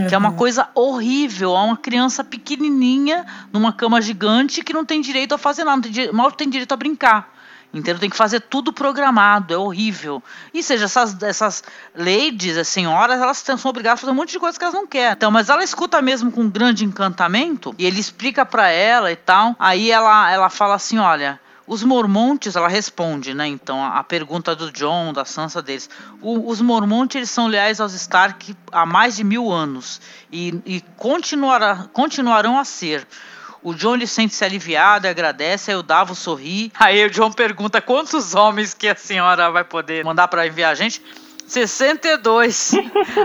Que é uma coisa horrível. É uma criança pequenininha, numa cama gigante, que não tem direito a fazer nada, mal tem direito a brincar. Entendeu? Tem que fazer tudo programado, é horrível. E seja, essas, essas ladies, as senhoras, elas são obrigadas a fazer um monte de coisas que elas não querem. Então, mas ela escuta mesmo com um grande encantamento, e ele explica pra ela e tal. Aí ela, ela fala assim: olha. Os mormontes, ela responde, né? Então, a pergunta do John, da Sansa deles. O- os mormontes, eles são leais aos Stark há mais de mil anos. E, e continuará, continuarão a ser. O John ele sente-se aliviado e agradece, aí o Davos sorri. Aí o John pergunta quantos homens que a senhora vai poder mandar para enviar a gente. 62.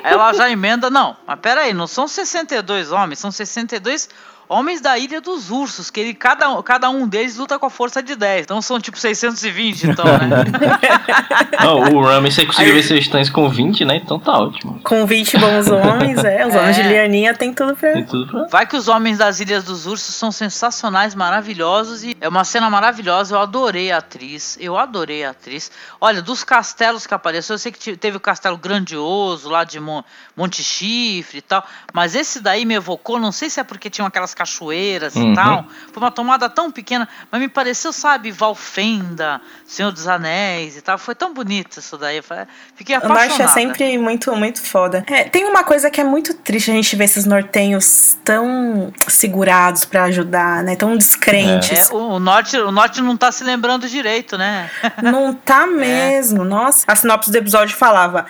Aí ela já emenda, não, mas peraí, não são 62 homens, são 62 homens da Ilha dos Ursos, que ele, cada, cada um deles luta com a força de 10. Então são tipo 620, então, né? [LAUGHS] Não, o Ramsay conseguiu ver seus tãs com 20, né? Então tá ótimo. Com 20 bons homens, é. Os [LAUGHS] homens de É. Lianinha tem tudo pra. Tem tudo pra. Vai que os homens das Ilhas dos Ursos são sensacionais, maravilhosos e é uma cena maravilhosa. Eu adorei a atriz, eu adorei a atriz. Olha, dos castelos que apareceu, eu sei que te- teve o castelo grandioso lá de Mon- Monte Chifre e tal, mas esse daí me evocou, não sei se é porque tinham aquelas cachoeiras Uhum. e tal. Foi uma tomada tão pequena, mas me pareceu, sabe, Valfenda, Senhor dos Anéis e tal. Foi tão bonito isso daí. Fiquei O apaixonada. norte é sempre muito, muito foda. É, tem uma coisa que é muito triste a gente ver esses nortenhos tão segurados pra ajudar, né? Tão descrentes. É, o, o norte, o norte não tá se lembrando direito, né? Não tá [LAUGHS] mesmo. Nossa. A sinopse do episódio falava.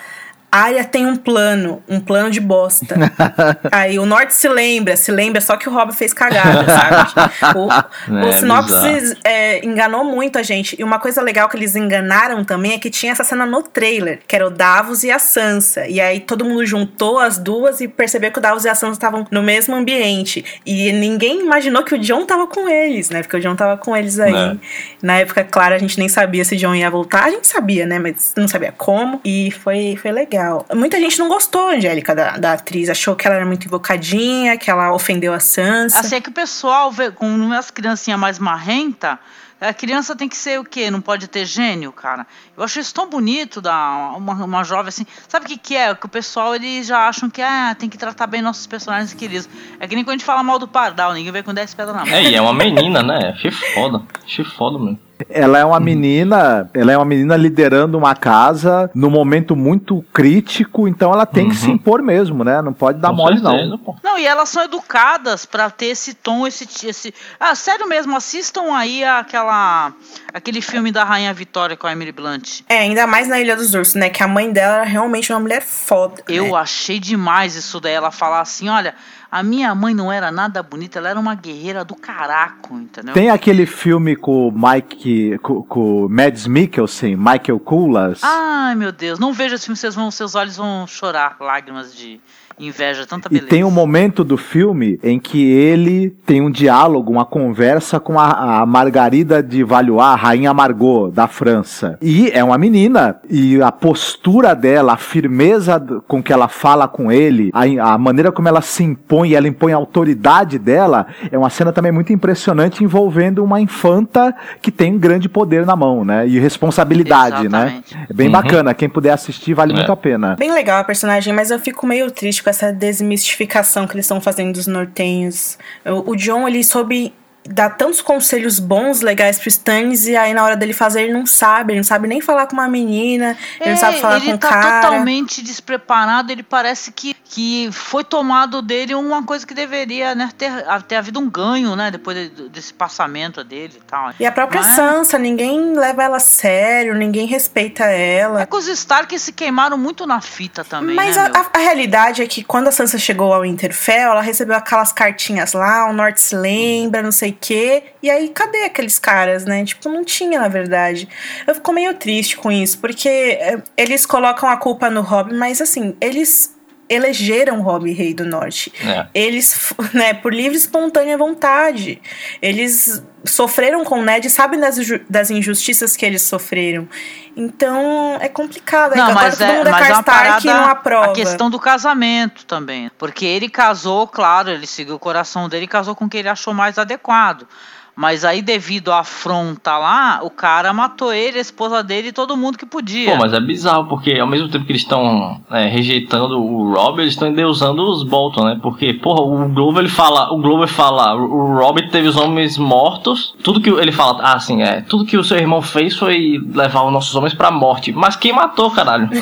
Arya tem um plano, um plano de bosta. [LAUGHS] Aí o Norte se lembra, se lembra só que o Rob fez cagada, sabe? [LAUGHS] O, o É, sinopse é, enganou muito a gente. E uma coisa legal que eles enganaram também é que tinha essa cena no trailer, que era o Davos e a Sansa. E aí todo mundo juntou as duas e percebeu que o Davos e a Sansa estavam no mesmo ambiente. E ninguém imaginou que o John tava com eles, né? Porque o John tava com eles aí. É. Na época, claro, a gente nem sabia se John ia voltar. A gente sabia, né? Mas não sabia como. E foi, foi legal. Muita gente não gostou, Angélica, da, da atriz. Achou que ela era muito invocadinha, que ela ofendeu a Sansa. Assim é que o pessoal vê com umas criancinhas mais marrenta. A criança tem que ser o quê? Não pode ter gênio, cara. Eu acho isso tão bonito da uma, uma jovem assim. Sabe o que, que é? Que o pessoal eles já acham que ah, tem que tratar bem nossos personagens queridos. É que nem quando a gente fala mal do Pardal, ninguém vem com 10 pedras na mão. É, e é uma menina, né? Achei foda. Achei foda, mano. Ela é uma menina, ela é uma menina liderando uma casa num momento muito crítico, então ela tem que se impor mesmo, né? Não pode dar Com mole não. certeza, pô. Não, e elas são educadas pra ter esse tom, esse, esse. Ah, sério mesmo, assistam aí aquela. aquele filme da Rainha Vitória com a Emily Blunt. É, ainda mais na Ilha dos Ursos, né? Que a mãe dela era realmente uma mulher foda. Eu né? achei demais isso daí. Ela falar assim: olha, a minha mãe não era nada bonita, ela era uma guerreira do caraco, entendeu? Tem aquele filme com o Mike, com, com o Mads Mikkelsen, Michael Kulas. Ai, meu Deus, não veja esse filme, vocês vão, seus olhos vão chorar lágrimas de inveja, tanta E beleza. tem um momento do filme em que ele tem um diálogo, uma conversa com a, a Margarida de Valois, a rainha Margot da França. E é uma menina, e a postura dela, a firmeza com que ela fala com ele, a, a maneira como ela se impõe, ela impõe a autoridade dela, é uma cena também muito impressionante envolvendo uma infanta que tem um grande poder na mão, né? E responsabilidade, Exatamente. né? É bem Uhum. bacana, quem puder assistir vale É. muito a pena. Bem legal a personagem, mas eu fico meio triste com essa desmistificação que eles estão fazendo dos nortenhos. O, o John, ele soube dar tantos conselhos bons, legais pro Stannis, e aí na hora dele fazer ele não sabe, ele não sabe nem falar com uma menina, ele não sabe falar ele com um tá cara. totalmente despreparado, ele parece que, que foi tomado dele uma coisa que deveria né, ter, ter havido um ganho, né? Depois de- desse passamento dele e tal. E a própria Mas- Sansa, ninguém leva ela a sério, ninguém respeita ela. É que os Stark se queimaram muito na fita também, Mas né, a, a- a realidade é que quando a Sansa chegou ao Winterfell, ela recebeu aquelas cartinhas lá, o Norte se lembra, não sei o quê. E aí, cadê aqueles caras, né? Tipo, não tinha, na verdade. Eu fico meio triste com isso, porque é, eles colocam a culpa no Robb, mas assim, eles elegeram o Robb rei do Norte. É. Eles, né, por livre e espontânea vontade. Eles sofreram com o Ned sabem das, das injustiças que eles sofreram. Então, é complicado. Não, Agora mas é, mundo é mas é uma Karstark e não parada aprova. a questão do casamento também. Porque ele casou, claro, ele seguiu o coração dele e casou com quem ele achou mais adequado. Mas aí, devido à afronta lá, o cara matou ele, a esposa dele e todo mundo que podia. Pô, mas é bizarro, porque ao mesmo tempo que eles estão é, rejeitando o Rob, eles estão endeusando os Bolton, né? Porque, porra, o Glover ele fala, o Glover fala, o Rob teve os homens mortos, tudo que ele fala, ah, assim, é, tudo que o seu irmão fez foi levar os nossos homens pra morte. Mas quem matou, caralho? [LAUGHS]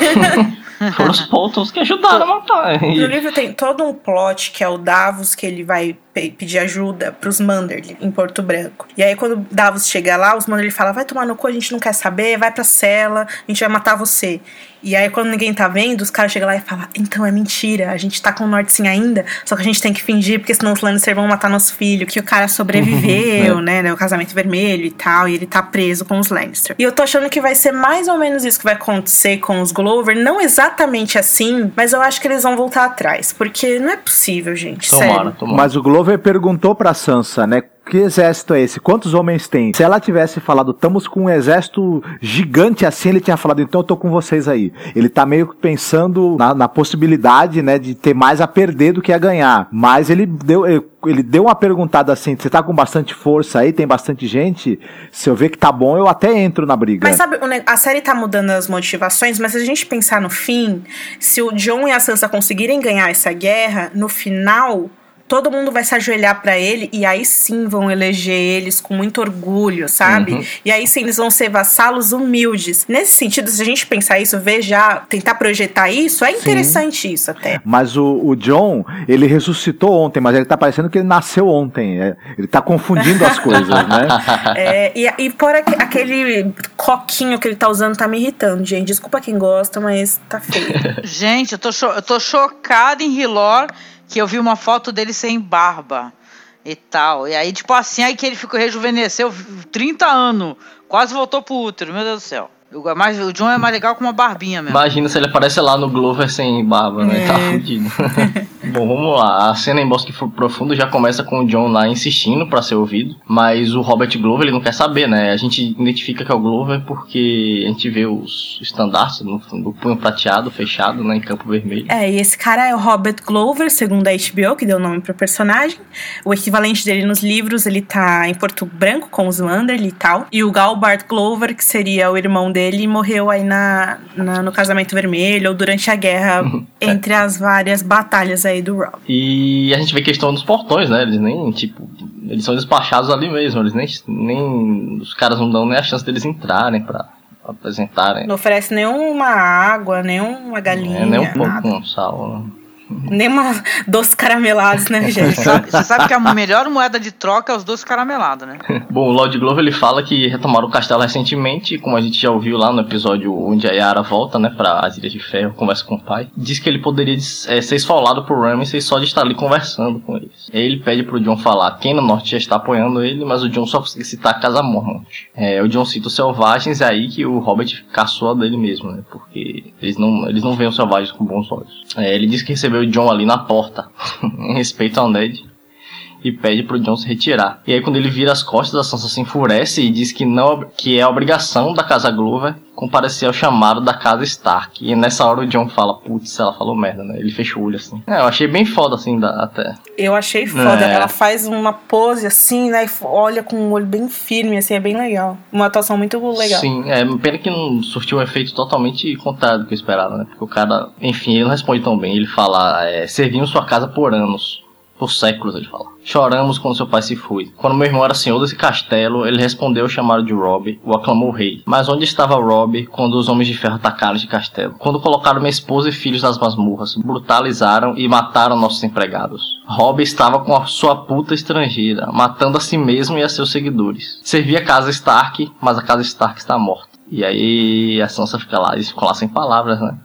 Foram os Boltons que ajudaram a matar. No E- livro tem todo um plot que é o Davos, que ele vai pedir ajuda pros Manderly em Porto Branco. E aí, quando Davos chega lá, os Manderly falam: vai tomar no cu, a gente não quer saber, vai pra cela, a gente vai matar você. E aí, quando ninguém tá vendo, os caras chegam lá e falam: então é mentira, a gente tá com o Norte sim ainda, só que a gente tem que fingir, porque senão os Lannister vão matar nosso filho, que o cara sobreviveu, [LAUGHS] né, né, o casamento vermelho e tal, e ele tá preso com os Lannister. E eu tô achando que vai ser mais ou menos isso que vai acontecer com os Glover, não exatamente assim, mas eu acho que eles vão voltar atrás, porque não é possível, gente, Tomara, sério. tomara. Mas o Glover perguntou pra Sansa, né? Que exército é esse? Quantos homens tem? Se ela tivesse falado, estamos com um exército gigante assim, ele tinha falado, então eu tô com vocês aí. Ele tá meio que pensando na, na possibilidade, né, de ter mais a perder do que a ganhar. Mas ele deu, ele deu uma perguntada assim: você tá com bastante força aí, tem bastante gente? Se eu ver que tá bom, eu até entro na briga. Mas sabe, a série tá mudando as motivações, mas se a gente pensar no fim, se o John e a Sansa conseguirem ganhar essa guerra, no final, todo mundo vai se ajoelhar para ele e aí sim vão eleger eles com muito orgulho, sabe? Uhum. E aí sim eles vão ser vassalos humildes. Nesse sentido, se a gente pensar isso, ver já, tentar projetar isso, é interessante sim. isso até. Mas o, o, John, ele ressuscitou ontem, mas ele tá parecendo que ele nasceu ontem. É, ele tá confundindo as coisas, né? [LAUGHS] É, e, e por aquele coquinho que ele tá usando tá me irritando, gente. Desculpa quem gosta, mas tá feio. [LAUGHS] gente, eu tô, eu tô chocada em Hilor que eu vi uma foto dele sem barba e tal. E aí, tipo assim, aí que ele ficou rejuvenesceu 30 anos, quase voltou pro útero, meu Deus do céu. O, mais, o John é mais legal com uma barbinha mesmo. Imagina se ele aparece lá no Glover sem barba, né? Tá é. Tá fudido. [LAUGHS] Bom, vamos lá. A cena em Bosque Profundo já começa com o John lá insistindo para ser ouvido, mas o Robert Glover ele não quer saber, né? A gente identifica que é o Glover porque a gente vê os estandartes no, no punho prateado, fechado, né, em campo vermelho. É, e esse cara é o Robert Glover, segundo a HBO, que deu o nome pro personagem. O equivalente dele nos livros, ele tá em Porto Branco com os Wanderly e tal. E o Galbart Glover, que seria o irmão dele, morreu aí na, na no Casamento Vermelho ou durante a guerra [LAUGHS] é. entre as várias batalhas aí do Rob. E a gente vê questão dos portões, né? Eles nem, tipo, eles são despachados ali mesmo. Eles nem, nem os caras não dão nem a chance deles entrarem pra apresentarem. Não oferece nenhuma água, nenhuma galinha. É, nem um pouco com sal. Né? Nem uma doce caramelados, né, gente? Você sabe que a melhor moeda de troca é os doces caramelados, né? [LAUGHS] Bom, o Lord Glover ele fala que retomaram o castelo recentemente, como a gente já ouviu lá no episódio onde a Yara volta, né, para as Ilhas de Ferro, conversa com o pai. Diz que ele poderia é, ser esfolado por Ramsay só de estar ali conversando com eles. Aí ele pede pro John falar quem no norte já está apoiando ele, mas o John só consegue citar a Casa Mormont. É, o John cita os selvagens, é aí que o Robert caçou dele mesmo, né, porque eles não, eles não veem os selvagens com bons olhos. É, ele diz que recebeu John ali na porta, [LAUGHS] em respeito ao Ned, e pede pro John se retirar. E aí quando ele vira as costas, a Sansa se enfurece e diz que não que é obrigação da casa Glover comparecer ao chamado da casa Stark. E nessa hora o John fala, putz, ela falou merda, né? Ele fechou o olho assim. É, eu achei bem foda assim da, até. Eu achei foda. É. Ela faz uma pose assim, né? E olha com um olho bem firme, assim, é bem legal. Uma atuação muito legal. Sim, é pena que não surtiu um efeito totalmente contrário do que eu esperava, né? Porque o cara, enfim, ele não responde tão bem. Ele fala, é, serviam sua casa por anos. Por séculos, ele fala. Choramos quando seu pai se foi. Quando meu irmão era senhor desse castelo, ele respondeu ao chamado de Rob, o aclamou rei. Mas onde estava Rob quando os homens de ferro atacaram esse castelo? Quando colocaram minha esposa e filhos nas masmurras, brutalizaram e mataram nossos empregados. Rob estava com a sua puta estrangeira, matando a si mesmo e a seus seguidores. Servia a casa Stark, mas a casa Stark está morta. E aí a Sansa fica lá, eles ficam lá sem palavras, né?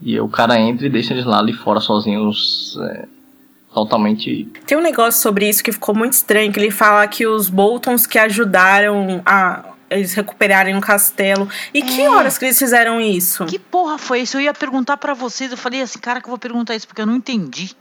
E o cara entra e deixa eles lá ali fora sozinhos, é, totalmente. Tem um negócio sobre isso que ficou muito estranho, que ele fala que os Boltons que ajudaram a eles recuperarem o castelo. E é. que horas que eles fizeram isso? Que porra foi isso? Eu ia perguntar para vocês, eu falei assim, cara, que eu vou perguntar isso porque eu não entendi.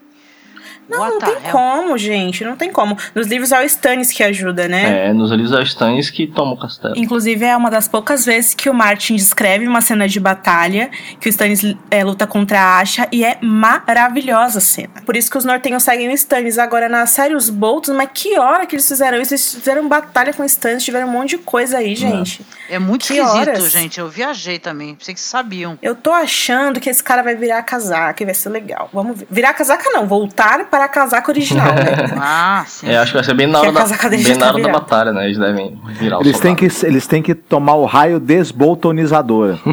Não, What não tem hell? como, gente. Não tem como. Nos livros é o Stannis que ajuda, né? É, nos livros é o Stannis que toma o castelo. Inclusive, é uma das poucas vezes que o Martin descreve uma cena de batalha, que o Stannis é, luta contra a Asha, e é maravilhosa a cena. Por isso que os nortenhos seguem o Stannis. Agora, na série, os Boltons, mas que hora que eles fizeram isso? Eles fizeram batalha com o Stannis, tiveram um monte de coisa aí, gente. É, é muito que esquisito, horas? gente. Eu viajei também. Pensei que sabiam. Eu tô achando que esse cara vai virar casaca e vai ser legal. Vamos ver. Virar casaca não, voltar para a casaca original, né? [LAUGHS] ah, sim. É, acho que vai ser bem na hora, da, bem na hora da batalha, né? Eles devem virar eles têm que Eles têm que tomar o raio desboltonizador. [LAUGHS]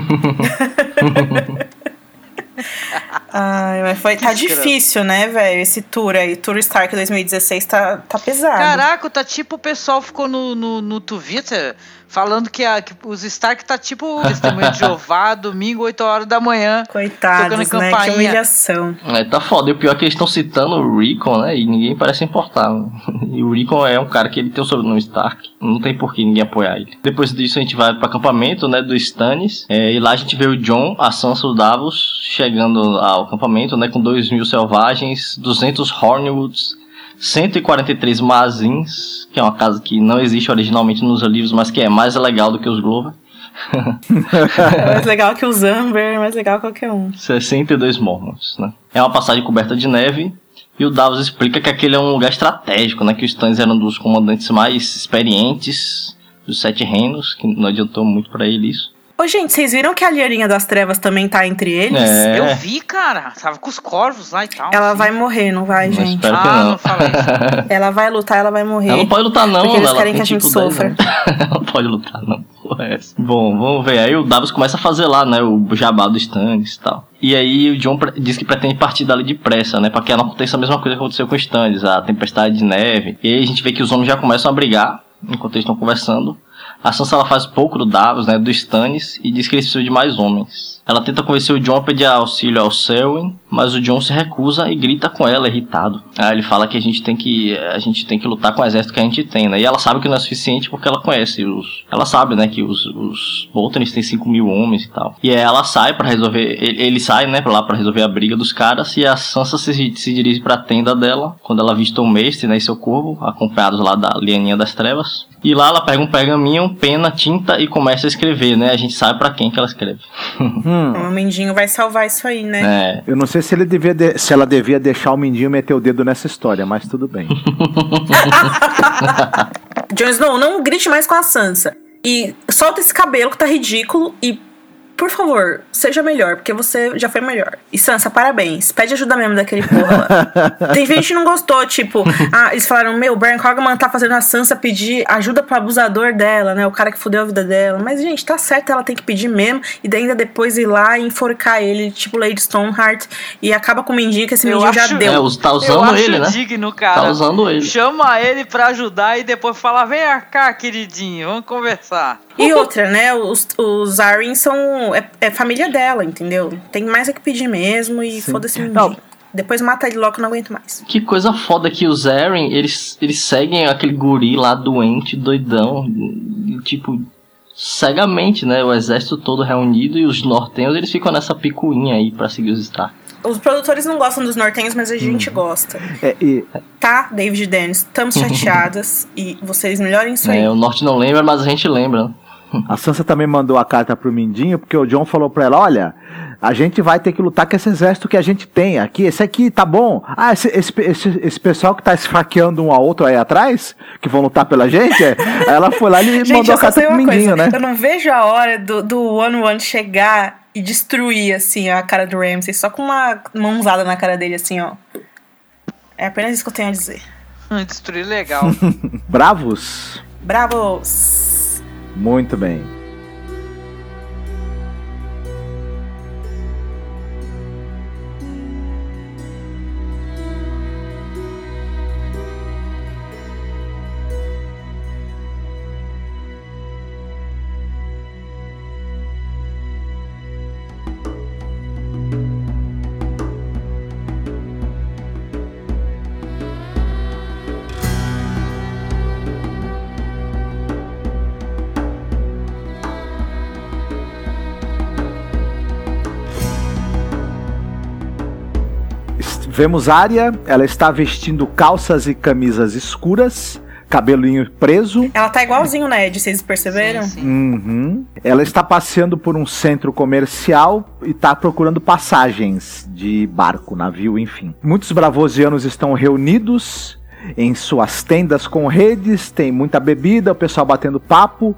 Ai, mas foi, tá difícil, né, velho? Esse tour aí. Tour Stark 2016 tá, tá pesado. Caraca, tá tipo o pessoal ficou no, no, no Twitter falando que, a, que os Stark tá tipo o testemunho de Jeová, [LAUGHS] domingo, 8 horas da manhã. Coitados, né? Campainha. Que humilhação. É, tá foda. E o pior é que eles estão citando o Recon, né? E ninguém parece importar. [LAUGHS] E o Recon é um cara que ele tem o sobrenome Stark. Não tem por que ninguém apoiar ele. Depois disso a gente vai pro acampamento, né? Do Stannis. É, e lá a gente vê o John, a Sansa, o Davos chegando ao acampamento, né? Com 2 mil selvagens, 200 Hornwoods 143 Mazins, que é uma casa que não existe originalmente nos livros, mas que é mais legal do que os Glover. é [LAUGHS] mais legal que os Amber, mais legal que qualquer um. 62 Mormons, né? É uma passagem coberta de neve, e o Davos explica que aquele é um lugar estratégico, né? Que os Stannis eram dos comandantes mais experientes dos Sete Reinos, que não adiantou muito para ele isso. Ô, gente, vocês viram que a Liarinha das Trevas também tá entre eles? É. Eu vi, cara. Tava com os corvos lá e tal. Ela assim. vai morrer, não vai, Mas gente? espero que Ah, não. não fala isso. [LAUGHS] Ela vai lutar, ela vai morrer. Ela não pode lutar, não. Porque eles querem que a gente tipo, 10 sofra. [LAUGHS] ela não pode lutar, não. Porra, é essa? Bom, vamos ver. Aí o Davos começa a fazer lá, né? O jabá do Stannis e tal. E aí o John diz que pretende partir dali depressa, né? Pra que não aconteça a mesma coisa que aconteceu com o Stannis, a tempestade de neve. E aí a gente vê que os homens já começam a brigar enquanto eles estão conversando. A Sansa ela faz pouco do Davos, né? Do Stannis e diz que eles precisam de mais homens. Ela tenta convencer o John a pedir auxílio ao Selwyn, mas o John se recusa e grita com ela, irritado. Aí ele fala que a gente tem que a gente tem que lutar com o exército que a gente tem, né? E ela sabe que não é suficiente porque ela conhece os. Ela sabe, né, que os, os Boltons têm 5 mil homens e tal. E aí ela sai pra resolver. Ele, ele sai, né, pra lá pra resolver a briga dos caras. E a Sansa se, se dirige pra tenda dela quando ela vista o mestre, né, e seu corvo, acompanhados lá da Lianinha das Trevas. E lá ela pega um pergaminho, pena, tinta e começa a escrever, né? A gente sabe pra quem que ela escreve. [LAUGHS] Hum, O Mendinho vai salvar isso aí, né? É. eu não sei se, ele devia de- se ela devia deixar o Mindinho meter o dedo nessa história, mas tudo bem. [LAUGHS] Jon Snow, não grite mais com a Sansa. E solta esse cabelo que tá ridículo e, por favor, seja melhor, porque você já foi melhor. E Sansa, parabéns. Pede ajuda mesmo daquele porra lá. [LAUGHS] Tem gente que não gostou, tipo, ah, eles falaram, meu, o Baron Cogman tá fazendo a Sansa pedir ajuda pro abusador dela, né? O cara que fudeu a vida dela. Mas, gente, tá certo, ela tem que pedir mesmo. E daí ainda depois ir lá e enforcar ele, tipo Lady Stoneheart. E acaba com o Mendinho, que esse Eu Mendinho já acho- deu. É, tá Eu usando acho ele, né? digno, cara. Tá usando ele. Chama ele pra ajudar e depois fala: vem cá, queridinho, vamos conversar. E outra, né? Os, os Arryn são. É, é família dela, entendeu? Tem mais é que pedir mesmo e foda-se Não. Mendinho. Depois mata ele logo, não aguento mais. Que coisa foda que os Eren, eles, eles seguem aquele guri lá doente, doidão, tipo, cegamente, né? O exército todo reunido e os nortenhos, eles ficam nessa picuinha aí pra seguir os Stark. Os produtores não gostam dos nortenhos, mas a gente Hum. gosta. É, e Tá, David e Dennis? Estamos chateadas [LAUGHS] e vocês melhorem isso aí. É, o norte não lembra, mas a gente lembra. A Sansa também mandou a carta pro Mindinho, porque o John falou pra ela: olha, a gente vai ter que lutar com esse exército que a gente tem aqui. Esse aqui, tá bom? Ah, esse, esse, esse, esse pessoal que tá esfaqueando um ao outro aí atrás, que vão lutar pela gente, é? Aí ela foi lá e Gente, mandou eu a carta pro Mindinho, coisa. né? Eu não vejo a hora do, do One One chegar e destruir, assim, a cara do Ramsey, só com uma mãozada na cara dele, assim, ó. É apenas isso que eu tenho a dizer. Destruir legal. [LAUGHS] Bravos? Bravos! Muito bem. Vemos Arya, ela está vestindo calças e camisas escuras, cabelinho preso. Ela tá igualzinho, né, Ed? Vocês perceberam? Sim, sim. Uhum. Ela está passeando por um centro comercial e está procurando passagens de barco, navio, enfim. Muitos bravosianos estão reunidos em suas tendas com redes, tem muita bebida, o pessoal batendo papo.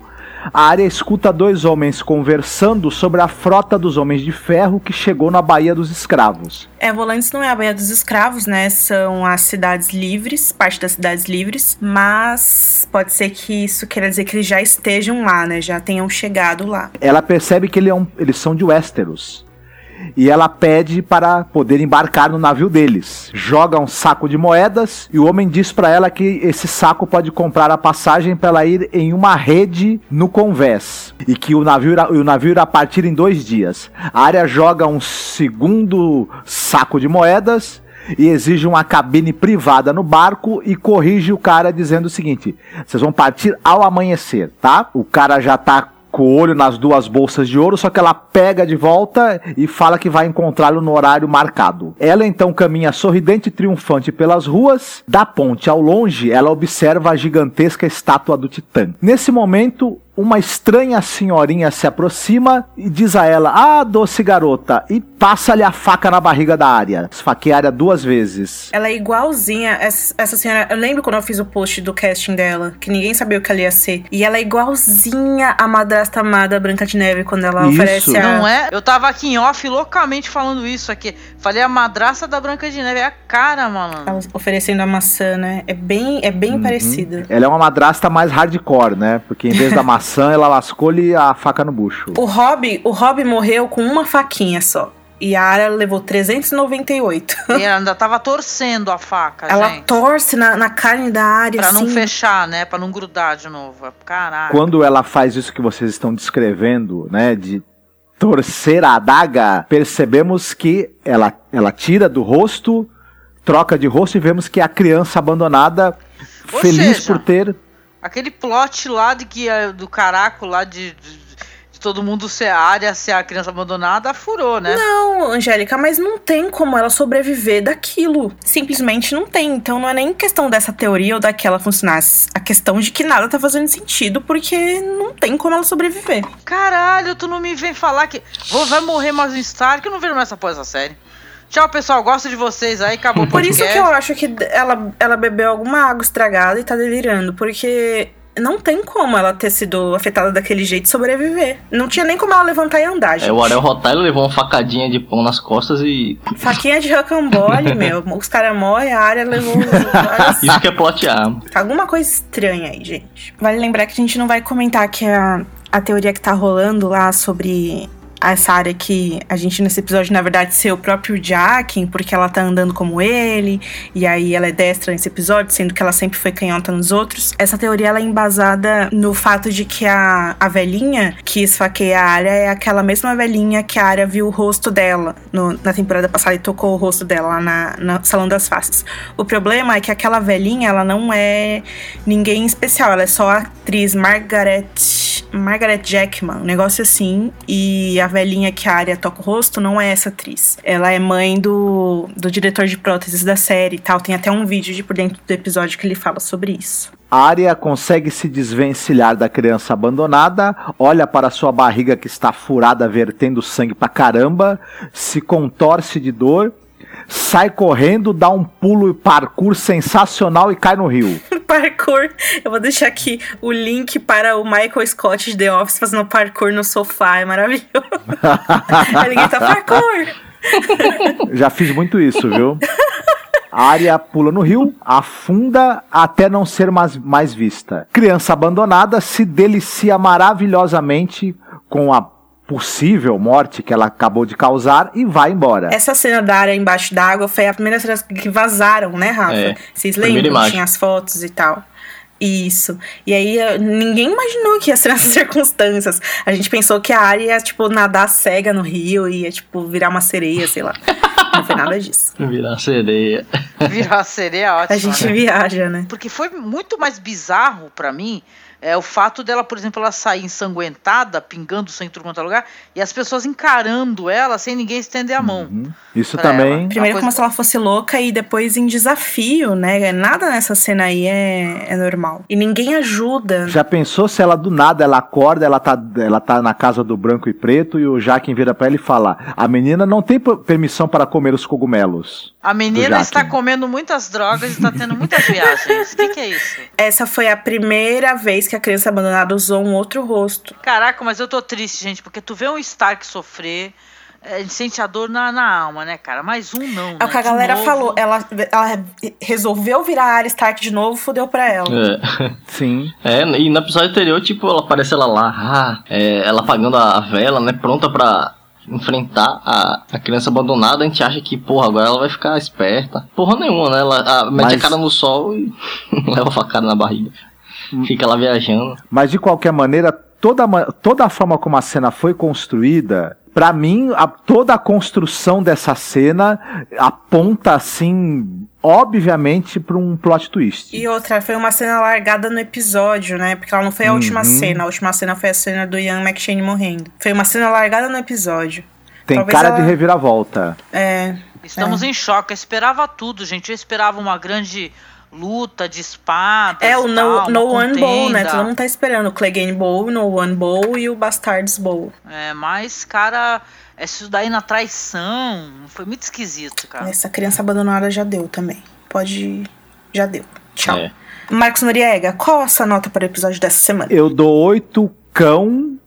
A área escuta dois homens conversando sobre a frota dos Homens de Ferro que chegou na Baía dos Escravos. É, Volantes não é a Baía dos Escravos, né? São as cidades livres, parte das cidades livres, mas pode ser que isso queira dizer que eles já estejam lá, né? Já tenham chegado lá. ela percebe que ele é um- eles são de Westeros. E ela pede para poder embarcar no navio deles. Joga um saco de moedas e o homem diz para ela que esse saco pode comprar a passagem para ela ir em uma rede no convés. E que o navio, irá, o navio irá partir em dois dias. A área joga um segundo saco de moedas e exige uma cabine privada no barco e corrige o cara dizendo o seguinte: vocês vão partir ao amanhecer, tá? O cara já tá com o olho nas duas bolsas de ouro, só que ela pega de volta e fala que vai encontrá-lo no horário marcado. Ela então caminha sorridente e triunfante pelas ruas. Da ponte ao longe, ela observa a gigantesca estátua do Titã. Nesse momento, uma estranha senhorinha se aproxima e diz a ela: Ah, doce garota, e passa-lhe a faca na barriga da área. Esfaqueia a área duas vezes. Ela é igualzinha, essa, essa senhora. Eu lembro quando eu fiz o post do casting dela, que ninguém sabia o que ela ia ser. E ela é igualzinha a madrasta amada Branca de Neve quando ela Isso. oferece a. Não é? Eu tava aqui em off loucamente falando isso aqui. Falei a madraça da Branca de Neve. É a cara, mano. Ela oferecendo a maçã, né? É bem, é bem parecida. Ela é uma madrasta mais hardcore, né? Porque em vez da maçã, [LAUGHS] ela lascou-lhe a faca no bucho. O Rob, o Rob morreu com uma faquinha só. E a Arya levou 398. E ela ainda tava torcendo a faca, Ela gente. torce na, na carne da área, Pra não assim. fechar, né? Pra não grudar de novo. Caraca. Quando ela faz isso que vocês estão descrevendo, né? De torcer a adaga, percebemos que ela, ela tira do rosto, troca de rosto e vemos que é a criança abandonada, Ou feliz seja, por ter. Aquele plot lá de que do caraco lá de, de, de todo mundo ser a área, ser a criança abandonada, furou, né? Não, Angélica, mas não tem como ela sobreviver daquilo. Simplesmente não tem. Então não é nem questão dessa teoria ou daquela funcionar. A questão de que nada tá fazendo sentido porque não tem como ela sobreviver. Caralho, tu não me vem falar que vou, vai morrer mais um Stark, eu não vejo mais porra essa série. Tchau, pessoal, gosto de vocês aí, acabou o Por isso que eu acho que ela, ela bebeu alguma água estragada e tá delirando. Porque não tem como ela ter sido afetada daquele jeito e sobreviver. Não tinha nem como ela levantar e andar, gente. É, o Ariel Rotário levou uma facadinha de pão nas costas e. Faquinha de rocambole, [LAUGHS] meu. Os caras morrem, a área levou [LAUGHS] Isso que é plot arma. Tá alguma coisa estranha aí, gente. Vale lembrar que a gente não vai comentar que a, a teoria que tá rolando lá sobre essa área que a gente nesse episódio, na verdade, ser o próprio Jaqen, porque ela tá andando como ele, e aí ela é destra nesse episódio, sendo que ela sempre foi canhota nos outros. Essa teoria ela é embasada no fato de que a, a velhinha que esfaqueia a área é aquela mesma velhinha que a área viu o rosto dela no- na temporada passada e tocou o rosto dela lá na Salão das Faces. O problema é que aquela velhinha, ela não é ninguém especial, ela é só a atriz Margaret Margaret Jackman, um negócio assim, e a velhinha que a área toca o rosto não é essa atriz. Ela é mãe do, do diretor de próteses da série e tal. Tem até um vídeo de por dentro do episódio que ele fala sobre isso. A Arya consegue se desvencilhar da criança abandonada, olha para sua barriga que está furada, vertendo sangue pra caramba, se contorce de dor, sai correndo, dá um pulo e parkour sensacional e cai no rio. Parkour. Eu vou deixar aqui o link para o Michael Scott de The Office fazendo parkour no sofá. É maravilhoso. Aí ninguém tá parkour. [LAUGHS] Já fiz muito isso, viu? A Arya pula no rio, afunda até não ser mais, mais vista. Criança abandonada se delicia maravilhosamente com a possível morte que ela acabou de causar e vai embora. Essa cena da área embaixo d'água foi a primeira cena que vazaram, né, Rafa? É, Vocês lembram? Tinha as fotos e tal. Isso. E aí ninguém imaginou que ia ser [LAUGHS] nessas circunstâncias. A gente pensou que a área ia, tipo, nadar cega no rio e ia, tipo, virar uma sereia, sei lá. Não foi nada disso. [LAUGHS] Virar sereia. Virar a sereia ótimo. A gente né? viaja, né? Porque foi muito mais bizarro pra mim é, o fato dela, por exemplo, ela sair ensanguentada, pingando sangue em tudo quanto é lugar, e as pessoas encarando ela sem ninguém estender a mão. Uhum. Isso Pra também. ela. Primeiro Uma como coisa- se ela fosse louca e depois em desafio, né? Nada nessa cena aí é, é normal. E ninguém ajuda. Já pensou se ela do nada ela acorda, ela tá, ela tá na casa do branco e preto e o Jaquem vira pra ela e fala: A menina não tem permissão para comer os cogumelos. A menina está comendo muitas drogas e está tendo muitas viagens. O que, que é isso? Essa foi a primeira vez que a criança abandonada usou um outro rosto. Caraca, mas eu tô triste, gente, porque tu vê um Stark sofrer, é, a gente sente a dor na, na alma, né, cara? Mais um não. É o que a né? De galera novo. falou. Ela, ela resolveu virar a Arya Stark de novo, fudeu pra ela. É. [LAUGHS] Sim. É, e no episódio anterior, tipo, ela aparece ela lá, ah, é, ela apagando a vela, né, pronta pra enfrentar a, a criança abandonada, a gente acha que, porra, agora ela vai ficar esperta. Porra nenhuma, né? Ela a, mete Mas- a cara no sol e [LAUGHS] leva a facada na barriga. Fica lá viajando. Mas de qualquer maneira, toda, toda a forma como a cena foi construída, pra mim, a- toda a construção dessa cena aponta assim, obviamente, pra um plot twist. E outra, foi uma cena largada no episódio, né? Porque ela não foi a última Uhum. cena. A última cena foi a cena do Ian McShane morrendo. Foi uma cena largada no episódio. Tem talvez cara ela- de reviravolta. É. Estamos em choque. Eu esperava tudo, gente. Eu esperava uma grande luta de espadas. É o No, tal, no One Bowl, né? Todo mundo tá esperando o Clegane Bowl, No One Bowl e o Bastards Bowl. É, mas, cara, isso daí na traição foi muito esquisito, cara. Essa criança abandonada já deu também. Pode. Já deu. Tchau. É. Marcos Noriega, qual a sua nota para o episódio dessa semana? Eu dou oito cão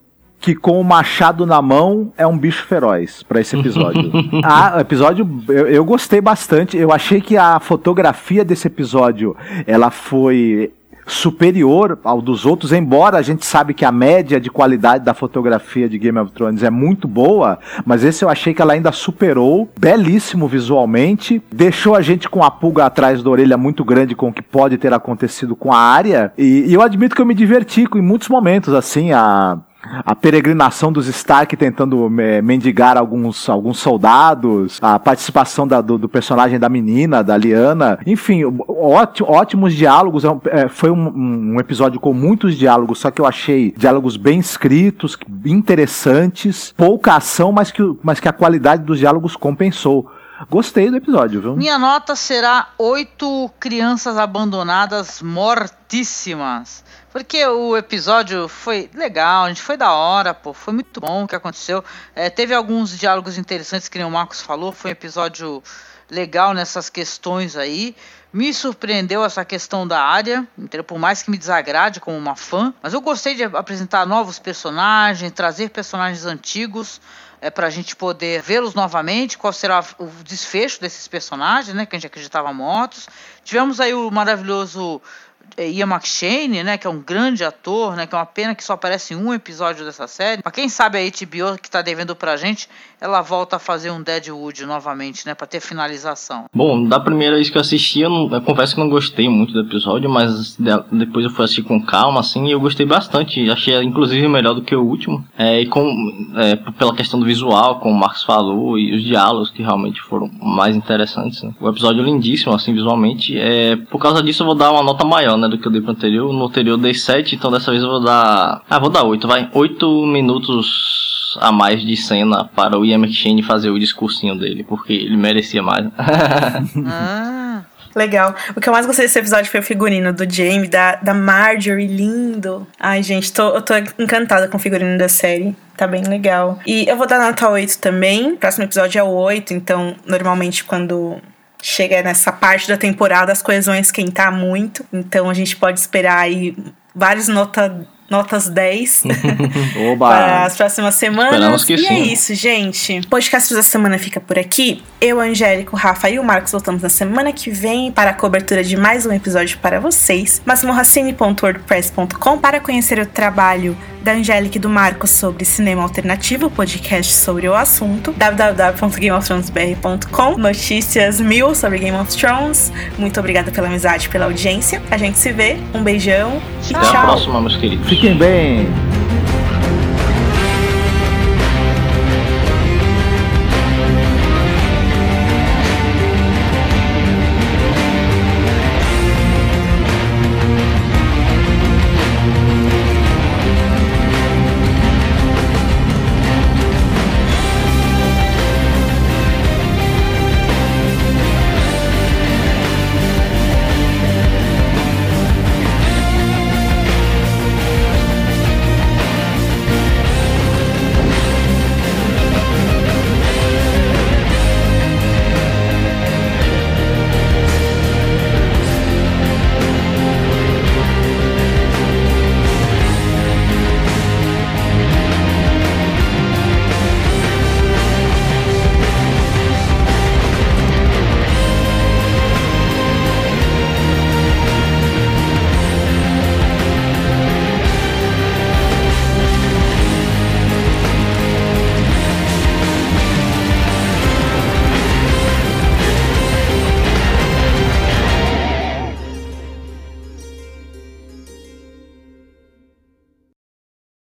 que com o machado na mão é um bicho feroz pra esse episódio. [LAUGHS] ah, o episódio eu, eu gostei bastante. Eu achei que a fotografia desse episódio ela foi superior ao dos outros, embora a gente sabe que a média de qualidade da fotografia de Game of Thrones é muito boa, mas esse eu achei que ela ainda superou, belíssimo visualmente, deixou a gente com a pulga atrás da orelha muito grande com o que pode ter acontecido com a área, e, e eu admito que eu me diverti em muitos momentos, assim, a a peregrinação dos Stark tentando eh, mendigar alguns, alguns soldados, a participação da- do, do personagem da menina, da Liana, enfim, óti- ótimos diálogos. é é, foi um, um episódio com muitos diálogos, só que eu achei diálogos bem escritos, interessantes, pouca ação, mas que, mas que a qualidade dos diálogos compensou. Gostei do episódio, viu? Minha nota será oito crianças abandonadas Porque o episódio foi legal, a gente foi da hora, pô, foi muito bom o que aconteceu. É, teve alguns diálogos interessantes que nem o Marcos falou, foi um episódio legal nessas questões aí. Me surpreendeu essa questão da área, por mais que me desagrade como uma fã, mas eu gostei de apresentar novos personagens, trazer personagens antigos é, para a gente poder vê-los novamente, qual será o desfecho desses personagens, né, que a gente acreditava mortos. Tivemos aí o maravilhoso Ian McShane, né, que é um grande ator, né, que é uma pena que só aparece em um episódio dessa série. Pra quem sabe a HBO que tá devendo pra gente, ela volta a fazer um Deadwood novamente, né, para ter finalização. Bom, da primeira vez que eu assisti, eu, não- eu confesso que não gostei muito do episódio, mas de- depois eu fui assistir com calma, assim, e eu gostei bastante. Achei, inclusive, melhor do que o último. É, e com, é, pela questão do visual, como o Marcos falou, e os diálogos que realmente foram mais interessantes. né. O episódio é lindíssimo, assim, visualmente. É, por causa disso, eu vou dar uma nota maior, né, do que eu dei pro anterior. No anterior eu dei 7, então dessa vez eu vou dar... Ah, vou dar 8, vai. 8 minutos a mais de cena para o Ian McShane fazer o discursinho dele, porque ele merecia mais. [LAUGHS] Ah, Legal. O que eu mais gostei desse episódio foi o figurino do Jamie, da, da Marjorie, lindo. Ai, gente, tô, eu tô encantada com o figurino da série. Tá bem legal. E eu vou dar nota 8 também. Próximo episódio é o 8, então normalmente quando chega nessa parte da temporada as coisas vão esquentar muito. Então a gente pode esperar aí várias nota, notas 10 [LAUGHS] para as próximas semanas. E é sim. isso, gente. O podcast da semana fica por aqui. Eu, a Angélica, o Rafa e o Marcos voltamos na semana que vem para a cobertura de mais um episódio para vocês. masmorracine.wordpress.com para conhecer o trabalho da Angélica e do Marcos sobre cinema alternativo, podcast sobre o assunto. www.gameofthronesbr.com Notícias mil sobre Game of Thrones. Muito obrigada pela amizade, pela audiência. A gente se vê. Um beijão Até a tchau. próxima, meus queridos. Fiquem bem!